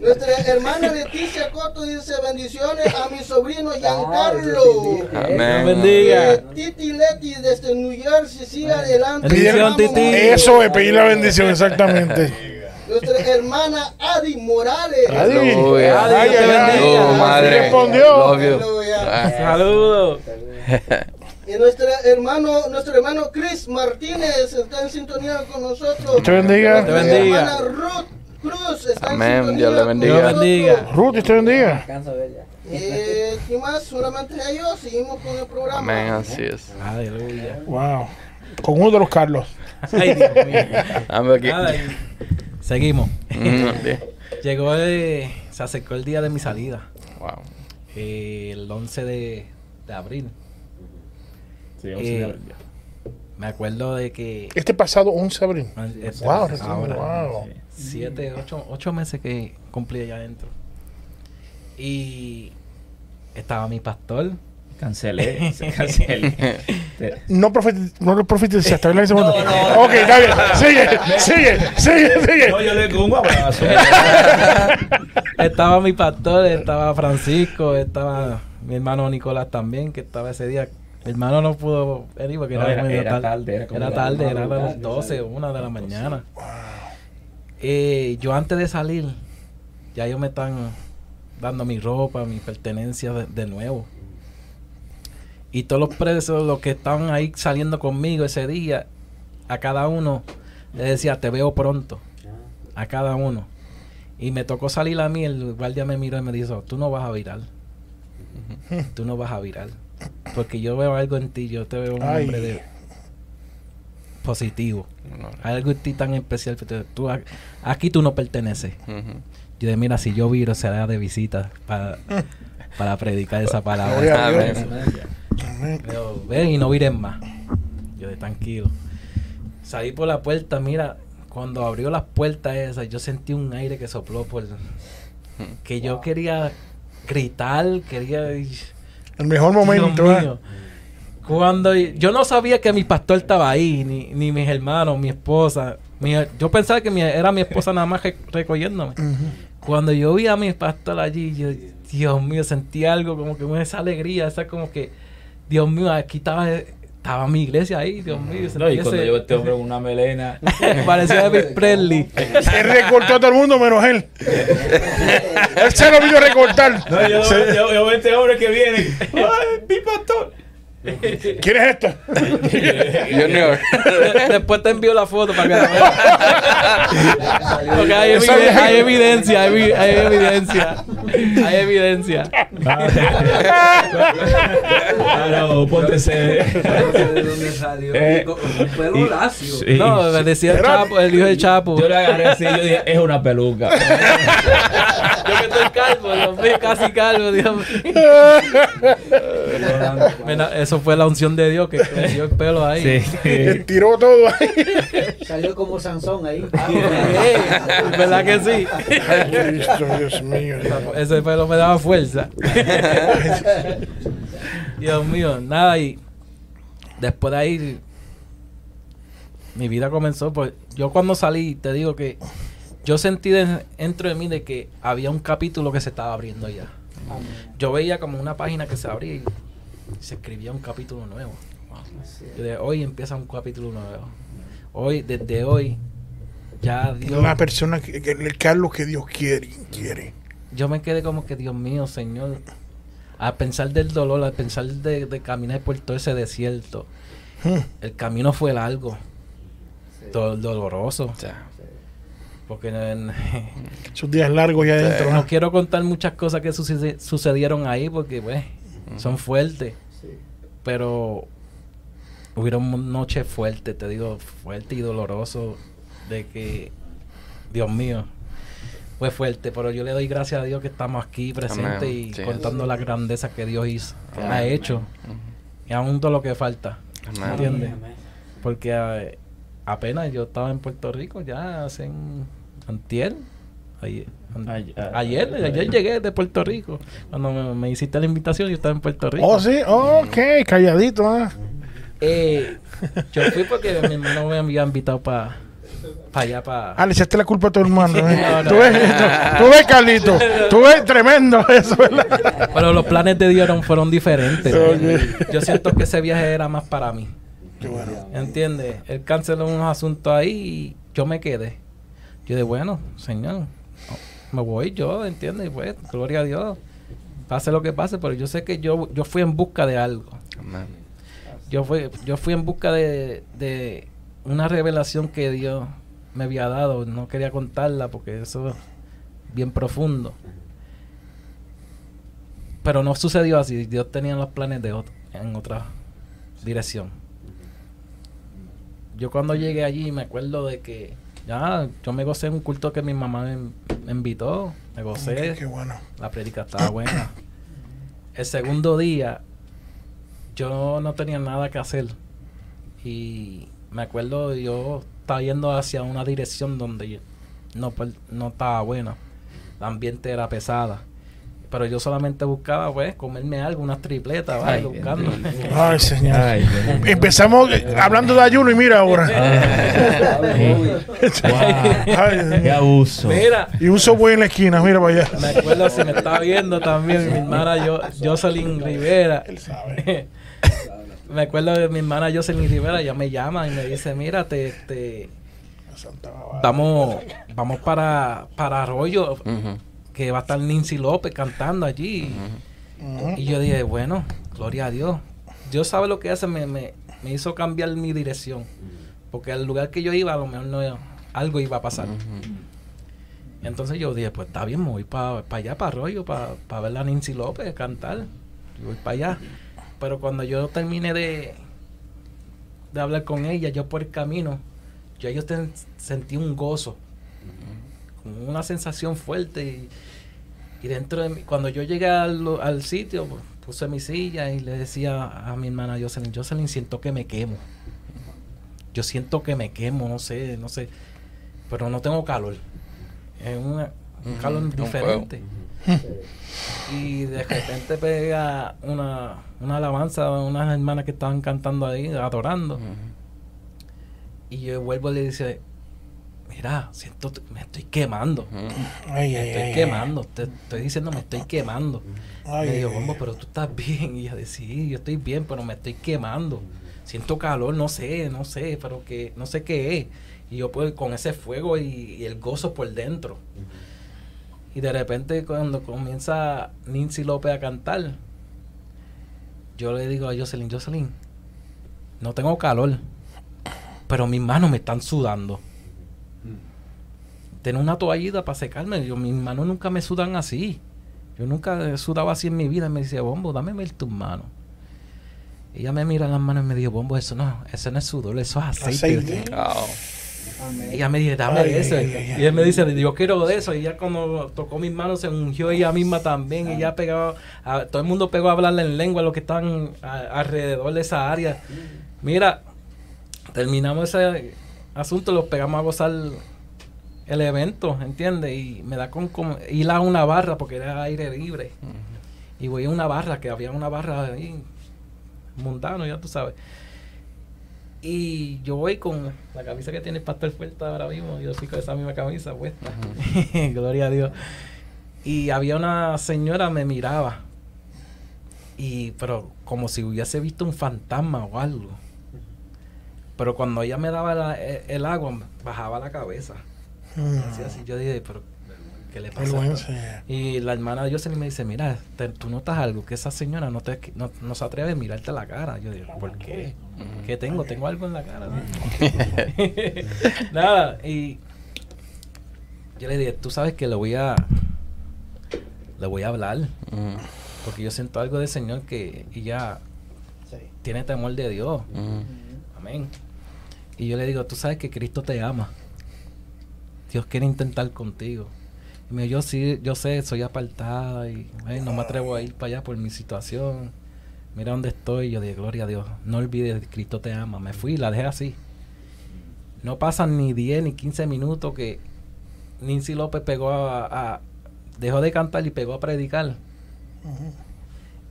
Speaker 5: Nuestra hermana Leticia Coto dice bendiciones a mi sobrino Giancarlo.
Speaker 1: Amén.
Speaker 7: bendiga.
Speaker 5: Eh, Titi Leti desde New Jersey, siga adelante.
Speaker 7: Bendición, Titi.
Speaker 3: Eso es pedir la bendición, exactamente.
Speaker 5: Nuestra hermana Adi Morales.
Speaker 3: Adi.
Speaker 1: Aleluya.
Speaker 3: Ay, ay, ay.
Speaker 1: Oh, madre.
Speaker 3: Respondió.
Speaker 5: Aleluya.
Speaker 7: Saludos.
Speaker 5: Y nuestro hermano, nuestro hermano Chris Martínez está en sintonía con nosotros.
Speaker 3: Dios te bendiga.
Speaker 7: Te bendiga.
Speaker 5: hermana Ruth Cruz está
Speaker 1: Amén,
Speaker 5: en sintonía
Speaker 1: Dios le bendiga.
Speaker 7: Dios bendiga.
Speaker 3: Ruth, Dios te bendiga.
Speaker 5: Eh, ¿Qué más? Solamente ellos. Seguimos con el programa.
Speaker 1: Amén, así es.
Speaker 7: Aleluya.
Speaker 3: Wow. Con uno de los Carlos.
Speaker 7: Ay, Dios mío.
Speaker 1: Ando aquí.
Speaker 7: Seguimos.
Speaker 1: Mm. [LAUGHS]
Speaker 7: Llegó, el- se acercó el día de mi salida.
Speaker 1: Wow.
Speaker 7: eh, el 11 de, de abril.
Speaker 8: Sí,
Speaker 7: Eh, Me acuerdo de que
Speaker 3: Este pasado 11 de abril.
Speaker 7: este,
Speaker 3: Wow,
Speaker 7: ahora,
Speaker 3: wow.
Speaker 7: siete, ocho, ocho meses que cumplí allá adentro. Y estaba mi pastor.
Speaker 8: Cancelé, [LAUGHS] se cancelé.
Speaker 3: No, profeti no ese momento. Ok, está bien. Sigue, sigue, sigue, sigue.
Speaker 8: No, yo le doy un abrazo. [LAUGHS]
Speaker 7: estaba mi pastor, estaba Francisco, estaba mi hermano Nicolás también, que estaba ese día. Mi hermano no pudo venir porque
Speaker 8: No,
Speaker 7: era,
Speaker 8: era-
Speaker 7: tarde.
Speaker 8: tarde, era como
Speaker 7: Era
Speaker 8: la
Speaker 7: tarde, era las 12, 1 de la mañana. Eh, yo antes de salir, ya ellos me están dando mi ropa, mi pertenencia de, de nuevo. Y todos los presos, los que estaban ahí saliendo conmigo ese día, a cada uno le decía, te veo pronto. A cada uno. Y me tocó salir a mí, el guardia me miró y me dijo, tú no vas a virar. [LAUGHS] Tú no vas a virar. Porque yo veo algo en ti, yo te veo un
Speaker 3: Ay.
Speaker 7: hombre de positivo.
Speaker 1: No.
Speaker 7: Algo en ti tan especial. que te- Tú, a- aquí tú no perteneces. Yo de mira, si yo viro, será de visita para, para predicar esa [LAUGHS] palabra. Pero, ven y no viren más. Yo de tranquilo. Salí por la puerta, mira, cuando abrió las puertas esas, yo sentí un aire que sopló por... Que yo quería gritar, quería...
Speaker 3: El mejor momento.
Speaker 7: Cuando yo no sabía que mi pastor estaba ahí, ni, ni mis hermanos, mi esposa. Mi- yo pensaba que mi- era mi esposa nada más re- recogiéndome. Cuando yo vi a mi pastor allí, yo, Dios mío, sentí algo como que esa alegría, esa como que, Dios mío, aquí estaba, estaba mi iglesia ahí, Dios mío.
Speaker 8: No, y cuando
Speaker 7: ese-
Speaker 8: yo este hombre con una melena. [LAUGHS]
Speaker 7: parecía Elvis Presley.
Speaker 3: Él recortó a todo el mundo menos él. [LAUGHS] él se lo vino a recortar.
Speaker 8: No, yo, yo, yo veo este hombre que viene. [LAUGHS] ¡Ay, mi pastor!
Speaker 3: ¿Quién es esta? [LAUGHS]
Speaker 1: Junior.
Speaker 7: Después te envío la foto para que la veas. [LAUGHS] Porque hay, eviden- hay evidencia, hay, evi- hay evidencia. Hay evidencia.
Speaker 8: Claro, ponte ese.
Speaker 2: ¿De dónde salió?
Speaker 8: Eh,
Speaker 2: con pelo
Speaker 8: y-
Speaker 2: lacio.
Speaker 8: sí.
Speaker 7: No, me decía el Chapo, el hijo del Chapo.
Speaker 8: Yo le agarré así, yo dije, es una peluca.
Speaker 7: Yo que estoy calvo, Dios mío, casi calvo, Dios mío. [LAUGHS] Mira, eso fue la unción de Dios que [LAUGHS] creció el pelo ahí.
Speaker 8: Sí.
Speaker 3: Tiró todo ahí.
Speaker 4: Salió como Sansón ahí. [LAUGHS]
Speaker 7: ¿Verdad que sí?
Speaker 3: Cristo, Dios mío.
Speaker 7: Ese pelo me daba fuerza. [LAUGHS] Dios mío, nada, y después de ahí mi vida comenzó. Pues yo cuando salí, te digo que yo sentí de- dentro de mí de que había un capítulo que se estaba abriendo ya. Yo veía como una página que se abría y se escribía un capítulo nuevo. De hoy empieza un capítulo nuevo. Hoy, desde hoy, ya Dios.
Speaker 3: La persona que, que- el Carlos que Dios quiere, quiere.
Speaker 7: Yo me quedé como que, Dios mío, Señor, a pensar del dolor, a pensar de, de caminar por todo ese desierto.
Speaker 3: Hmm.
Speaker 7: El camino fue largo, do- doloroso,
Speaker 1: O sea,
Speaker 7: porque en-
Speaker 3: Sus días largos ya [LAUGHS] adentro.
Speaker 7: no
Speaker 3: ¿no?
Speaker 7: quiero contar muchas cosas que sucede- sucedieron ahí, porque pues, son fuertes, pero hubieron noches fuertes, te digo, fuerte y doloroso, de que, Dios mío, fue fuerte, pero yo le doy gracias a Dios que estamos aquí presentes
Speaker 1: Amén.
Speaker 7: y
Speaker 1: Sí.
Speaker 7: contando la grandeza que Dios hizo, que ha
Speaker 1: Amén.
Speaker 7: hecho, y aún todo lo que falta,
Speaker 1: Amén.
Speaker 7: ¿entiendes? Porque eh, apenas yo estaba en Puerto Rico ya hace un antier, ayer, ayer,
Speaker 8: ay-
Speaker 7: ayer llegué de Puerto Rico. Cuando me, me hiciste la invitación yo estaba en Puerto Rico.
Speaker 3: Oh, sí, ok, calladito. ¿ah?
Speaker 7: Eh, yo fui porque mi hermano me había invitado para allá, para...
Speaker 3: Ah, le echaste la culpa a tu hermano. [LAUGHS] ¿eh?
Speaker 7: No, no.
Speaker 3: Tú ves, tú ves, Carlito. Tú ves tremendo eso, ¿verdad?
Speaker 7: Pero los planes de Dios eran- fueron diferentes. Yo siento que ese viaje era más para mí.
Speaker 3: Qué bueno.
Speaker 7: ¿Entiendes? Él canceló unos asuntos ahí y yo me quedé. Yo dije, bueno, señor, me voy yo, ¿entiendes? Y Pues, gloria a Dios. Pase lo que pase, pero yo sé que yo, yo fui en busca de algo.
Speaker 1: Amén.
Speaker 7: Yo fui, yo fui en busca de, de una revelación que Dios me había dado. No quería contarla porque eso es bien profundo. Pero no sucedió así. Dios tenía los planes de ot- en otra dirección. Yo cuando llegué allí me acuerdo de que ya yo me gocé en un culto que mi mamá me, me invitó. Me gocé.
Speaker 3: qué bueno.
Speaker 7: La prédica estaba buena. El segundo día, yo no tenía nada que hacer. Y me acuerdo, yo estaba yendo hacia una dirección donde no, pues, no estaba buena. El ambiente era pesada. Pero yo solamente buscaba, pues, comerme algo, unas tripletas, ¿vale?
Speaker 8: Ay,
Speaker 7: buscando. [LAUGHS]
Speaker 3: Ay, señor.
Speaker 8: Ay.
Speaker 3: Empezamos eh, hablando de ayuno y mira ahora. Ay, [LAUGHS]
Speaker 8: qué abuso.
Speaker 7: Mira,
Speaker 3: y un subway en la esquina, mira para allá.
Speaker 7: me acuerdo si me estaba viendo también mi hermana yo, Jocelyn Rivera. [LAUGHS] me acuerdo de mi hermana Jocelyn Rivera, ella me llama y me dice, mira, te, te vamos, vamos para, para Arroyo,
Speaker 1: Ujú.
Speaker 7: Que va a estar Nancy López cantando allí. Y yo dije, bueno, gloria a Dios. Dios sabe lo que hace, me, me, me hizo cambiar mi dirección. Porque al lugar que yo iba, a lo mejor no, algo iba a pasar. Entonces yo dije, pues está bien, me voy para allá, para Arroyo, para ver a Nancy López cantar. Yo voy para allá. Pero cuando yo terminé de, de hablar con ella, yo por el camino, yo, yo ten- sentí un gozo, una sensación fuerte. Y, y dentro de mí, cuando yo llegué al, al sitio, pues, puse mi silla y le decía a mi hermana Jocelyn, Jocelyn, siento que me quemo. Yo siento que me quemo, no sé, no sé. Pero no tengo calor. Es una- un calor diferente. Y de repente pega una, una alabanza de unas hermanas que estaban cantando ahí, adorando. Y yo vuelvo y le dice, mira, siento, me estoy quemando.
Speaker 3: Ay,
Speaker 7: Me
Speaker 3: ay,
Speaker 7: estoy
Speaker 3: ay,
Speaker 7: quemando. Te estoy diciendo, me estoy quemando.
Speaker 3: Ay,
Speaker 7: me dijo, bombo, pero tú estás bien. [LAUGHS] Y yo decía, sí, yo estoy bien, pero me estoy quemando. Siento calor, no sé, no sé, pero que no sé qué es. Y yo pues con ese fuego y, y el gozo por dentro. Y de repente cuando comienza Nancy López a cantar, yo le digo a Jocelyn, Jocelyn, no tengo calor, pero mis manos me están sudando. Tengo una toallita para secarme. Yo, mis manos nunca me sudan así. Yo nunca he sudado así en mi vida. Y me dice, Bombo, dame ver tus manos. Ella me mira las manos y me dijo, Bombo, eso no, eso no es sudor, eso es aceite.
Speaker 3: Aceite.
Speaker 1: Oh.
Speaker 7: Y ella me dice, dame
Speaker 3: Ay,
Speaker 7: de eso.
Speaker 3: ay, ay,
Speaker 7: y él me dice, yo quiero de eso. Y ella cuando tocó mis manos se ungió ella misma también. Y ella pegaba, a- todo el mundo pegó a hablarle en lengua, los que estaban a- alrededor de esa área. Mira, terminamos ese asunto, los pegamos a gozar el evento, ¿entiendes? Y me da con, con ir a una barra porque era aire libre. Y voy a una barra, que había una barra ahí, mundano, ya tú sabes. Y yo voy con la camisa que tiene el pastor Fuerte ahora mismo. Yo soy con esa misma camisa puesta. [LAUGHS] Gloria a Dios. Y había una señora me miraba. Y, pero como si hubiese visto un fantasma o algo. Pero cuando ella me daba la- e- el, agua, bajaba la cabeza.
Speaker 3: Mm.
Speaker 7: Así. Yo dije, pero ¿qué le pasa? Y la hermana de Jocelyn me dice, mira, te- tú notas algo, que esa señora no, te, no, no se atreve a mirarte a la cara. Yo digo, ¿por qué? ¿Qué tengo? Tengo algo en la cara. ¿no?" [LAUGHS] Nada, y yo le dije, tú sabes que le voy a, le voy a hablar,
Speaker 1: Ujú,
Speaker 7: porque yo siento algo del Señor que ella
Speaker 4: Sí.
Speaker 7: tiene temor de Dios. Amén. Y yo le digo, tú sabes que Cristo te ama. Dios quiere intentar contigo. Y me dijo, yo sí, yo sé, soy apartada y ay, no me atrevo a ir para allá por mi situación. Mira dónde estoy. Yo dije, gloria a Dios. No olvides, Cristo te ama. Me fui y la dejé así. No pasan ni 10 ni 15 minutos que Nancy López pegó a, a- dejó de cantar y pegó a predicar.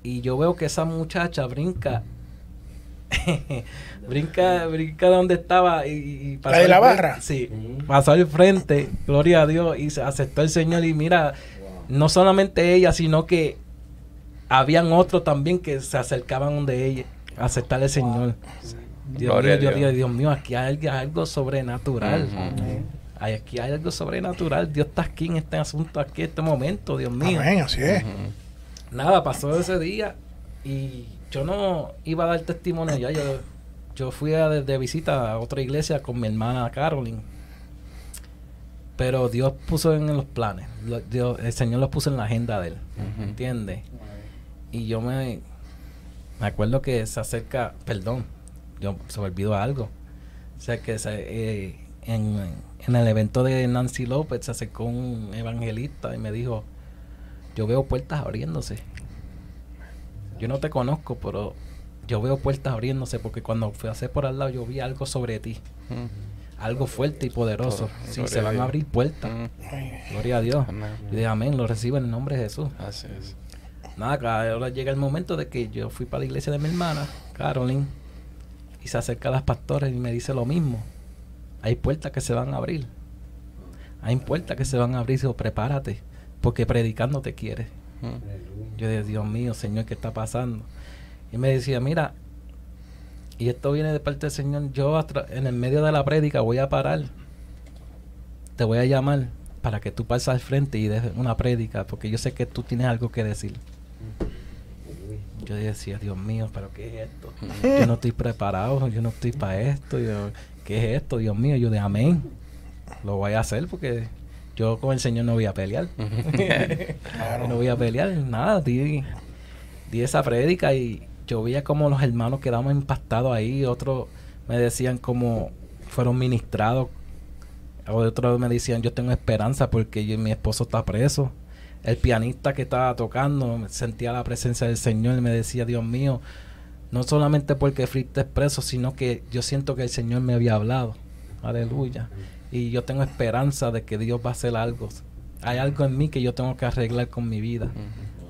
Speaker 7: Y yo veo que esa muchacha brinca. [LAUGHS] brinca, brinca donde estaba y, y
Speaker 3: ¿La de
Speaker 7: al
Speaker 3: la
Speaker 7: frente.
Speaker 3: barra?
Speaker 7: Sí, pasó al frente, gloria a Dios, y se aceptó el Señor. Y mira, no solamente ella, sino que habían otros también que se acercaban donde ella a aceptar al Señor. Dios
Speaker 1: Gloria
Speaker 7: mío,
Speaker 1: a Dios.
Speaker 7: mío, aquí hay algo, algo sobrenatural. Ay, Aquí hay algo sobrenatural. Dios está aquí en este asunto, aquí en este momento, Dios mío.
Speaker 3: Amén, así es.
Speaker 7: Nada, pasó ese día y yo no iba a dar testimonio ya. Yo, yo fui a, de, de visita a otra iglesia con mi hermana Carolyn. Pero Dios puso en los planes. Lo- Dios- el Señor lo puso en la agenda de él.
Speaker 1: Ujú.
Speaker 7: ¿Entiendes? Y yo me, me acuerdo que se acerca, perdón, yo se me olvidó algo. O sea que se, eh, en, en el evento de Nancy López se acercó un evangelista y me dijo, yo veo puertas abriéndose. Yo no te conozco, pero yo veo puertas abriéndose porque cuando fui a hacer por al lado yo vi algo sobre ti. Algo fuerte y poderoso.
Speaker 1: Todo.
Speaker 7: Sí, se van a abrir puertas. Gloria a Dios.
Speaker 1: Amén.
Speaker 7: Y de amén, lo recibo en el nombre de Jesús.
Speaker 1: Así es.
Speaker 7: Nada, ahora llega el momento de que yo fui para la iglesia de mi hermana, Carolyn, y se acerca a las pastores y me dice lo mismo. Hay puertas que se van a abrir. Hay puertas que se van a abrir. Digo, prepárate, porque predicando te quiere. Yo dije, Dios mío, Señor, ¿qué está pasando? Y me decía, mira, y esto viene de parte del Señor, yo en el medio de la prédica voy a parar, te voy a llamar para que tú pases al frente y des una prédica, porque yo sé que tú tienes algo que decir. Yo decía, Dios mío, pero ¿qué es esto? Yo no estoy preparado, yo no estoy para esto. Yo, ¿Qué es esto, Dios mío? Yo de amén. Lo voy a hacer porque yo con el Señor no voy a pelear. [LAUGHS] No voy a pelear, nada. Di, di esa prédica y yo veía como los hermanos quedaban impactados ahí. Otros me decían como fueron ministrados. Otros me decían, yo tengo esperanza porque yo- mi esposo está preso. El pianista que estaba tocando sentía la presencia del Señor y me decía, Dios mío, no solamente porque fuiste preso, sino que yo siento que el Señor me había hablado. Aleluya. Y yo tengo esperanza de que Dios va a hacer algo. Hay algo en mí que yo tengo que arreglar con mi vida.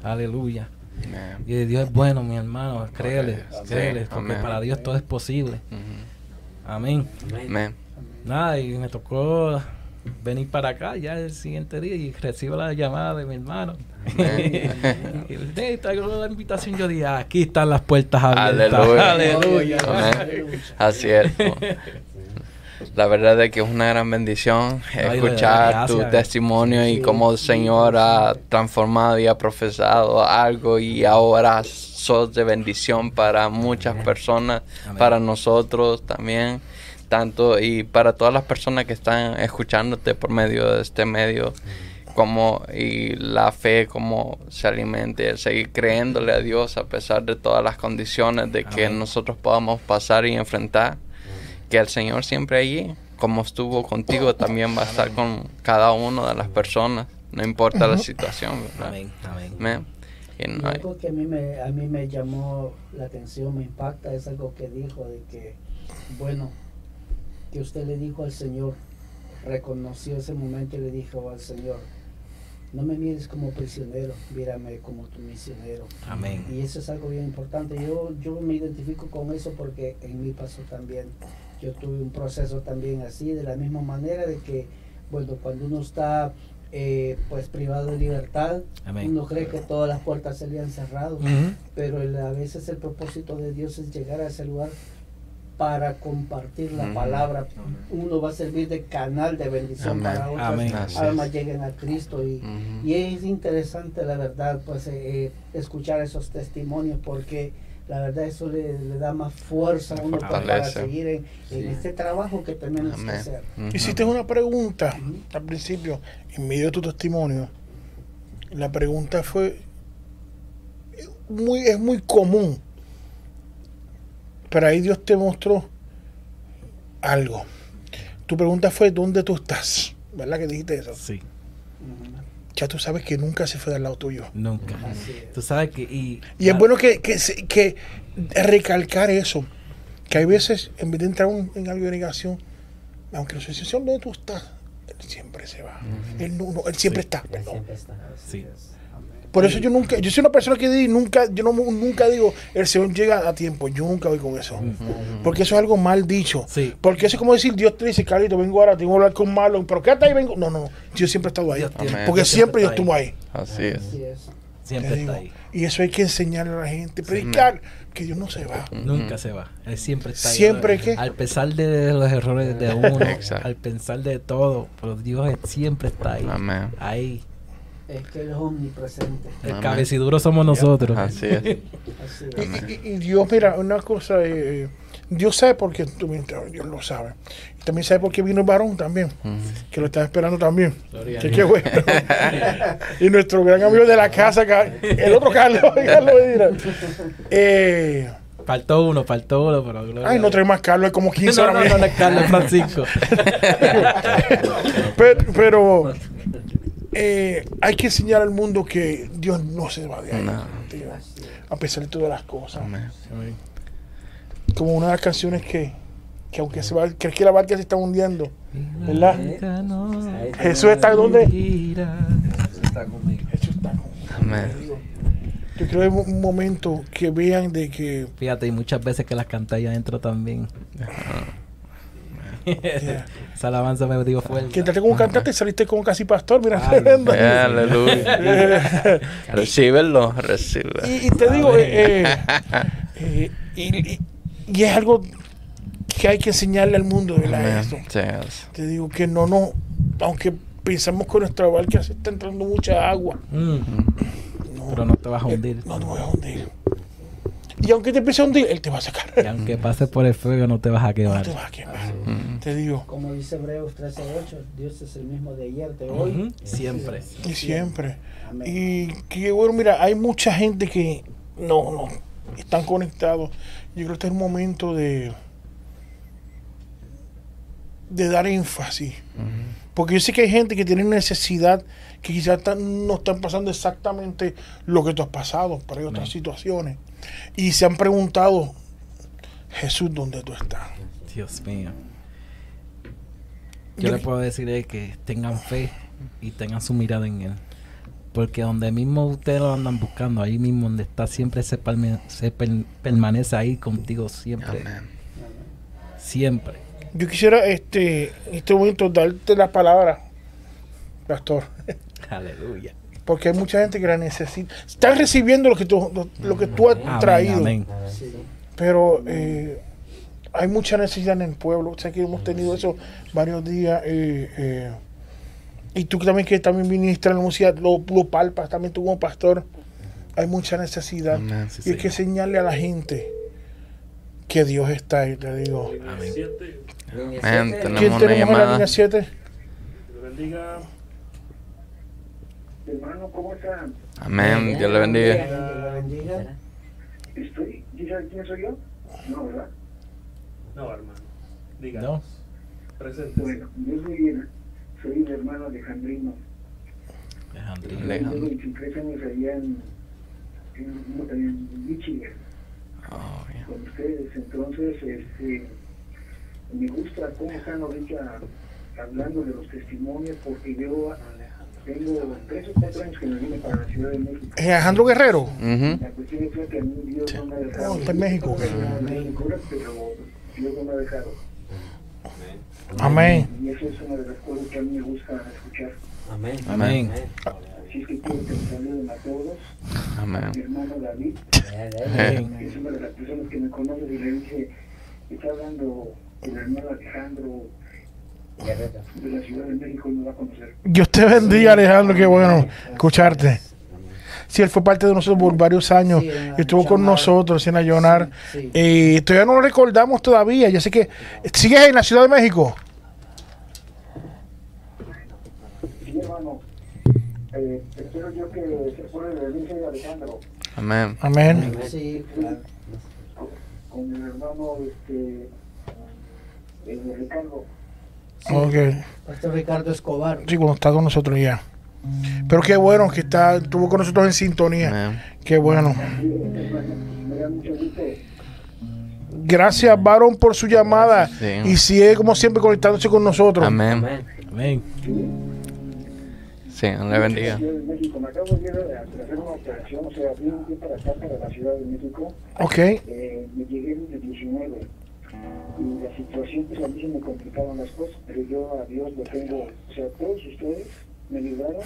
Speaker 7: Aleluya. Y Dios es bueno, mi hermano. Créele, créele, porque para Dios todo es posible. Amén.
Speaker 1: Amén.
Speaker 7: Nada, y me tocó venir para acá ya el siguiente día y recibo la llamada de mi hermano. [LAUGHS] Y le dije, "Hey, traigo la invitación. Yo dije, aquí están las puertas abiertas.
Speaker 1: Aleluya. [LAUGHS]
Speaker 7: Aleluya.
Speaker 1: Amén. Así es. La verdad es que es una gran bendición
Speaker 7: Ay,
Speaker 1: escuchar tu testimonio y cómo el Señor ha transformado y ha profesado algo y ahora sos de bendición para muchas personas,
Speaker 7: Amén.
Speaker 1: para nosotros también, tanto y para todas las personas que están escuchándote por medio de este medio como y la fe como se alimente, seguir creyéndole a Dios a pesar de todas las condiciones de que
Speaker 7: Amén.
Speaker 1: nosotros podamos pasar y enfrentar, que el Señor siempre allí como estuvo contigo, también va a estar con cada una de las personas, no importa la situación, ¿verdad?
Speaker 7: Amén, amén.
Speaker 1: Amén. Y
Speaker 4: Y
Speaker 1: no hay-
Speaker 4: algo que a mí, me, a mí me llamó la atención, me impacta, es algo que dijo de que, bueno, que usted le dijo al Señor, reconoció ese momento y le dijo al Señor, no me mires como prisionero, mírame como tu misionero.
Speaker 7: Amén.
Speaker 4: Y eso es algo bien importante. Yo, yo me identifico con eso porque en mi pasó también. Yo tuve un proceso también así, de la misma manera de que, bueno, cuando uno está eh, pues privado de libertad,
Speaker 7: Amén.
Speaker 4: uno cree que todas las puertas se le han cerrado,
Speaker 7: Ujú.
Speaker 4: pero el- a veces el propósito de Dios es llegar a ese lugar para compartir la palabra. Uno va a servir de canal de bendición
Speaker 1: Amén.
Speaker 4: para otras
Speaker 7: Amén.
Speaker 4: Almas lleguen a Cristo y, y es interesante, la verdad, pues eh, eh, escuchar esos testimonios porque la verdad eso le, le da más fuerza a uno para seguir en, en
Speaker 2: Sí.
Speaker 4: este trabajo que tenemos que
Speaker 1: Amén.
Speaker 4: hacer.
Speaker 1: Ujú.
Speaker 3: Hiciste una pregunta al principio, en medio de tu testimonio. La pregunta fue muy, es muy común. Pero ahí Dios te mostró algo. Tu pregunta fue ¿dónde tú estás? ¿Verdad que dijiste eso?
Speaker 7: Sí.
Speaker 3: Ya tú sabes que nunca se fue del lado tuyo.
Speaker 7: nunca. Tú sabes que... Y,
Speaker 3: Y es bueno que, que, se- que recalcar eso. Que hay veces, en vez de entrar un- en algo de negación, aunque la asociación donde tú estás, él siempre se va. él, no, no, él siempre
Speaker 7: Sí.
Speaker 3: está. perdón.
Speaker 2: Siempre está.
Speaker 7: Sí.
Speaker 3: Por eso yo nunca, yo soy una persona que di- nunca, yo no, nunca digo, el Señor llega a tiempo. Yo nunca voy con eso. Porque eso es algo mal dicho.
Speaker 7: Sí.
Speaker 3: Porque eso es como decir, Dios te dice, Carlito, vengo ahora, tengo que hablar con Marlon, pero quédate ahí, vengo. No, no. Dios siempre ha estado ahí. Porque
Speaker 7: Dios
Speaker 3: siempre Dios
Speaker 7: está
Speaker 3: estuvo ahí.
Speaker 1: Así es.
Speaker 4: Así es.
Speaker 7: Siempre
Speaker 3: digo.
Speaker 7: está ahí.
Speaker 3: Y eso hay que enseñarle a la gente, predicar que Dios no se va.
Speaker 7: Nunca se va. Él siempre está ahí.
Speaker 3: ¿Siempre qué?
Speaker 7: Al pesar de los errores de uno, al pensar de todo, pero Dios siempre está ahí.
Speaker 1: Amén.
Speaker 7: Ahí.
Speaker 4: Es que Él es omnipresente.
Speaker 7: El cabeciduro somos nosotros.
Speaker 1: Así es.
Speaker 4: Así es.
Speaker 3: Y, y- y Dios, mira, una cosa, eh, Dios sabe por qué Dios lo sabe. Y también sabe por qué vino el varón también, que lo estaba esperando también.
Speaker 7: Gloria
Speaker 3: Que qué bueno. y nuestro gran amigo de la casa, Ca- el otro Carlos, [LAUGHS] Carlos. Eh,
Speaker 7: Faltó uno, faltó uno, pero gloria
Speaker 3: ay, no trae más Carlos, hay como [LAUGHS] 15
Speaker 7: No,
Speaker 3: ahora
Speaker 7: no, no, es Carlos Francisco. [LAUGHS]
Speaker 3: pero pero, eh, hay que enseñar al mundo que Dios no se va de ahí.
Speaker 1: No.
Speaker 3: tío, a pesar de todas las cosas.
Speaker 1: Amén.
Speaker 3: Como una de las canciones que, que aunque se va, crees que la barca se está hundiendo, ¿verdad? Jesús está donde
Speaker 9: Está conmigo.
Speaker 3: Jesús está con-
Speaker 1: Amén.
Speaker 3: Yo creo que es un momento que vean de que
Speaker 7: Fíjate, y muchas veces que las canta ahí adentro también. Esa alabanza me digo
Speaker 3: que
Speaker 7: fuerte.
Speaker 3: entraste como cantante y saliste como casi pastor, mira, tremendo. [LAUGHS]
Speaker 1: Eh, Aleluya. [LAUGHS] Recíbelo, recíbelo.
Speaker 3: Y, y te digo, eh, eh, y, es algo que hay que enseñarle al mundo, ¿verdad? Esto. Te digo que no, no, aunque pensamos que nuestra barca se está entrando mucha agua,
Speaker 7: Mm,
Speaker 3: no,
Speaker 7: pero no te vas a hundir.
Speaker 3: no te voy a hundir. Y aunque te empiece a hundir, Él te va a sacar.
Speaker 7: Y aunque pases por el fuego, no te vas a
Speaker 3: No
Speaker 7: quemar.
Speaker 3: te vas a quemar.
Speaker 1: Mm.
Speaker 3: Te digo,
Speaker 4: Como dice Hebreos 13:8, Dios es el mismo de ayer, de hoy.
Speaker 7: Ujú, Siempre.
Speaker 3: y siempre.
Speaker 4: Amén.
Speaker 3: Y que bueno, mira, hay mucha gente que no, no, están conectados. Yo creo que este es el momento de, de dar énfasis. Porque yo sé que hay gente que tiene necesidad, que quizás no están pasando exactamente lo que tú has pasado, pero hay otras
Speaker 7: Amén.
Speaker 3: situaciones. Y se han preguntado, Jesús, ¿dónde tú estás?
Speaker 7: Dios mío.
Speaker 3: Yo-
Speaker 7: Yo le puedo decir que tengan fe y tengan su mirada en Él. Porque donde mismo ustedes lo andan buscando, ahí mismo donde está, siempre se, palme- se per- permanece ahí contigo siempre.
Speaker 1: Amén.
Speaker 7: Siempre.
Speaker 3: Yo quisiera este, en este momento darte la palabra, pastor. [LAUGHS]
Speaker 7: Aleluya.
Speaker 3: Porque hay mucha gente que la necesita. Están recibiendo lo que tú, lo, lo que tú has
Speaker 7: Amén,
Speaker 3: traído.
Speaker 7: amén.
Speaker 4: Sí.
Speaker 3: Pero eh, hay mucha necesidad en el pueblo. O sea que hemos tenido eso varios días. eh, eh, y tú también que también ministras en la música, lo, lo palpas también tú como pastor. Hay mucha necesidad.
Speaker 1: Amén.
Speaker 7: Sí,
Speaker 3: y hay que
Speaker 7: señor.
Speaker 3: enseñarle a la gente que Dios está ahí, te digo.
Speaker 7: Amén.
Speaker 3: ¿Quién
Speaker 1: una
Speaker 3: tenemos en la
Speaker 1: llamada.
Speaker 3: línea 7?
Speaker 10: Hermano, ¿cómo están?
Speaker 1: Amén. Dios le bendiga.
Speaker 4: Dios le bendiga.
Speaker 10: Estoy, ¿y sabe quién soy yo? No, ¿verdad?
Speaker 11: No, hermano. Diga.
Speaker 7: No. Presente.
Speaker 10: Bueno, yo soy, soy el hermano Alejandrino.
Speaker 7: Alejandrino.
Speaker 1: Alejandro.
Speaker 10: Tengo 23 años allá en, en, en Michigan
Speaker 1: Oh,
Speaker 10: con ustedes. Entonces, este, me gusta cómo están ahorita hablando de los testimonios porque yo tengo tres o cuatro años que me vine para la Ciudad de México.
Speaker 3: Eh, Alejandro Guerrero.
Speaker 1: Ujú.
Speaker 10: La cuestión es que a mí Dios no me ha dejado.
Speaker 3: Está en México.
Speaker 10: México, pero Dios no me ha dejado.
Speaker 3: Amén.
Speaker 10: Y eso es una de las cosas que a mí me gusta escuchar.
Speaker 2: Amén.
Speaker 1: Amén.
Speaker 10: Así es que quiero que me saluden a todos.
Speaker 1: Amén.
Speaker 10: Mi hermano David,
Speaker 1: Amén.
Speaker 10: es una de las personas que me conoce y le dice, está hablando el hermano Alejandro de la Ciudad de México y me va a conocer.
Speaker 3: Dios te bendiga, Alejandro. Qué bueno escucharte. Sí, él fue parte de nosotros por varios años.
Speaker 4: Sí,
Speaker 3: Estuvo con nosotros en Ayunar.
Speaker 4: Sí.
Speaker 3: Eh, todavía no lo recordamos todavía. Yo sé que sigues en la Ciudad de México.
Speaker 10: Sí, hermano, eh, espero yo que se Alejandro,
Speaker 1: Amén.
Speaker 3: Amén.
Speaker 4: Sí, claro.
Speaker 10: con mi hermano este, eh, Ricardo.
Speaker 3: Ok.
Speaker 4: Pastor Ricardo Escobar.
Speaker 3: Sí, cuando está con nosotros ya. Pero qué bueno que está, estuvo con nosotros en sintonía.
Speaker 1: Amén.
Speaker 3: Qué bueno. Gracias, Varón, por su llamada.
Speaker 1: Sí.
Speaker 3: Y sigue, como siempre, conectándose con nosotros.
Speaker 1: Amén.
Speaker 2: Amén.
Speaker 1: Sí, Dios le bendiga.
Speaker 10: Ciudad de México. Me acabo de ir a hacer una operación, o sea, vine aquí para acá, para la Ciudad de México.
Speaker 3: Ok.
Speaker 10: Me llegué en el 19 y la situación, pues a mí se me complicaron las cosas, pero yo a Dios lo tengo, o sea, todos ustedes me ayudaron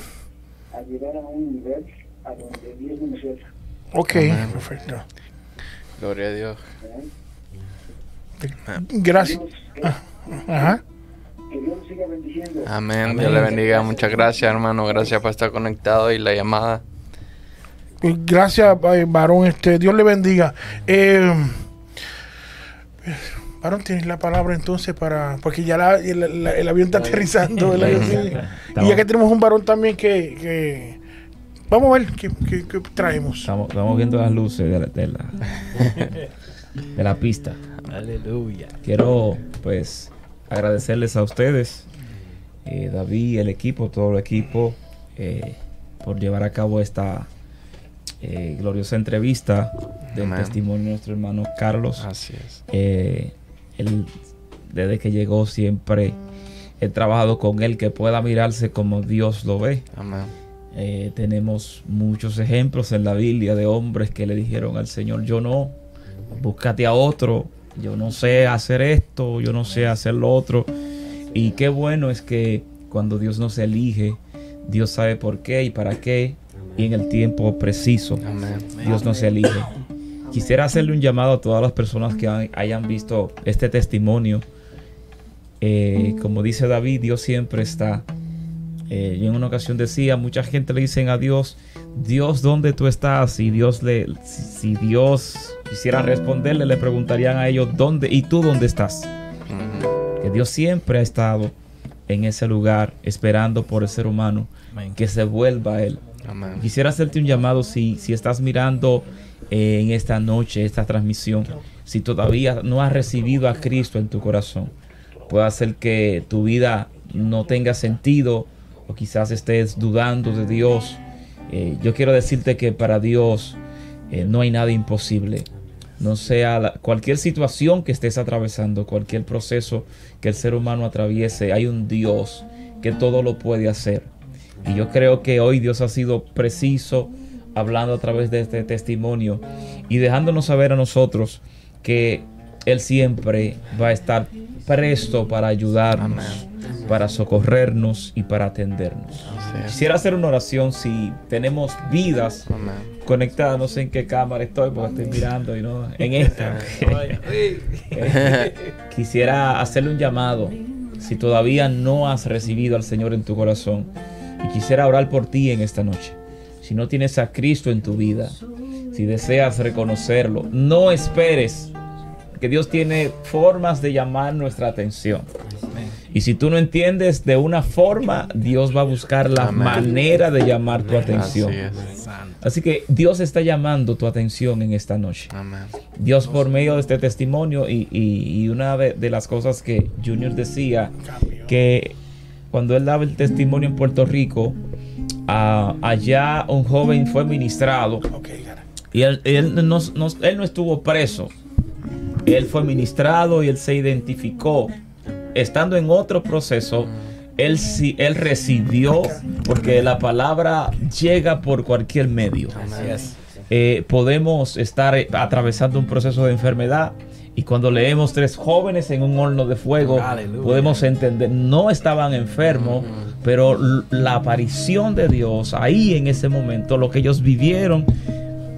Speaker 10: a llegar a un nivel a donde Dios no me suelta.
Speaker 3: Ok,
Speaker 1: Amén.
Speaker 3: perfecto.
Speaker 1: Gloria a Dios.
Speaker 3: Gracias.
Speaker 10: Dios, que,
Speaker 3: Ajá.
Speaker 10: que Dios nos siga bendiciendo.
Speaker 1: Amén. Dios le bendiga. Muchas gracias, hermano. Gracias por estar conectado y la llamada.
Speaker 3: Gracias, eh, varón. Este, Dios le bendiga. Eh, varón, tienes la palabra entonces para. Porque ya la- el, la- el avión está aterrizando. el avión, sí. Y ya que tenemos un varón también que. que- vamos a ver qué, qué- qué traemos.
Speaker 8: Estamos, estamos viendo las luces de la, de la, de la pista.
Speaker 7: Aleluya.
Speaker 8: Quiero pues agradecerles a ustedes, eh, David, el equipo, todo el equipo, eh, por llevar a cabo esta eh, gloriosa entrevista del
Speaker 1: Amén.
Speaker 8: testimonio de nuestro hermano Carlos.
Speaker 1: Así es.
Speaker 8: Él, desde que llegó siempre he trabajado con él que pueda mirarse como Dios lo ve.
Speaker 1: Amén.
Speaker 8: Eh, tenemos muchos ejemplos en la Biblia de hombres que le dijeron al Señor, yo no, búscate a otro, yo no sé hacer esto, yo no sé hacer lo otro. Y qué bueno es que cuando Dios nos elige, Dios sabe por qué y para qué y en el tiempo preciso.
Speaker 1: Amén.
Speaker 8: Dios nos elige. Quisiera hacerle un llamado a todas las personas que hay- hayan visto este testimonio. Eh, como dice David, Dios siempre está. Eh, yo en una ocasión decía, mucha gente le dicen a Dios, Dios, ¿dónde tú estás? Y Dios le, si, si Dios quisiera responderle, le preguntarían a ellos, ¿dónde? ¿Y tú dónde estás? Que Dios siempre ha estado en ese lugar esperando por el ser humano
Speaker 7: Amén.
Speaker 8: que se vuelva a Él.
Speaker 1: Amén.
Speaker 8: Quisiera hacerte un llamado si, si estás mirando eh, en esta noche, esta transmisión, si todavía no has recibido a Cristo en tu corazón, puede hacer que tu vida no tenga sentido o quizás estés dudando de Dios. Eh, yo quiero decirte que para Dios eh, no hay nada imposible. No sea la- cualquier situación que estés atravesando, cualquier proceso que el ser humano atraviese, hay un Dios que todo lo puede hacer. Y yo creo que hoy Dios ha sido preciso hablando a través de este testimonio y dejándonos saber a nosotros que Él siempre va a estar presto para ayudarnos, para socorrernos y para atendernos. Quisiera hacer una oración si tenemos vidas
Speaker 1: Amén.
Speaker 8: conectadas, no sé en qué cámara estoy porque estoy mirando y no en esta. [LAUGHS] [LAUGHS] Quisiera hacerle un llamado si todavía no has recibido al Señor en tu corazón y quisiera orar por ti en esta noche. Si no tienes a Cristo en tu vida, si deseas reconocerlo, no esperes que Dios tiene formas de llamar nuestra atención. Y si tú no entiendes de una forma, Dios va a buscar la
Speaker 1: Amén.
Speaker 8: manera de llamar tu atención.
Speaker 1: Así
Speaker 8: que Dios está llamando tu atención en esta noche.
Speaker 1: Amén.
Speaker 8: Dios por medio de este testimonio y, y- y una de, de las cosas que Junior decía, que cuando él daba el testimonio en Puerto Rico, allá un joven fue ministrado y él, él no, no- él no estuvo preso. Él fue ministrado y él se identificó. Estando en otro proceso, él, sí- él recibió, porque la palabra llega por cualquier medio. Eh, podemos estar eh, atravesando un proceso de enfermedad y cuando leemos tres jóvenes en un horno de fuego,
Speaker 7: Aleluya.
Speaker 8: podemos entender, no estaban enfermos, pero la aparición de Dios ahí en ese momento, lo que ellos vivieron,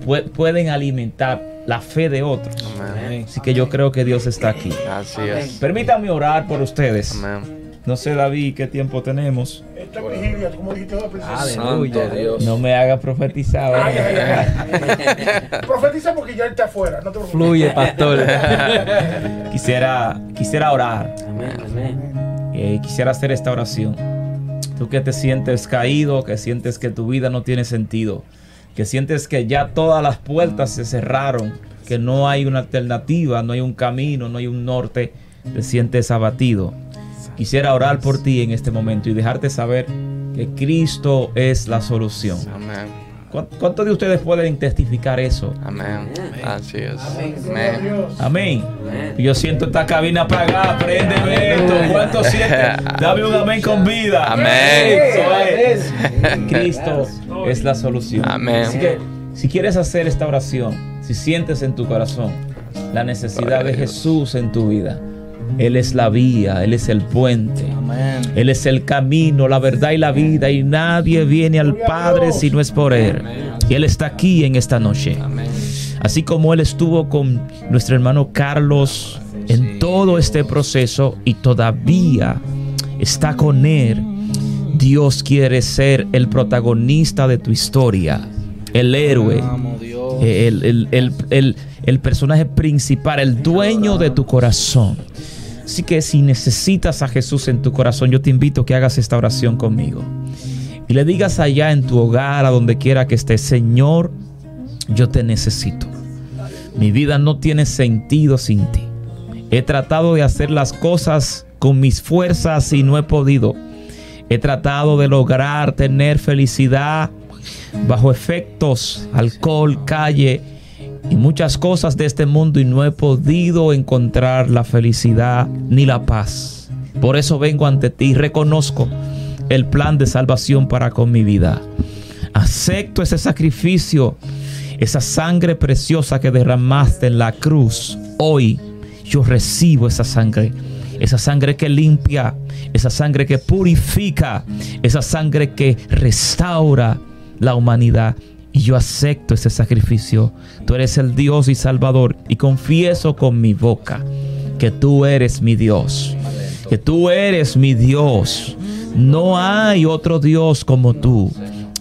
Speaker 8: pue- pueden alimentar la fe de otros.
Speaker 1: Amén.
Speaker 8: Así que yo creo que Dios está aquí.
Speaker 1: Así es.
Speaker 8: Permítanme orar por ustedes.
Speaker 1: Amén.
Speaker 8: No sé, David, qué tiempo tenemos.
Speaker 3: Esta vigilia, como dijiste al principio.
Speaker 9: Santo Dios.
Speaker 8: No me haga profetizar.
Speaker 3: Ay, ay, ay. Profetiza porque ya está afuera. No te preocupes.
Speaker 9: Fluye, pastor. [LAUGHS]
Speaker 8: quisiera, quisiera orar.
Speaker 2: Amén, amén.
Speaker 8: Eh, quisiera hacer esta oración. Tú que te sientes caído, que sientes que tu vida no tiene sentido, que sientes que ya todas las puertas se cerraron, que no hay una alternativa, no hay un camino, no hay un norte, te sientes abatido. Quisiera orar por ti en este momento y dejarte saber que Cristo es la solución.
Speaker 1: Amén.
Speaker 8: ¿Cuán- ¿Cuántos de ustedes pueden testificar eso?
Speaker 1: Amén. Así es.
Speaker 2: Amén.
Speaker 1: Amén.
Speaker 8: Yo siento esta cabina apagada, préndeme esto. ¿Cuánto sienten? [LAUGHS] Dame un amén con vida.
Speaker 1: Amén.
Speaker 8: Eso es. Cristo es la solución.
Speaker 1: Amén.
Speaker 8: Así que si quieres hacer esta oración, si sientes en tu corazón la necesidad de Jesús en tu vida, Él es la vía, Él es el puente. Él es el camino, la verdad y la vida y nadie viene al Padre si no es por Él. Y Él está aquí en esta noche. Así como Él estuvo con nuestro hermano Carlos en todo este proceso y todavía está con Él, Dios quiere ser el protagonista de tu historia, el héroe, el- el- el- el personaje principal, el dueño de tu corazón. Así que si necesitas a Jesús en tu corazón, yo te invito a que hagas esta oración conmigo. Y le digas allá en tu hogar, a donde quiera que estés, Señor, yo te necesito. Mi vida no tiene sentido sin ti. He tratado de hacer las cosas con mis fuerzas y no he podido. He tratado de lograr tener felicidad bajo efectos, alcohol, calle y muchas cosas de este mundo y no he podido encontrar la felicidad ni la paz. Por eso vengo ante ti y reconozco el plan de salvación para con mi vida. Acepto ese sacrificio, esa sangre preciosa que derramaste en la cruz. Hoy yo recibo esa sangre. Esa sangre que limpia, esa sangre que purifica, esa sangre que restaura la humanidad. Y yo acepto ese sacrificio. Tú eres el Dios y Salvador. Y confieso con mi boca que tú eres mi Dios. Que tú eres mi Dios. No hay otro Dios como tú.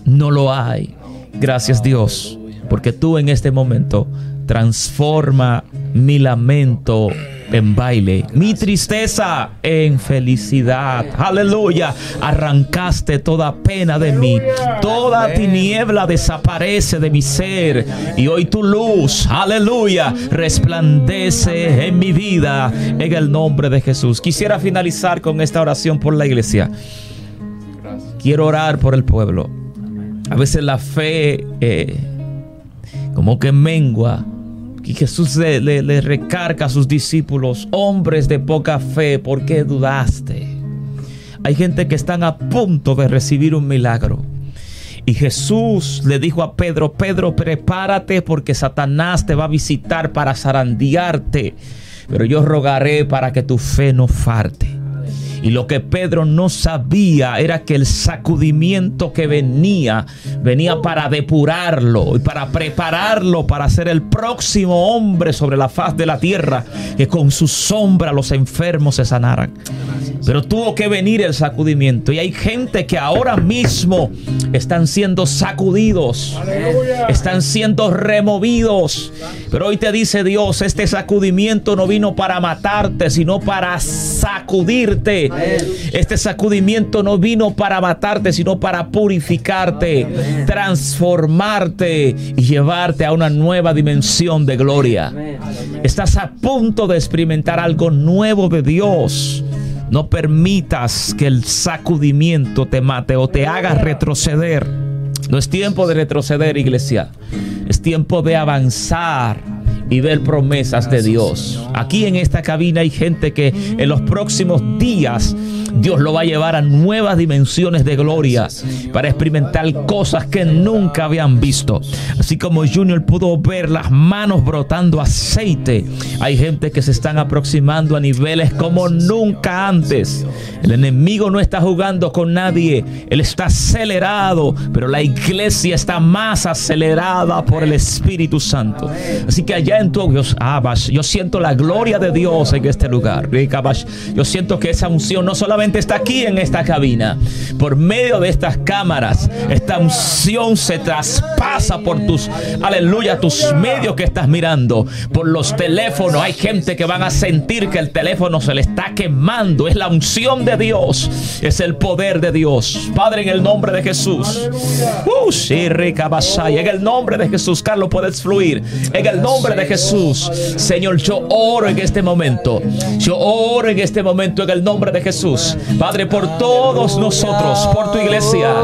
Speaker 8: No lo hay. Gracias Dios. Porque tú en este momento transforma mi lamento en baile, mi tristeza en felicidad. Aleluya. Arrancaste toda pena de mí. Toda tiniebla desaparece de mi ser. Y hoy tu luz, aleluya, resplandece en mi vida en el nombre de Jesús. Quisiera finalizar con esta oración por la iglesia. Quiero orar por el pueblo. A veces la fe eh, como que mengua. Y Jesús le, recarga a sus discípulos, hombres de poca fe, ¿por qué dudaste? Hay gente que están a punto de recibir un milagro. Y Jesús le dijo a Pedro, Pedro, prepárate porque Satanás te va a visitar para zarandearte. Pero yo rogaré para que tu fe no falte. Y lo que Pedro no sabía era que el sacudimiento que venía, venía para depurarlo y para prepararlo para ser el próximo hombre sobre la faz de la tierra, que con su sombra los enfermos se sanaran. Pero tuvo que venir el sacudimiento. Y hay gente que ahora mismo están siendo sacudidos. Están siendo removidos. Pero hoy te dice Dios, este sacudimiento no vino para matarte, sino para sacudirte. Este sacudimiento no vino para matarte, sino para purificarte, transformarte y llevarte a una nueva dimensión de gloria. Estás a punto de experimentar algo nuevo de Dios. No permitas que el sacudimiento te mate o te haga retroceder. No es tiempo de retroceder, iglesia. Es tiempo de avanzar y ver promesas de Dios. Aquí en esta cabina hay gente que en los próximos días Dios lo va a llevar a nuevas dimensiones de gloria para experimentar cosas que nunca habían visto. Así como Junior pudo ver las manos brotando aceite, hay gente que se están aproximando a niveles como nunca antes. El enemigo no está jugando con nadie, él está acelerado, pero la iglesia está más acelerada por el Espíritu Santo. Así que allá en tu Dios, Abash, yo siento la gloria de Dios en este lugar. Yo siento que esa unción no solamente está aquí en esta cabina, por medio de estas cámaras, esta unción se traspasa por tus, aleluya, tus medios que estás mirando, por los teléfonos. Hay gente que van a sentir que el teléfono se le está quemando. Es la unción de Dios, es el poder de Dios. Padre, en el nombre de Jesús. Uh, sí, rica En el nombre de Jesús, Carlos, puedes fluir. En el nombre de Jesús, Señor, yo oro en este momento. Yo oro en este momento en el nombre de Jesús. Padre, por todos nosotros, por tu iglesia.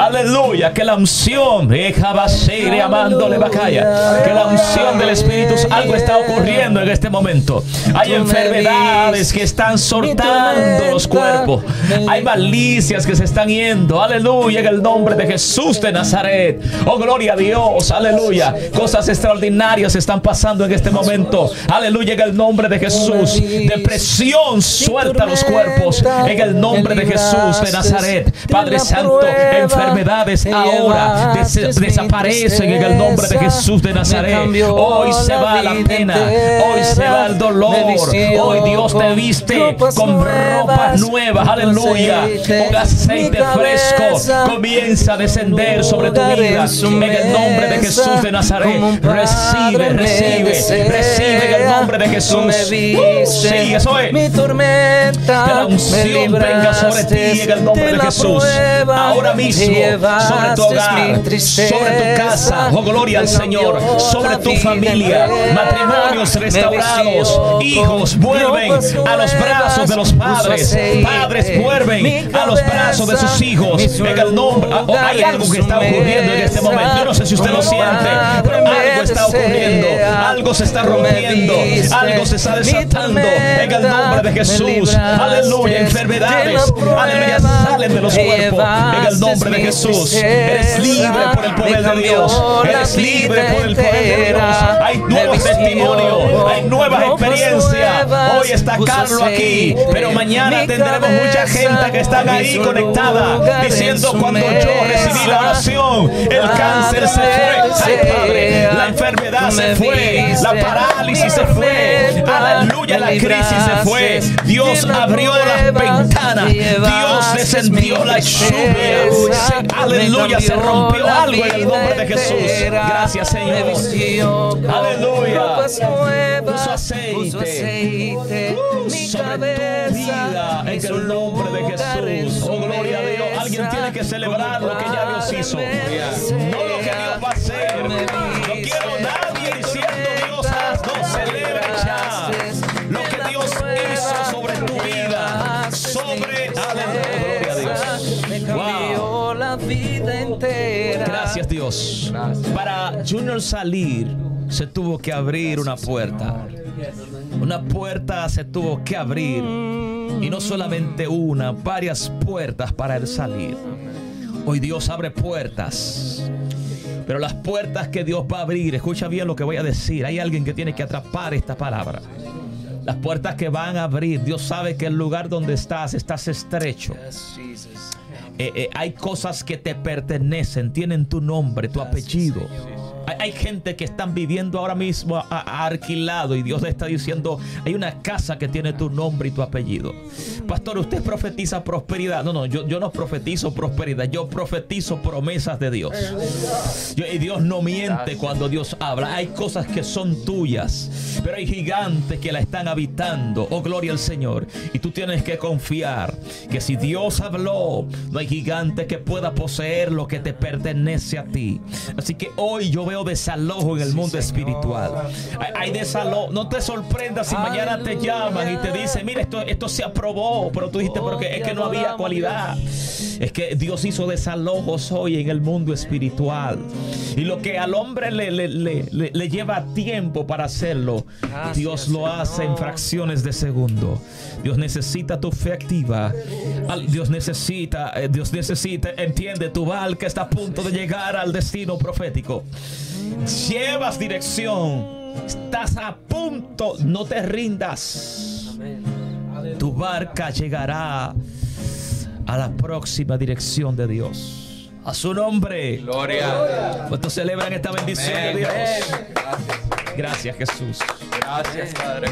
Speaker 8: Aleluya, que la unción, eh, amándole que la unción del Espíritu, algo está ocurriendo en este momento. Hay enfermedades que están soltando los cuerpos. Hay malicias que se están yendo. Aleluya, en el nombre de Jesús de Nazaret. Oh, gloria a Dios. Aleluya. Cosas extraordinarias están pasando en este momento. Aleluya, en el nombre de Jesús. Depresión suelta los cuerpos. En el nombre de Jesús de Nazaret. Padre Santo, enfermedades ahora desaparecen en el nombre de Jesús de Nazaret. Hoy se va la pena, hoy se va el dolor. Hoy Dios te viste con ropas nuevas, aleluya. Con aceite fresco comienza a descender sobre tu vida. En el nombre de Jesús de Nazaret, recibe, recibe, recibe en el nombre de Jesús. Uh, sí, eso es.
Speaker 11: Mi tormenta,
Speaker 8: la unción venga sobre ti en el nombre de Jesús. Ahora mismo, sobre tu hogar, sobre tu casa, oh gloria al Señor, sobre tu familia, matrimonios restaurados, hijos vuelven a los brazos de los padres, padres vuelven a los brazos de sus hijos. En el nombre, oh, hay algo que está ocurriendo en este momento. Yo no sé si usted lo siente, pero algo está ocurriendo, algo se está rompiendo, algo se está desatando en el nombre de Jesús. Aleluya, enfermedades, aleluya, salen de los cuerpos en el nombre de Jesús. Eres libre por el poder de Dios. Eres libre por el poder de Dios. Hay nuevos testimonios, hay nuevas experiencias. Hoy está Carlos aquí, pero mañana tendremos mucha gente que están ahí conectada diciendo cuando yo recibí la oración, el cáncer se fue. Padre, la enfermedad se fue, la parálisis se fue. Aleluya, la crisis se fue. Dios abrió las Dios descendió la lluvia. Aleluya, se rompió algo en el nombre de Jesús. Gracias, Señor. Aleluya. Puso aceite. Sobre tu vida en el nombre de Jesús. Oh, gloria a Dios. Alguien tiene que celebrar lo que ya Dios hizo. No lo que Dios va a hacer. No quiero nadie diciendo Dios, no celebra ya Gracias Dios. Para Junior salir se tuvo que abrir una puerta. Una puerta se tuvo que abrir. Y no solamente una, varias puertas para él salir. Hoy Dios abre puertas. Pero las puertas que Dios va a abrir, escucha bien lo que voy a decir. Hay alguien que tiene que atrapar esta palabra. Las puertas que van a abrir, Dios sabe que el lugar donde estás, estás estrecho. Eh, eh, hay cosas que te pertenecen, tienen tu nombre, tu apellido. Hay, gente que están viviendo ahora mismo a- a- y Dios le está diciendo, hay una casa que tiene tu nombre y tu apellido. Pastor, usted profetiza prosperidad. No, no, yo, yo no profetizo prosperidad, yo profetizo promesas de Dios. Yo- y Dios no miente cuando Dios habla. Hay cosas que son tuyas, pero hay gigantes que la están habitando. Oh, gloria al Señor. Y tú tienes que confiar que si Dios habló, no hay gigante que pueda poseer lo que te pertenece a ti. Así que hoy yo veo desalojo en el mundo espiritual. Hay, hay desalojo. No te sorprendas si mañana te llaman y te dicen, mira, esto, esto se aprobó, pero tú dijiste, pero que, es que no había cualidad. Es que Dios hizo desalojos hoy en el mundo espiritual. Y lo que al hombre le, le- le- le- le lleva tiempo para hacerlo,
Speaker 2: Gracias,
Speaker 8: Dios lo hace en fracciones de segundo. Dios necesita tu fe activa. Dios necesita, eh, Dios necesita, entiende, tu barca está a punto de llegar al destino profético. Llevas dirección. Estás a punto, no te rindas. Tu barca llegará a la próxima dirección de Dios. A su nombre.
Speaker 1: Gloria.
Speaker 8: ¿Cuántos celebran esta bendición de Dios? Gracias, Jesús.
Speaker 1: Gracias, Padre.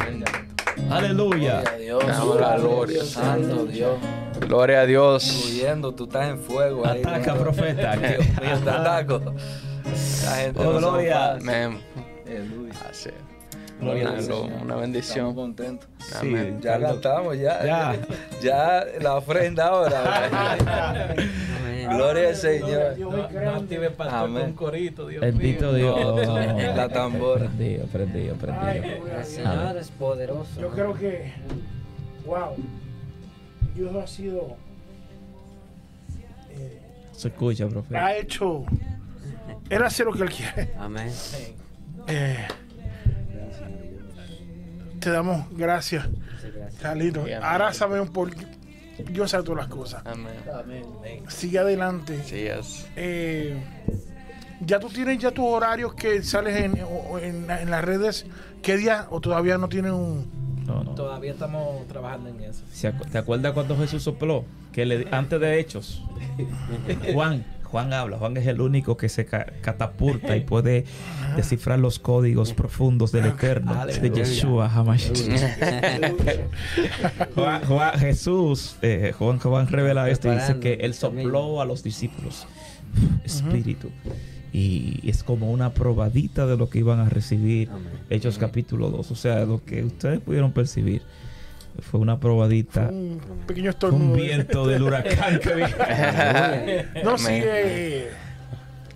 Speaker 8: Aleluya.
Speaker 9: Gloria a Dios,
Speaker 1: Gloria, gloria.
Speaker 9: Santo Dios.
Speaker 1: Gloria a Dios.
Speaker 9: Huyendo, tú estás en fuego. ahí,
Speaker 8: Ataca,
Speaker 9: ¿no?
Speaker 8: profeta.
Speaker 9: Dios mío, te ataco. La gente
Speaker 8: Oh,
Speaker 9: no
Speaker 8: gloria.
Speaker 9: fáciles.
Speaker 1: Amén.
Speaker 9: Aleluya.
Speaker 1: Así.
Speaker 8: Gloria
Speaker 1: Una,
Speaker 8: al
Speaker 1: lo-
Speaker 8: Señor.
Speaker 1: una bendición.
Speaker 9: Estamos contentos.
Speaker 1: Amén.
Speaker 9: Ya cantamos, ya.
Speaker 8: Ya. [LAUGHS]
Speaker 9: Ya la ofrenda ahora. [LAUGHS] Gloria al Señor.
Speaker 7: No, no pastor
Speaker 9: Amén.
Speaker 7: con un corito, Dios
Speaker 8: Bendito
Speaker 7: mío.
Speaker 8: Dios. [LAUGHS]
Speaker 9: La tambora.
Speaker 8: Prendido, prendido, prendido.
Speaker 2: El Señor es poderoso.
Speaker 3: Yo creo que, wow, Dios ha sido, eh,
Speaker 8: Se escucha, profeta.
Speaker 3: ha hecho, Él hace lo que Él quiere.
Speaker 2: Amén.
Speaker 3: Eh, te damos gracias,
Speaker 2: gracias.
Speaker 3: Carlito. Ahora sabemos por qué Dios sabe todas las cosas.
Speaker 1: Amén.
Speaker 4: Amén.
Speaker 3: Sigue adelante.
Speaker 1: Sí, es.
Speaker 3: Eh, ya tú tienes ya tus horarios que sales en, en, en las redes. ¿Qué día o todavía no tienen un...
Speaker 8: No, no.
Speaker 7: Todavía estamos trabajando en eso.
Speaker 8: ¿Se acu- ¿Te acuerdas cuando Jesús sopló? Que le, antes de Hechos, [LAUGHS] Juan, Juan habla. Juan es el único que se ca- catapulta y puede descifrar los códigos profundos del Eterno, de. Yeshua. Juan, Juan- Jesús, eh, Juan, Juan revela esto y dice que él sopló a los discípulos espíritu. Y es como una probadita de lo que iban a recibir.
Speaker 2: Amén.
Speaker 8: Hechos capítulo 2. O sea, lo que ustedes pudieron percibir fue una probadita.
Speaker 3: un pequeño
Speaker 8: Un
Speaker 3: estornudo?
Speaker 8: viento del huracán que. [LAUGHS]
Speaker 3: No, sigue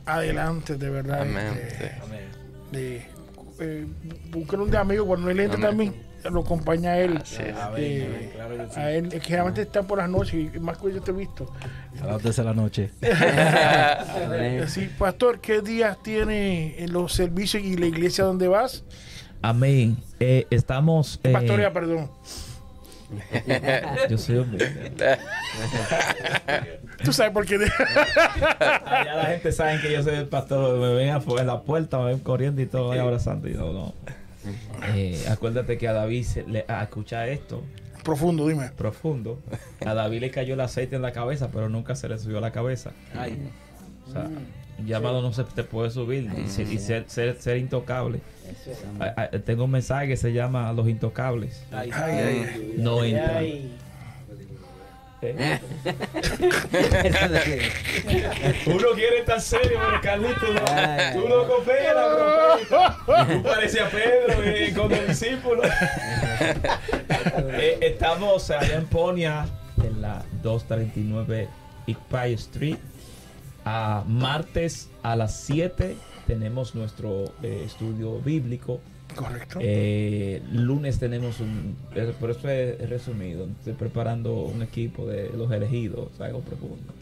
Speaker 3: adelante, de verdad.
Speaker 1: Amén.
Speaker 3: este,
Speaker 1: Sí.
Speaker 3: de, eh, busquen un de amigo cuando él entra también lo acompaña a él
Speaker 1: Así es.
Speaker 7: Amén,
Speaker 3: Eh,
Speaker 7: amén, claro sí.
Speaker 3: a él es que generalmente está por las noches y más que yo te he visto
Speaker 9: A las 12 de la noche. [LAUGHS]
Speaker 2: Amén.
Speaker 3: sí, pastor ¿qué días tiene en los servicios y la iglesia donde vas?
Speaker 8: Amén. Eh, estamos. eh,
Speaker 3: pastorea perdón [LAUGHS]
Speaker 8: yo soy humilde.
Speaker 3: tú sabes por qué
Speaker 8: Allá la gente sabe que yo soy el pastor. Me ven en la puerta, me ven corriendo y todo, ahí abrazando. Y no, no. Eh, acuérdate que a David, se le, a escuchar esto
Speaker 3: profundo dime
Speaker 8: profundo, a David le cayó el aceite en la cabeza, pero nunca se le subió a la cabeza.
Speaker 7: Ay,
Speaker 8: O sea, un llamado no se te puede subir y, ser, y ser, ser- ser intocable. Ah, ah, tengo un mensaje que se llama Los Intocables.
Speaker 7: ay,
Speaker 3: Ay, ay, ay.
Speaker 8: No entran.
Speaker 4: Ay,
Speaker 8: ¿Eh? [LAUGHS] Uno quiere estar serio, pero Carlito no.
Speaker 2: Ay.
Speaker 8: Tú no confías, profeta. Tú pareces a Pedro eh, con los discípulos. Eh, estamos allá en Ponia, en la 239 Iqpay Street. A martes a las 7 tenemos nuestro eh, estudio bíblico.
Speaker 3: correcto
Speaker 8: Eh, lunes tenemos un. eh, Por eso es resumido. Estoy preparando un equipo de los elegidos, algo profundo.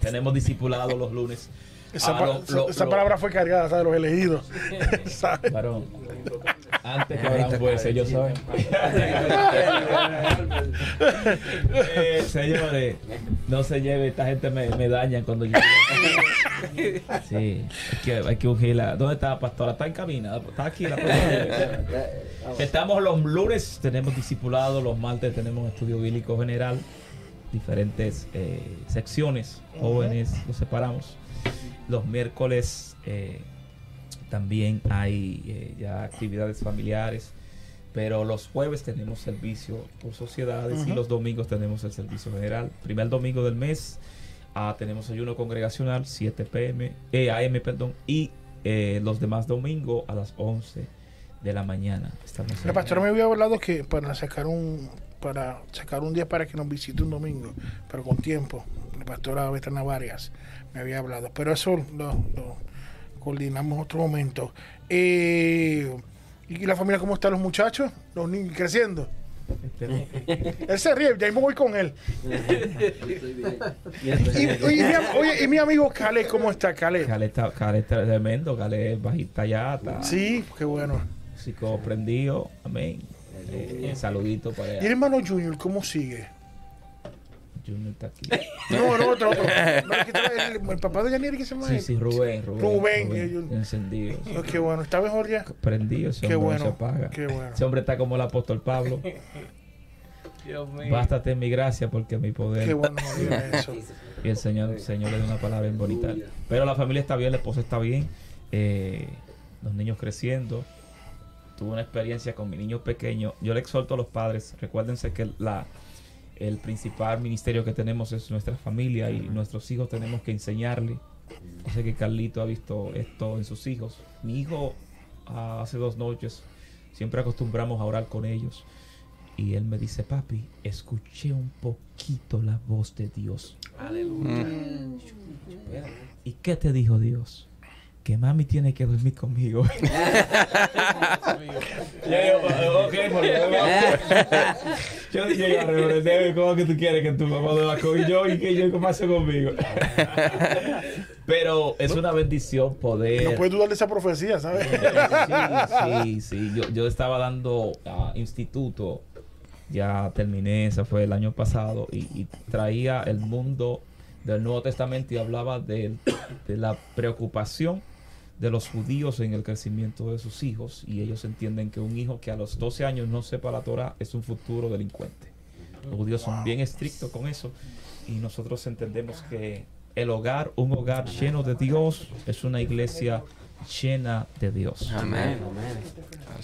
Speaker 8: Tenemos discipulados los lunes.
Speaker 3: esa,
Speaker 8: Ah,
Speaker 3: pa-
Speaker 8: lo-
Speaker 3: esa-
Speaker 8: lo-
Speaker 3: esa
Speaker 8: lo-
Speaker 3: palabra fue cargada ¿sabes? los elegidos [LAUGHS] [LAUGHS] ¿sabes?
Speaker 8: Varón, antes que Abraham fuese, ellos saben. [LAUGHS] Eh, señores, no se lleve, esta gente me, me daña cuando yo. [LAUGHS] Sí, hay que, hay que ungirla. ¿Dónde está la pastora? Está en cabina, está aquí la pastora. Estamos los lunes, tenemos discipulado, los martes tenemos estudio bíblico general, diferentes eh, secciones, jóvenes, los separamos. Los miércoles eh, también hay eh, ya actividades familiares. Pero los jueves tenemos servicio por sociedades y los domingos tenemos el servicio general. Primer domingo del mes ah, tenemos ayuno congregacional 7 pm, eh, AM, perdón, y eh, los demás domingos a las 11 de la mañana. Estamos
Speaker 3: La pastora me había hablado que para sacar un para sacar un día para que nos visite un domingo, pero con tiempo. La pastora Betana Varias me había hablado. Pero eso lo, lo coordinamos en otro momento. Eh, ¿Y la familia cómo están los muchachos? Los niños creciendo. Él se ríe, ya mismo voy con él. [LAUGHS] Y, oye, y mi, am- oye, y mi amigo Cale, ¿cómo está Cale?
Speaker 8: Cale está, Cale está tremendo, Cale es bajita ya, está
Speaker 3: Sí, qué bueno.
Speaker 8: músico prendido, amén. Eh, saludito para
Speaker 3: ¿Y el
Speaker 8: allá.
Speaker 3: hermano Junior cómo sigue?
Speaker 8: Junior está aquí. [LAUGHS]
Speaker 3: No, no, otro, otro. No, el, que el- el papá de Yanir, ¿qué se llama
Speaker 8: Sí, sí, Rubén, Rubén.
Speaker 3: Rubén, ellos-
Speaker 8: encendido.
Speaker 3: Oh, qué bueno, está mejor ya.
Speaker 8: Prendido, ese
Speaker 3: Qué
Speaker 8: hombre no
Speaker 3: bueno,
Speaker 8: se apaga.
Speaker 3: qué bueno.
Speaker 8: Ese hombre está como el apóstol Pablo. [LAUGHS]
Speaker 7: Dios mío.
Speaker 8: Bástate en mi gracia porque mi poder.
Speaker 3: Qué bueno, no [LAUGHS] eso.
Speaker 8: Y el Señor, Señor le da una palabra bien bonita. Pero la familia está bien, la esposa está bien. eh, los niños creciendo. Tuve una experiencia con mi niño pequeño. Yo le exhorto a los padres, recuérdense que la, el principal ministerio que tenemos es nuestra familia y nuestros hijos tenemos que enseñarle. Yo sé que Carlito ha visto esto en sus hijos. Mi hijo ah, hace dos noches siempre acostumbramos a orar con ellos. Y él me dice, papi, escuché un poquito la voz de Dios.
Speaker 7: Aleluya.
Speaker 8: ¿Y qué te dijo Dios? Que mami tiene que dormir conmigo. [LAUGHS] Yo. Yo dije, "Ya, reverendo, ¿cómo que tú quieres que tu mamá duerma con yo y que yo comience conmigo? [LAUGHS] Pero es una bendición poder.
Speaker 3: No puedes dudar de esa profecía, ¿sabes?
Speaker 8: Sí, sí, sí. Yo, yo estaba dando ah, instituto, ya terminé, ese fue el año pasado, y, y traía el mundo del Nuevo Testamento y hablaba de, de la preocupación de los judíos en el crecimiento de sus hijos y ellos entienden que un hijo que a los 12 años no sepa la Torah es un futuro delincuente. Los judíos son bien estrictos con eso y nosotros entendemos que el hogar, un hogar lleno de Dios, es una iglesia llena de Dios.
Speaker 1: Amén.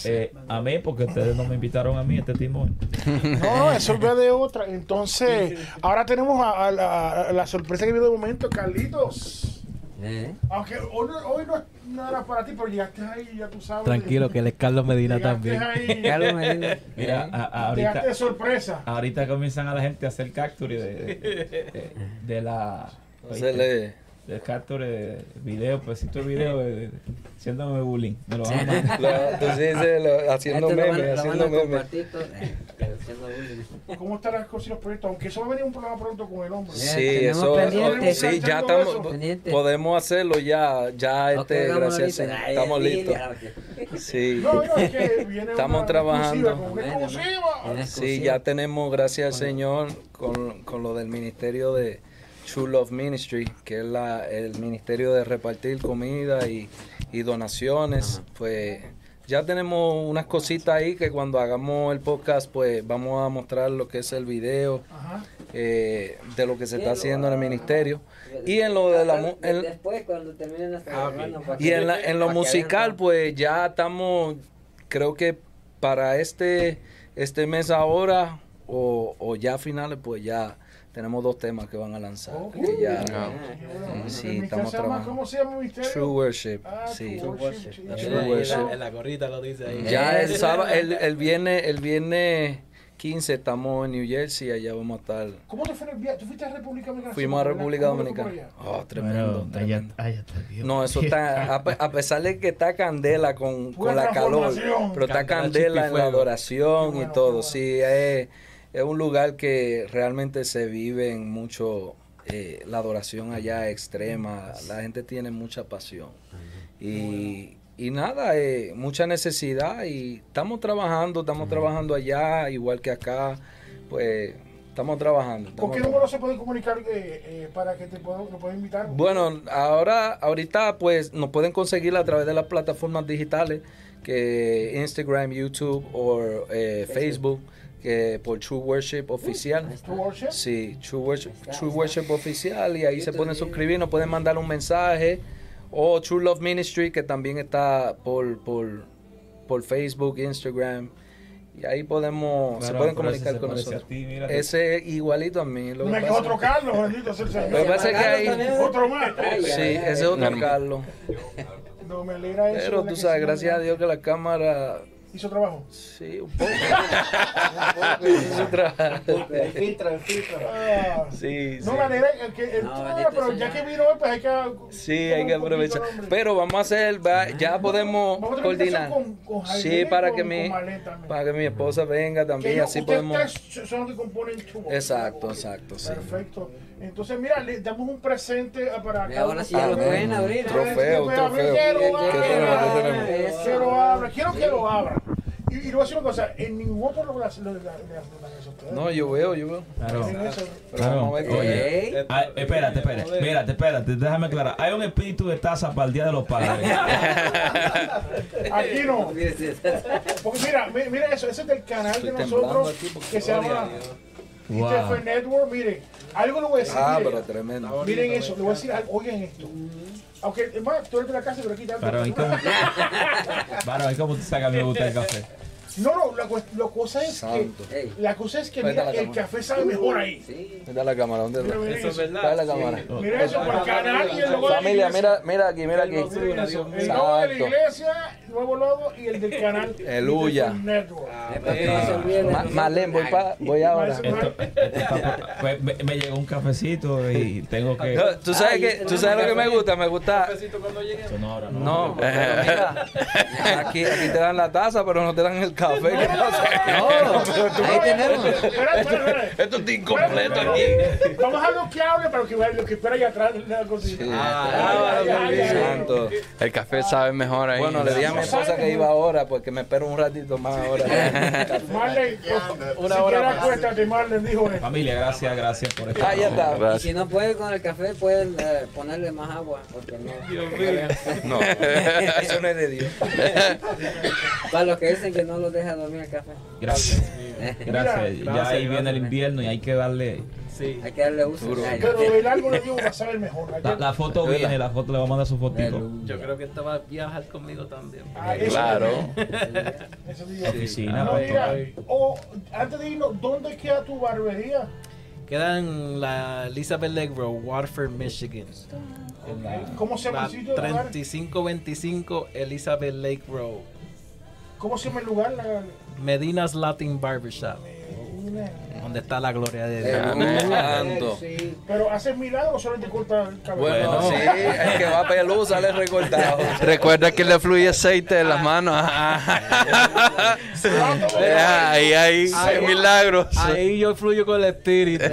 Speaker 8: Eh, amén, porque ustedes no me invitaron a mí este timón. [LAUGHS]
Speaker 3: No, eso va de otra. Entonces, ahora tenemos a, a la, a la sorpresa que viene de momento, Carlitos.
Speaker 2: ¿Eh?
Speaker 3: Aunque hoy, no- hoy no, no era para ti, pero llegaste ahí, ya tú sabes.
Speaker 11: Tranquilo, que él es Carlos Medina
Speaker 3: Llegaste
Speaker 11: también.
Speaker 3: ahí, [LAUGHS]
Speaker 2: Carlos Medina.
Speaker 8: Mira, a- a-
Speaker 3: llegaste de
Speaker 8: ahorita,
Speaker 3: sorpresa.
Speaker 8: ahorita comienzan a la gente a hacer capture de, de, de- de la.
Speaker 9: Hacerle-
Speaker 8: De capture de video, pues si tu video de, de- haciéndome bullying. Me lo van a mandar. [LAUGHS]
Speaker 9: Tú sí haciendo memes, haciendo memes.
Speaker 2: eh.
Speaker 3: ¿Cómo están las cosas y los proyectos? Aunque eso va a venir un programa pronto con el hombre.
Speaker 9: Sí, eso, sí, ya estamos, podemos hacerlo ya, ya este, gracias, estamos listos. Sí,
Speaker 3: No, no, es que viene
Speaker 9: Estamos
Speaker 3: una
Speaker 9: trabajando. sí, ya tenemos, gracias al Señor, con, con lo del ministerio de True Love Ministry, que es la, el ministerio de repartir comida y, y donaciones, pues ya tenemos unas cositas ahí que cuando hagamos el podcast, pues vamos a mostrar lo que es el video eh, de lo que se está haciendo en el ministerio. Y en lo de la mu- en-
Speaker 2: Después, cuando terminen las caravanas, para
Speaker 9: Y en, la- en lo musical, pues ya estamos, creo que para este, este mes ahora o, o ya a finales, pues ya tenemos dos temas que van a lanzar.
Speaker 3: Ok.
Speaker 9: que ya,
Speaker 1: Ah.
Speaker 9: sí,
Speaker 3: ¿El ministerio
Speaker 9: estamos trabajando.
Speaker 3: ¿Cómo se llama el ministerio?
Speaker 9: True Worship,
Speaker 3: Ah,
Speaker 9: sí.
Speaker 3: True Worship, sí.
Speaker 9: True worship.
Speaker 7: en la gorrita lo dice ahí.
Speaker 9: Ya el
Speaker 2: Eh. [LAUGHS]
Speaker 9: sábado, el, el viernes, el viernes 15 estamos en New Jersey, allá vamos a estar.
Speaker 3: ¿Cómo te fue el viaje? ¿Tú fuiste a República Dominicana?
Speaker 9: Fuimos a. República
Speaker 3: ¿Cómo te fue por
Speaker 9: Dominicana. Oh, tremendo,
Speaker 11: Bueno,
Speaker 9: tremendo.
Speaker 11: allá, allá está Dios.
Speaker 9: No, eso está, a, a pesar de que está candela con, con la calor, pero está
Speaker 7: Candela,
Speaker 9: en la adoración y todo.
Speaker 3: bueno.
Speaker 9: Sí, es, es un lugar que realmente se vive en mucho, eh, la adoración allá extrema, la gente tiene mucha pasión. Y, y nada, eh, mucha necesidad y estamos trabajando, estamos trabajando allá, igual que acá, pues estamos trabajando.
Speaker 3: ¿Con qué número se puede comunicar eh, eh, para que te pueda, lo pueda invitar?
Speaker 9: Bueno, ahora, ahorita pues nos pueden conseguir a través de las plataformas digitales que Instagram, YouTube o eh, Facebook, que por True Worship Oficial.
Speaker 3: True Worship.
Speaker 9: Sí, True Worship, True Worship Oficial y ahí se pueden suscribir, nos pueden mandar un mensaje O True Love Ministry, que también está por, por, por Facebook, Instagram. Y ahí podemos, se pueden comunicar
Speaker 8: se
Speaker 9: con nosotros.
Speaker 8: ti.
Speaker 9: Ese igualito a mí. Lo que
Speaker 3: Me otro Carlos, bendito sea el Señor.
Speaker 9: Lo que pasa es que
Speaker 3: Otro más.
Speaker 9: Sí, ese es otro Carlos.
Speaker 3: No me alegra eso.
Speaker 9: Pero tú sabes, gracias a Dios que la cámara...
Speaker 3: Hizo trabajo.
Speaker 9: Sí, un poco. [LAUGHS] Hizo trabajo.
Speaker 5: El filtro, el filtro.
Speaker 3: Ah,
Speaker 9: Sí, sí.
Speaker 3: No me alegra que el
Speaker 2: No, bendito
Speaker 3: pero ya que vino hoy, pues hay que.
Speaker 9: Sí, hay que aprovechar. Pero vamos a hacer, va- ya podemos
Speaker 3: Vamos a
Speaker 9: coordinar.
Speaker 3: que con- con Jaime
Speaker 9: Sí, para
Speaker 3: con-
Speaker 9: que mi para que mi esposa venga
Speaker 3: Que
Speaker 9: también,
Speaker 3: ellos-
Speaker 9: así podemos.
Speaker 3: son los que componen.
Speaker 9: Exacto, exacto, sí.
Speaker 3: Perfecto. Entonces, mira, le damos un presente para cada
Speaker 2: ahora sí ya lo pueden abrir. ¿eh?
Speaker 9: Trofeo,
Speaker 3: Quiero
Speaker 9: trofeo.
Speaker 3: Quiero
Speaker 9: ¿Qué tenemos? ¿Qué
Speaker 3: abra. Quiero que lo abra. Y, y le voy a decir una cosa, en ningún otro eso a ustedes.
Speaker 9: No, yo veo, yo veo.
Speaker 8: Claro. Claro. Oye, ah, espérate, espérate. Mírate, espérate, déjame aclarar. Hay un espíritu de taza para el Día de los Padres. [LAUGHS]
Speaker 3: Aquí no. [LAUGHS] Porque mira, mi- mira eso, ese es del canal de nosotros que se llama.
Speaker 8: Wow.
Speaker 3: ITF Network. Mire, algo le voy a decir.
Speaker 9: Ah,
Speaker 3: mire.
Speaker 9: pero tremendo.
Speaker 3: Miren eso, le voy a decir algo, oigan esto. Aunque, más, tú eres de la casa, pero aquí está.
Speaker 8: Pero ahí como, Varón, ahí como tú sabes que a mí me gusta el café.
Speaker 3: No, no, la, la cosa es
Speaker 9: Santo.
Speaker 3: que,
Speaker 2: Ey.
Speaker 3: la cosa es que mira, el
Speaker 9: cámara.
Speaker 3: café sabe mejor ahí.
Speaker 2: Sí.
Speaker 9: Mira la cámara, ¿dónde
Speaker 3: Mira,
Speaker 9: está?
Speaker 3: miren eso.
Speaker 9: Está la cámara.
Speaker 3: Mira eso, por el canal y el logo de la
Speaker 9: Familia,
Speaker 3: iglesia.
Speaker 9: mira, mira aquí, mira aquí.
Speaker 3: Eso, El logo de la iglesia, el nuevo logo y el del canal. [LAUGHS]
Speaker 9: El Uya.
Speaker 3: ITF Network.
Speaker 2: Es para no se olviden.
Speaker 9: Ma- Marlene, voy, pa- voy ahora.
Speaker 3: Esto-
Speaker 8: Esto- esto está por- pues, me, me llegó un cafecito y tengo que.
Speaker 9: No, Tú sabes que, tú sabes lo que me gusta, me gusta.
Speaker 8: Sonora, ¿no?
Speaker 9: No, pero mira, [LAUGHS] aquí, aquí te dan la taza, pero no te dan el café. ¿Qué pasa?
Speaker 2: Ahí tenemos.
Speaker 3: Espera, espera, espera.
Speaker 9: Esto está incompleto aquí.
Speaker 3: Vamos a lo que hable para que lo que espera allá atrás cocina.
Speaker 9: Ah. Santo.
Speaker 1: El café sabe mejor ahí.
Speaker 9: Bueno, le dije a mi esposa que iba ahora, porque me espero un ratito más ahora. [LAUGHS]
Speaker 3: Marlene,
Speaker 7: Una
Speaker 3: si
Speaker 7: hora
Speaker 3: acuéstate, Marlene, dijo.
Speaker 8: Familia, gracias, gracias por estar.
Speaker 9: Ah, ya está.
Speaker 2: Si no puede con el café, pueden eh, ponerle más agua. Porque no.
Speaker 9: No, [LAUGHS] eso no es de Dios.
Speaker 2: Para los que dicen que no los deja dormir el café.
Speaker 8: Gracias. Gracias.
Speaker 3: Mira,
Speaker 8: Ya ahí viene el invierno y hay que darle.
Speaker 7: Sí.
Speaker 2: Hay que darle uso.
Speaker 3: Pero el árbol de Dios va a saber mejor.
Speaker 8: La,
Speaker 3: que-
Speaker 8: la foto viene, la foto le va a mandar su fotito.
Speaker 7: Yo creo que esta va a viajar conmigo también.
Speaker 3: Ah, eso
Speaker 1: Claro.
Speaker 3: Eso digo.
Speaker 8: Oficina, pues,
Speaker 3: mira, o, antes de irnos, ¿dónde queda tu barbería?
Speaker 7: Queda en la Elizabeth Lake Road, Waterford, Michigan.
Speaker 8: La-
Speaker 3: ¿Cómo se llama
Speaker 7: La
Speaker 3: el sitio? el lugar?
Speaker 7: 3525 Elizabeth Lake Road.
Speaker 3: ¿Cómo se llama el lugar? La-
Speaker 7: Medina's Latin Barbershop. Donde está la gloria de Dios.
Speaker 3: Sí, pero haces milagros o solamente corta el cabello.
Speaker 9: Bueno, sí, el que va a pelú sale recortado.
Speaker 1: Recuerda que le fluye aceite de las manos. ahí, ahí, hay milagros.
Speaker 7: Ahí yo fluyo con el espíritu. [LAUGHS]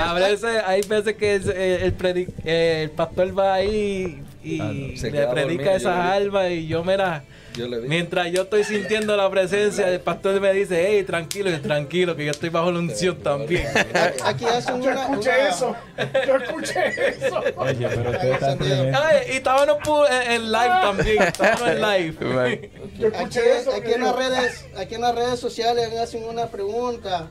Speaker 7: A veces, hay veces que el, el, eh, el pastor va ahí y
Speaker 9: Ah, no,
Speaker 7: le predica
Speaker 9: dormido,
Speaker 7: esas
Speaker 9: yo
Speaker 7: almas y yo, mira,
Speaker 9: Yo
Speaker 7: mientras yo estoy sintiendo la presencia, el pastor me dice, hey, tranquilo, y yo, tranquilo, que yo estoy bajo la unción también.
Speaker 5: Aquí hacen
Speaker 3: Yo
Speaker 5: una.
Speaker 3: escuché
Speaker 5: una-
Speaker 3: eso. Yo escuché eso.
Speaker 8: Oye, pero.
Speaker 7: Ay, y estábamos en, en live también, estábamos en [LAUGHS] live.
Speaker 3: Yo
Speaker 5: Aquí,
Speaker 3: escuché eso.
Speaker 5: aquí en las redes, aquí en las redes sociales hacen una pregunta.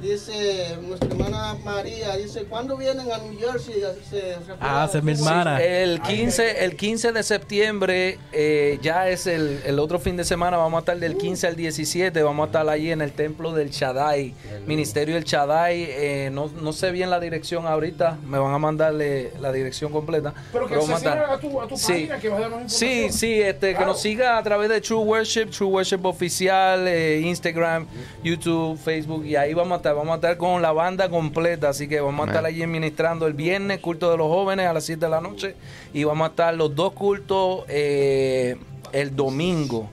Speaker 5: Dice nuestra hermana María, dice, ¿cuándo vienen a New Jersey? Se
Speaker 7: Ah, esa es mi hermana.
Speaker 9: El 15, el 15 de septiembre eh, ya es el, el otro fin de semana. Vamos a estar del 15 al 17. Vamos a estar allí en el templo del Shaddai, Ministerio del Shaddai. Eh, no, no sé bien la dirección ahorita. Me van a mandarle la dirección completa.
Speaker 3: Pero que
Speaker 9: Pero
Speaker 3: se siga a tu, a tu
Speaker 9: Sí.
Speaker 3: página que vas a dar más
Speaker 9: Sí, sí, este, que nos siga a través de True Worship, True Worship Oficial, eh, Instagram, YouTube, Facebook, y ahí vamos a estar, vamos a estar con la banda completa, así que vamos a estar allí administrando el viernes, culto de los jóvenes a las 7 de la noche, y vamos a estar los dos cultos eh, el domingo.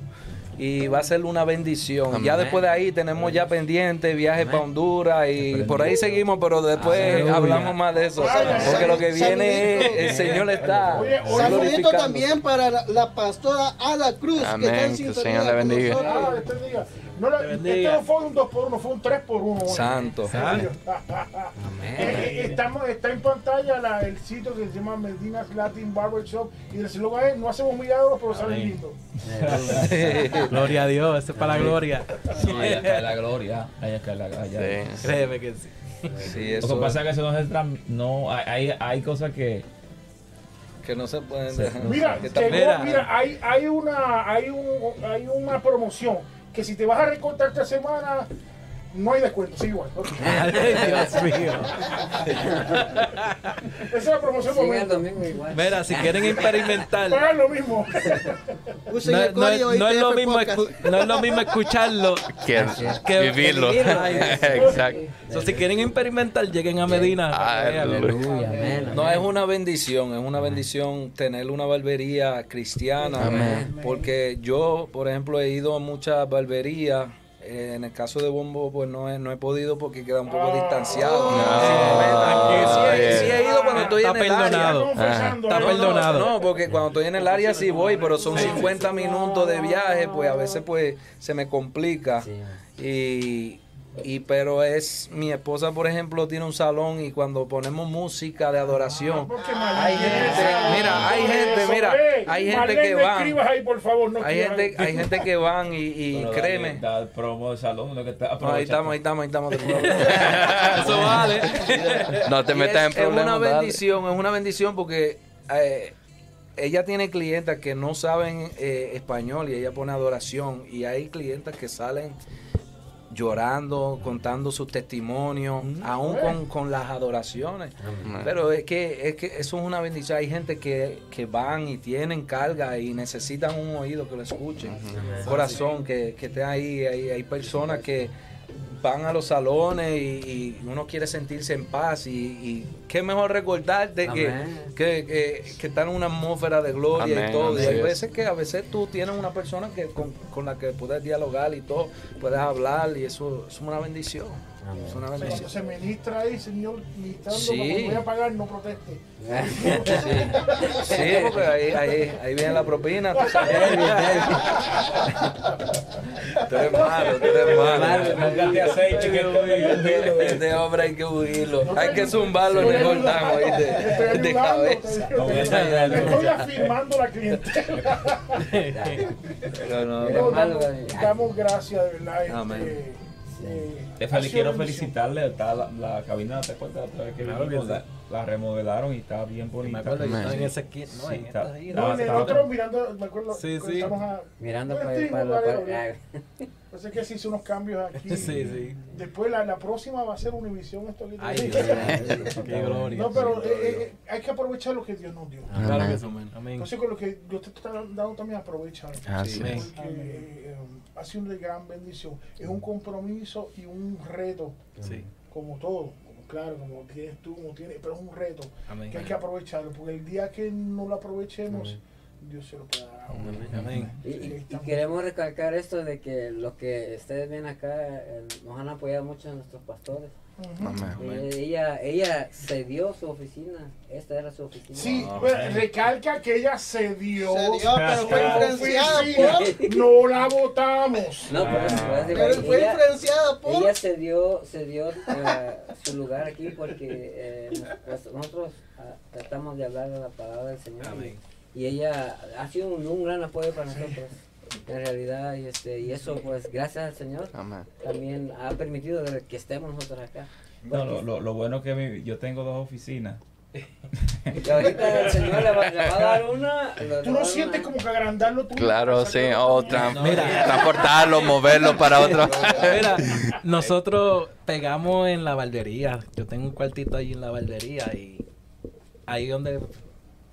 Speaker 9: Y va a ser una bendición. Ya después de ahí tenemos ya pendiente viajes para Honduras y por ahí seguimos, pero después hablamos más de eso. Porque lo que viene es, el Señor está
Speaker 5: Saludito también para la, la pastora Ada Cruz.
Speaker 1: Amén,
Speaker 5: Que está en
Speaker 1: que el Señor le
Speaker 5: con
Speaker 1: bendiga.
Speaker 3: No, la-
Speaker 7: bendiga.
Speaker 3: este no fue un 2 por 1 fue un 3 por 1
Speaker 9: Santo.
Speaker 3: Eh, estamos, está en pantalla la- el sitio que se llama Medina's Latin Barber Shop y el eslogan es no hacemos milagros pero salen
Speaker 8: Amén.
Speaker 3: lindos. [LAUGHS]
Speaker 7: Gloria a Dios, eso es para la gloria.
Speaker 8: Sí, allá cae la gloria. Allá cae la gloria.
Speaker 1: Sí.
Speaker 7: Créeme que sí.
Speaker 9: Sí,
Speaker 8: Lo
Speaker 9: eso
Speaker 8: que pasa es que eso no es tram- no hay, hay, hay cosas que
Speaker 9: que no se pueden dejar.
Speaker 3: Mira,
Speaker 9: que
Speaker 3: llegó,
Speaker 11: mira,
Speaker 3: hay, hay, una, hay, un, hay una promoción que si te vas a recortar esta semana, no hay descuento, sí igual. ok. [LAUGHS]
Speaker 11: Ay, Dios mío.
Speaker 3: Esa es la promoción
Speaker 2: el
Speaker 3: momento.
Speaker 11: Mira, si quieren experimentar,
Speaker 3: Pagan lo mismo.
Speaker 11: No,
Speaker 5: el
Speaker 11: no es,
Speaker 5: código
Speaker 11: no es lo mismo no es lo mismo escucharlo.
Speaker 1: Que
Speaker 11: Que-
Speaker 1: vivirlo.
Speaker 11: que vivirlo.
Speaker 1: Exacto.
Speaker 11: So, si quieren experimentar, lleguen a Medina. vean.
Speaker 1: Aleluya.
Speaker 2: Amén,
Speaker 9: No,
Speaker 2: amén.
Speaker 9: es una bendición, es una bendición tener una barbería cristiana.
Speaker 1: Amén.
Speaker 9: Porque yo, por ejemplo, he ido a muchas barberías. Eh, en el caso de Bombo, pues no he, no he podido porque queda un poco
Speaker 3: Ah.
Speaker 9: distanciado.
Speaker 1: Ah,
Speaker 9: sí, he- sí he ido cuando estoy
Speaker 11: Está
Speaker 9: en el área.
Speaker 11: perdonado.
Speaker 3: Confesando,
Speaker 11: Está
Speaker 3: ¿no?
Speaker 11: perdonado.
Speaker 9: No, porque cuando estoy en el área sí voy, pero son 50 minutos de viaje, pues a veces pues se me complica.
Speaker 2: Sí.
Speaker 9: Y, y pero es mi esposa, por ejemplo, tiene un salón y cuando ponemos música de adoración,
Speaker 3: Porque
Speaker 9: hay gente, mira, hay gente,
Speaker 3: eso,
Speaker 9: mira, hay gente que van.
Speaker 3: escribas ahí, por favor, no
Speaker 9: Hay gente, hay gente que van y, y
Speaker 8: Bueno,
Speaker 9: créeme.
Speaker 8: dale, da el promo de salón, lo que está
Speaker 9: No, ahí estamos, ahí estamos, ahí estamos. [LAUGHS]
Speaker 11: Eso vale. [LAUGHS]
Speaker 1: No te metas en
Speaker 9: es, es
Speaker 1: problemas.
Speaker 9: una
Speaker 1: dale.
Speaker 9: bendición, es una bendición porque eh, ella tiene clientas que no saben eh, español y ella pone adoración y hay clientas que salen llorando, contando sus testimonios, aún con, con las adoraciones. Pero es que, es que eso es una bendición. Hay gente que, que van y tienen carga y necesitan un oído que lo escuchen. Corazón que, que esté ahí. Hay, hay personas que van a los salones y, y uno quiere sentirse en paz. Y, y qué mejor recordarte que, que, que, que está en una atmósfera de gloria
Speaker 1: Amén,
Speaker 9: y todo. Y hay
Speaker 1: es.
Speaker 9: veces que a veces tú tienes una persona que con, con la que puedes dialogar y todo, puedes hablar y eso es una bendición. Es una
Speaker 3: Cuando
Speaker 9: bendición.
Speaker 3: se ministra ahí, señor, ministrando,
Speaker 9: Sí.
Speaker 3: voy a pagar, no proteste.
Speaker 9: Sí, sí porque ahí, ahí, ahí viene la propina. Tú eres malo, tú eres malo.
Speaker 8: Búscate aceite que
Speaker 9: Este hombre hay que huirlo. Hay que zumbarlo en el
Speaker 3: Te estoy
Speaker 9: De
Speaker 3: ayudando,
Speaker 9: cabeza.
Speaker 3: te- te- te estoy afirmando la clientela.
Speaker 9: Pero no,
Speaker 3: No,
Speaker 2: malo,
Speaker 3: damos, damos gracias, de verdad. este, Eh,
Speaker 8: Te fel- quiero felicitarle, está la, la cabina, ¿te acuerdas la otra vez que
Speaker 11: Claro
Speaker 8: vinimos? La, la remodelaron y está bien
Speaker 11: Me
Speaker 8: bonita.
Speaker 11: acuerdo que
Speaker 1: Amén.
Speaker 11: estaba en ese kit, no,
Speaker 8: Sí,
Speaker 11: en
Speaker 8: está-
Speaker 11: gira.
Speaker 3: No, el otro mirando, me acuerdo,
Speaker 11: Sí, sí.
Speaker 3: estamos a-
Speaker 2: Mirando para,
Speaker 3: sí,
Speaker 2: para,
Speaker 3: vale,
Speaker 2: para-
Speaker 3: vale. Parece que se hizo unos cambios aquí.
Speaker 11: Sí, sí.
Speaker 3: Después la, la próxima va a ser Univisión. Esto que
Speaker 11: Ay. Dios [LAUGHS] mío. Qué gloria.
Speaker 3: No, pero eh, eh, hay que aprovechar lo que Dios nos dio.
Speaker 11: Claro que sí.
Speaker 9: Amén.
Speaker 11: Amén.
Speaker 3: Entonces, con lo que Dios te está dando también, aprovecha.
Speaker 1: Así
Speaker 11: Amén.
Speaker 1: es.
Speaker 3: Porque eh, ha sido una gran bendición. Es un compromiso y un reto,
Speaker 11: Sí.
Speaker 3: como todo. Claro, como tienes tú, como tienes, pero es un reto
Speaker 11: Amén.
Speaker 3: que hay que aprovecharlo. Porque el día que no lo aprovechemos, Dios se lo puede dar a.
Speaker 11: Amén.
Speaker 2: Y, y- y queremos recalcar esto de que lo que ustedes ven acá eh, nos han apoyado mucho nuestros pastores.
Speaker 1: Amén.
Speaker 2: Eh, ella, ella cedió su oficina. Esta era su oficina.
Speaker 3: Sí,
Speaker 8: Ah,
Speaker 3: recalca que ella se dio.
Speaker 5: Se dio, pero fue influenciada [LAUGHS]
Speaker 3: No la votamos.
Speaker 2: No, por eso, por eso digo,
Speaker 5: Pero fue
Speaker 2: ella,
Speaker 5: influenciada por...
Speaker 2: ella cedió, cedió eh, su lugar aquí porque eh, pues, nosotros ah, tratamos de hablar de la palabra del Señor. y-
Speaker 11: Amén.
Speaker 2: Y, ella ha sido un, un gran apoyo para nosotros. En realidad, y, este, y eso, pues, gracias al Señor,
Speaker 1: Amén.
Speaker 2: también ha permitido que estemos nosotros acá.
Speaker 8: No, lo, lo, lo bueno que mi- yo tengo dos oficinas. [LAUGHS]
Speaker 2: Y ahorita el Señor le va, le va a dar una.
Speaker 3: Tú no sientes
Speaker 2: una-
Speaker 3: como que agrandando tu
Speaker 1: Claro, sí. O tra-
Speaker 11: Mira.
Speaker 1: transportarlo, moverlo para otro. [LAUGHS]
Speaker 11: Mira, nosotros pegamos en la barbería. Yo tengo un cuartito ahí en la barbería y ahí donde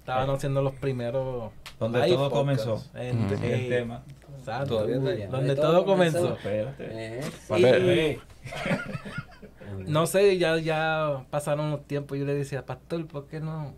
Speaker 11: estaban haciendo los primeros.
Speaker 8: Donde todo comenzó.
Speaker 11: En-.
Speaker 8: El
Speaker 11: eh,
Speaker 8: tema.
Speaker 11: exacto. Donde todo comenzó.
Speaker 8: Espérate.
Speaker 2: Eh.
Speaker 8: Eh,
Speaker 11: No sé, ya, ya pasaron unos tiempos. Yo le decía, Pastor, ¿por qué no,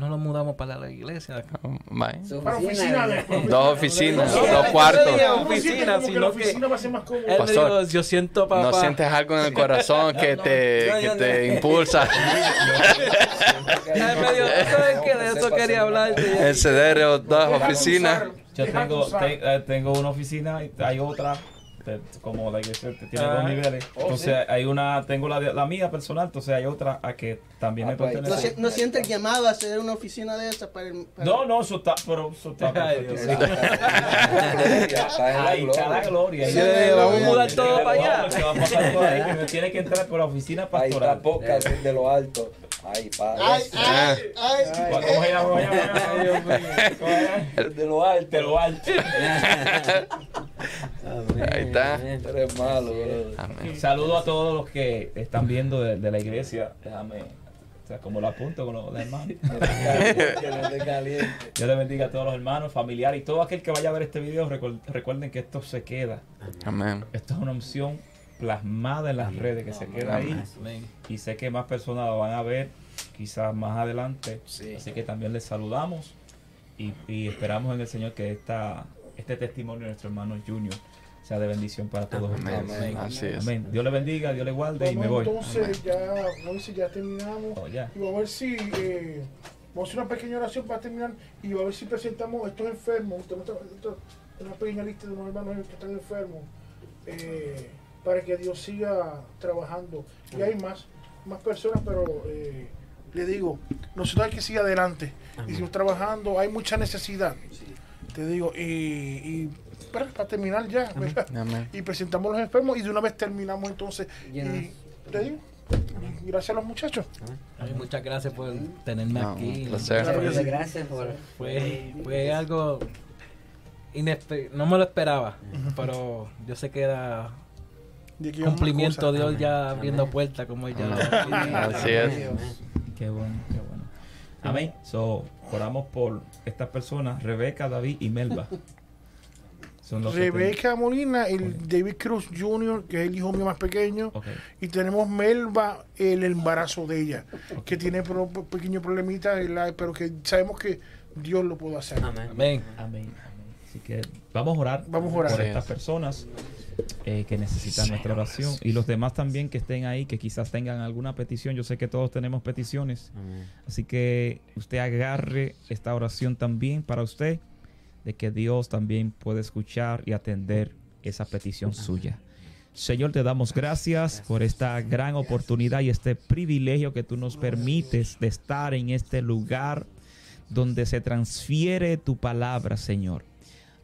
Speaker 11: no nos mudamos para la iglesia?
Speaker 1: Bye.
Speaker 2: su
Speaker 3: Para
Speaker 2: oficina.
Speaker 1: Dos oficinas,
Speaker 11: No,
Speaker 1: dos
Speaker 11: no
Speaker 1: cuartos.
Speaker 11: oficina,
Speaker 3: que
Speaker 11: sino
Speaker 3: la
Speaker 11: que-
Speaker 3: oficina va a ser más
Speaker 1: Pastor,
Speaker 11: dijo, yo siento para...
Speaker 1: ¿No sientes algo en el corazón que [LAUGHS] te,
Speaker 2: no,
Speaker 1: que
Speaker 2: yo
Speaker 1: te
Speaker 2: no.
Speaker 1: impulsa? [LAUGHS]
Speaker 11: Él me dijo, "¿Tú sabes que de eso quería hablar?
Speaker 1: El ceder dos oficinas.
Speaker 8: Yo tengo, eh, tengo una oficina y hay otra. Te- Como la iglesia te- tiene
Speaker 11: Ah.
Speaker 8: dos niveles. Entonces hay una, tengo la, de- la mía personal, entonces hay otra a que también me
Speaker 9: Ah, pues,
Speaker 5: ¿No,
Speaker 8: pertenece.
Speaker 5: si- no siente el llamado a hacer una oficina de esa para el... para-
Speaker 8: No, no, eso está, pero eso está
Speaker 11: Ay, Dios.
Speaker 8: Ay, cada gloria.
Speaker 11: Sí, vamos a mudar todo para allá.
Speaker 8: Que va a pasar por ahí, que me tiene que entrar por la oficina
Speaker 9: Ahí
Speaker 8: pastoral.
Speaker 9: está podcast de lo alto. Ay, padre.
Speaker 5: Ay, ay, ay.
Speaker 8: ¿Cómo se llama? [LAUGHS] ¿Cómo se llama? ¿Cómo se llama?
Speaker 9: De lo alto.
Speaker 8: De lo alto. [LAUGHS]
Speaker 1: Ahí está.
Speaker 9: Eres malo, bro.
Speaker 1: Amén.
Speaker 8: Saludo a todos los que están viendo de, de la iglesia. Déjame, o sea, como lo apunto con los hermanos. [LAUGHS] Dios le bendiga a todos los hermanos, familiares y todo aquel que vaya a ver este video. recuer- Recuerden que esto se queda.
Speaker 1: Amén.
Speaker 8: Esto es una opción plasmada en las redes que se queda ahí.
Speaker 7: Amén.
Speaker 8: Y sé que más personas lo van a ver quizás más adelante.
Speaker 9: Sí.
Speaker 8: Así que también les saludamos y, y esperamos en el Señor que esta, este testimonio de nuestro hermano Junior sea de bendición para todos
Speaker 1: Amén.
Speaker 8: ustedes.
Speaker 1: Así es.
Speaker 8: Amén. Dios le bendiga, Dios le guarde y me
Speaker 3: Vamos
Speaker 8: voy.
Speaker 3: entonces, ya, Moisés, ya terminamos.
Speaker 8: Oh, ya.
Speaker 3: Y vamos a ver si eh, vamos a hacer una pequeña oración para terminar y vamos a ver si presentamos a estos enfermos. Tenemos una pequeña lista de unos hermanos que están enfermos eh, para que Dios siga trabajando. Y hay más, más personas, pero eh, le digo, nosotros hay que seguir adelante y seguir trabajando. Hay mucha necesidad, te digo, y, y para, para terminar ya, ¿verdad?
Speaker 1: Amén.
Speaker 3: y presentamos los enfermos y de una vez terminamos entonces. Y te digo, gracias a los muchachos.
Speaker 7: Ay, muchas gracias por tenerme
Speaker 1: No,
Speaker 7: aquí.
Speaker 2: Muchas gracias por...
Speaker 7: Fue, fue algo inesper- no me lo esperaba, pero yo sé que era
Speaker 3: De
Speaker 7: cumplimiento Dios ya abriendo puertas como ella.
Speaker 1: Amén. Así es.
Speaker 8: Qué bueno, qué bueno. Amén. So, oramos por estas personas, Rebeca, David y Melba. Son los que
Speaker 3: Rebeca Molina, el David Cruz Jr., que es el hijo mío más pequeño, y tenemos Melba, el embarazo de ella, que tiene pro- pequeño problemita, pero que sabemos que Dios lo puede hacer.
Speaker 2: Amén.
Speaker 7: Amén.
Speaker 8: Amén. amén. Así que vamos a orar,
Speaker 3: Vamos a orar.
Speaker 8: por
Speaker 1: Sí.
Speaker 8: estas personas eh, que necesitan nuestra oración y los demás también que estén ahí, que quizás tengan alguna petición. Yo sé que todos tenemos peticiones,
Speaker 2: Amén.
Speaker 8: así que usted agarre esta oración también para usted, de que Dios también puede escuchar y atender esa petición suya. Señor, te damos gracias por esta gran oportunidad y este privilegio que tú nos permites de estar en este lugar donde se transfiere tu palabra, Señor.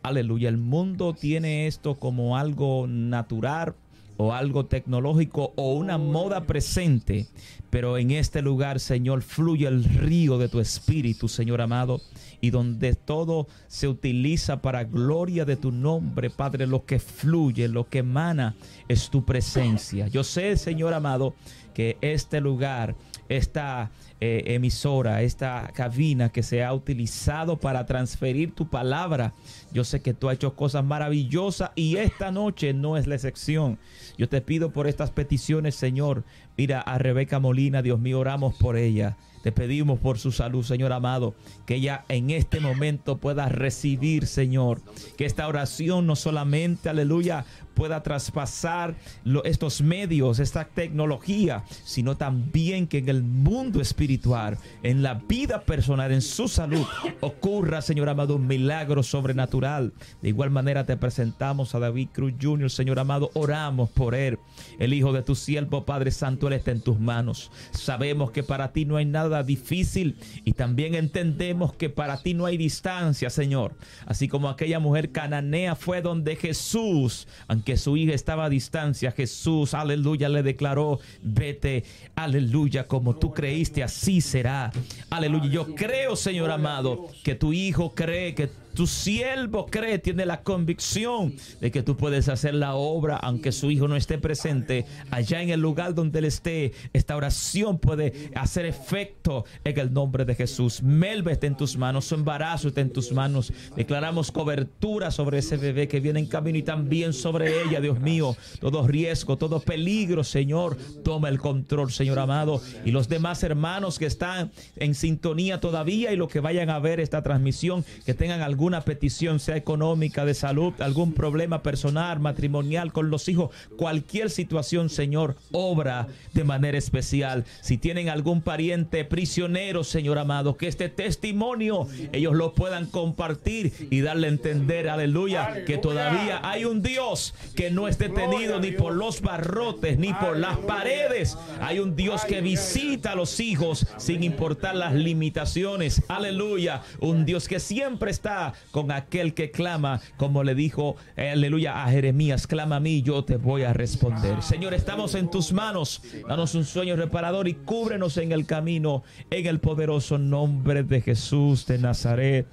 Speaker 8: Aleluya, el mundo tiene esto como algo natural o algo tecnológico o una moda presente, pero en este lugar, Señor, fluye el río de tu espíritu, Señor amado, y donde todo se utiliza para gloria de tu nombre, Padre, lo que fluye, lo que emana es tu presencia. Yo sé, Señor amado, que este lugar, esta eh, emisora, esta cabina que se ha utilizado para transferir tu palabra. Yo sé que tú has hecho cosas maravillosas y esta noche no es la excepción. Yo te pido por estas peticiones, Señor. Mira a Rebeca Molina, Dios mío, oramos por ella. Te pedimos por su salud, Señor amado, que ella en este momento pueda recibir, Señor, que esta oración no solamente, aleluya, pueda traspasar estos medios, esta tecnología, sino también que en el mundo espiritual, en la vida personal, en su salud, ocurra, Señor amado, un milagro sobrenatural. De igual manera te presentamos a David Cruz Jr., Señor amado, oramos por él, el hijo de tu siervo, Padre Santo, él está en tus manos. Sabemos que para ti no hay nada difícil y también entendemos que para ti no hay distancia, Señor. Así como aquella mujer cananea fue donde Jesús, aunque su hija estaba a distancia, Jesús, aleluya, le declaró, vete, aleluya, como tú creíste, así será. Aleluya, yo creo, Señor amado, que tu hijo cree que tu siervo cree, tiene la convicción de que tú puedes hacer la obra aunque su hijo no esté presente. Allá en el lugar donde él esté, esta oración puede hacer efecto en el nombre de Jesús. Melba está en tus manos, su embarazo está en tus manos. Declaramos cobertura sobre ese bebé que viene en camino y también sobre ella, Dios mío. Todo riesgo, todo peligro, Señor, toma el control, Señor amado. Y los demás hermanos que están en sintonía todavía y los que vayan a ver esta transmisión, que tengan alguna petición, sea económica, de salud, algún problema personal, matrimonial con los hijos, cualquier situación, Señor, obra de manera especial. Si tienen algún pariente prisionero, Señor amado, que este testimonio ellos lo puedan compartir y darle a entender, aleluya, que todavía hay un Dios que no es detenido ni por los barrotes ni por las paredes. Hay un Dios que visita a los hijos sin importar las limitaciones. Aleluya. Un Dios que siempre está con aquel que clama, como le dijo, aleluya, a Jeremías, clama a mí, yo te voy a responder. Señor, estamos en tus manos. Danos un sueño reparador y cúbrenos en el camino, en el poderoso nombre de Jesús de Nazaret.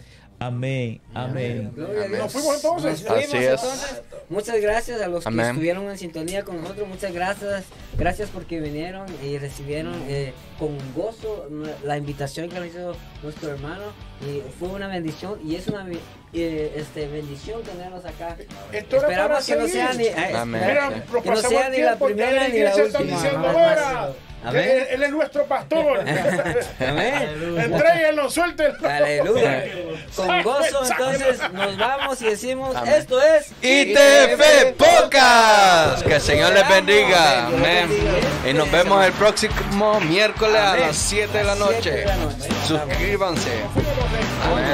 Speaker 8: Amén, amén.
Speaker 2: Gloria a Dios.
Speaker 3: Nos fuimos entonces.
Speaker 2: Nos fuimos,
Speaker 1: Así es.
Speaker 2: entonces. Muchas gracias a los
Speaker 1: Amén.
Speaker 2: que estuvieron en sintonía con nosotros. Muchas gracias. Gracias porque vinieron y recibieron eh, con gozo la invitación que nos hizo nuestro hermano. Y fue una bendición y es una eh, este, bendición tenerlos acá.
Speaker 3: Esto
Speaker 2: Esperamos que no sea ni, eh,
Speaker 1: Amén.
Speaker 3: Mira,
Speaker 2: que no sea ni la primera ni la última.
Speaker 3: Diciendo,
Speaker 2: Más,
Speaker 3: "Ahora,
Speaker 2: más.
Speaker 3: que
Speaker 2: Amén.
Speaker 3: Él, él es nuestro pastor. [LAUGHS]
Speaker 2: Amén.
Speaker 3: Entréguenlo, suéltenlo.
Speaker 2: Aleluya. Con gozo entonces nos vamos y decimos,
Speaker 1: Amén.
Speaker 2: esto es
Speaker 1: ITF Podcast. Que el Señor les bendiga. Amén. Y nos vemos el próximo miércoles a
Speaker 2: Amén.
Speaker 1: las 7 de la
Speaker 2: A las 7
Speaker 1: noche.
Speaker 2: de la noche.
Speaker 1: Suscríbanse. Amén.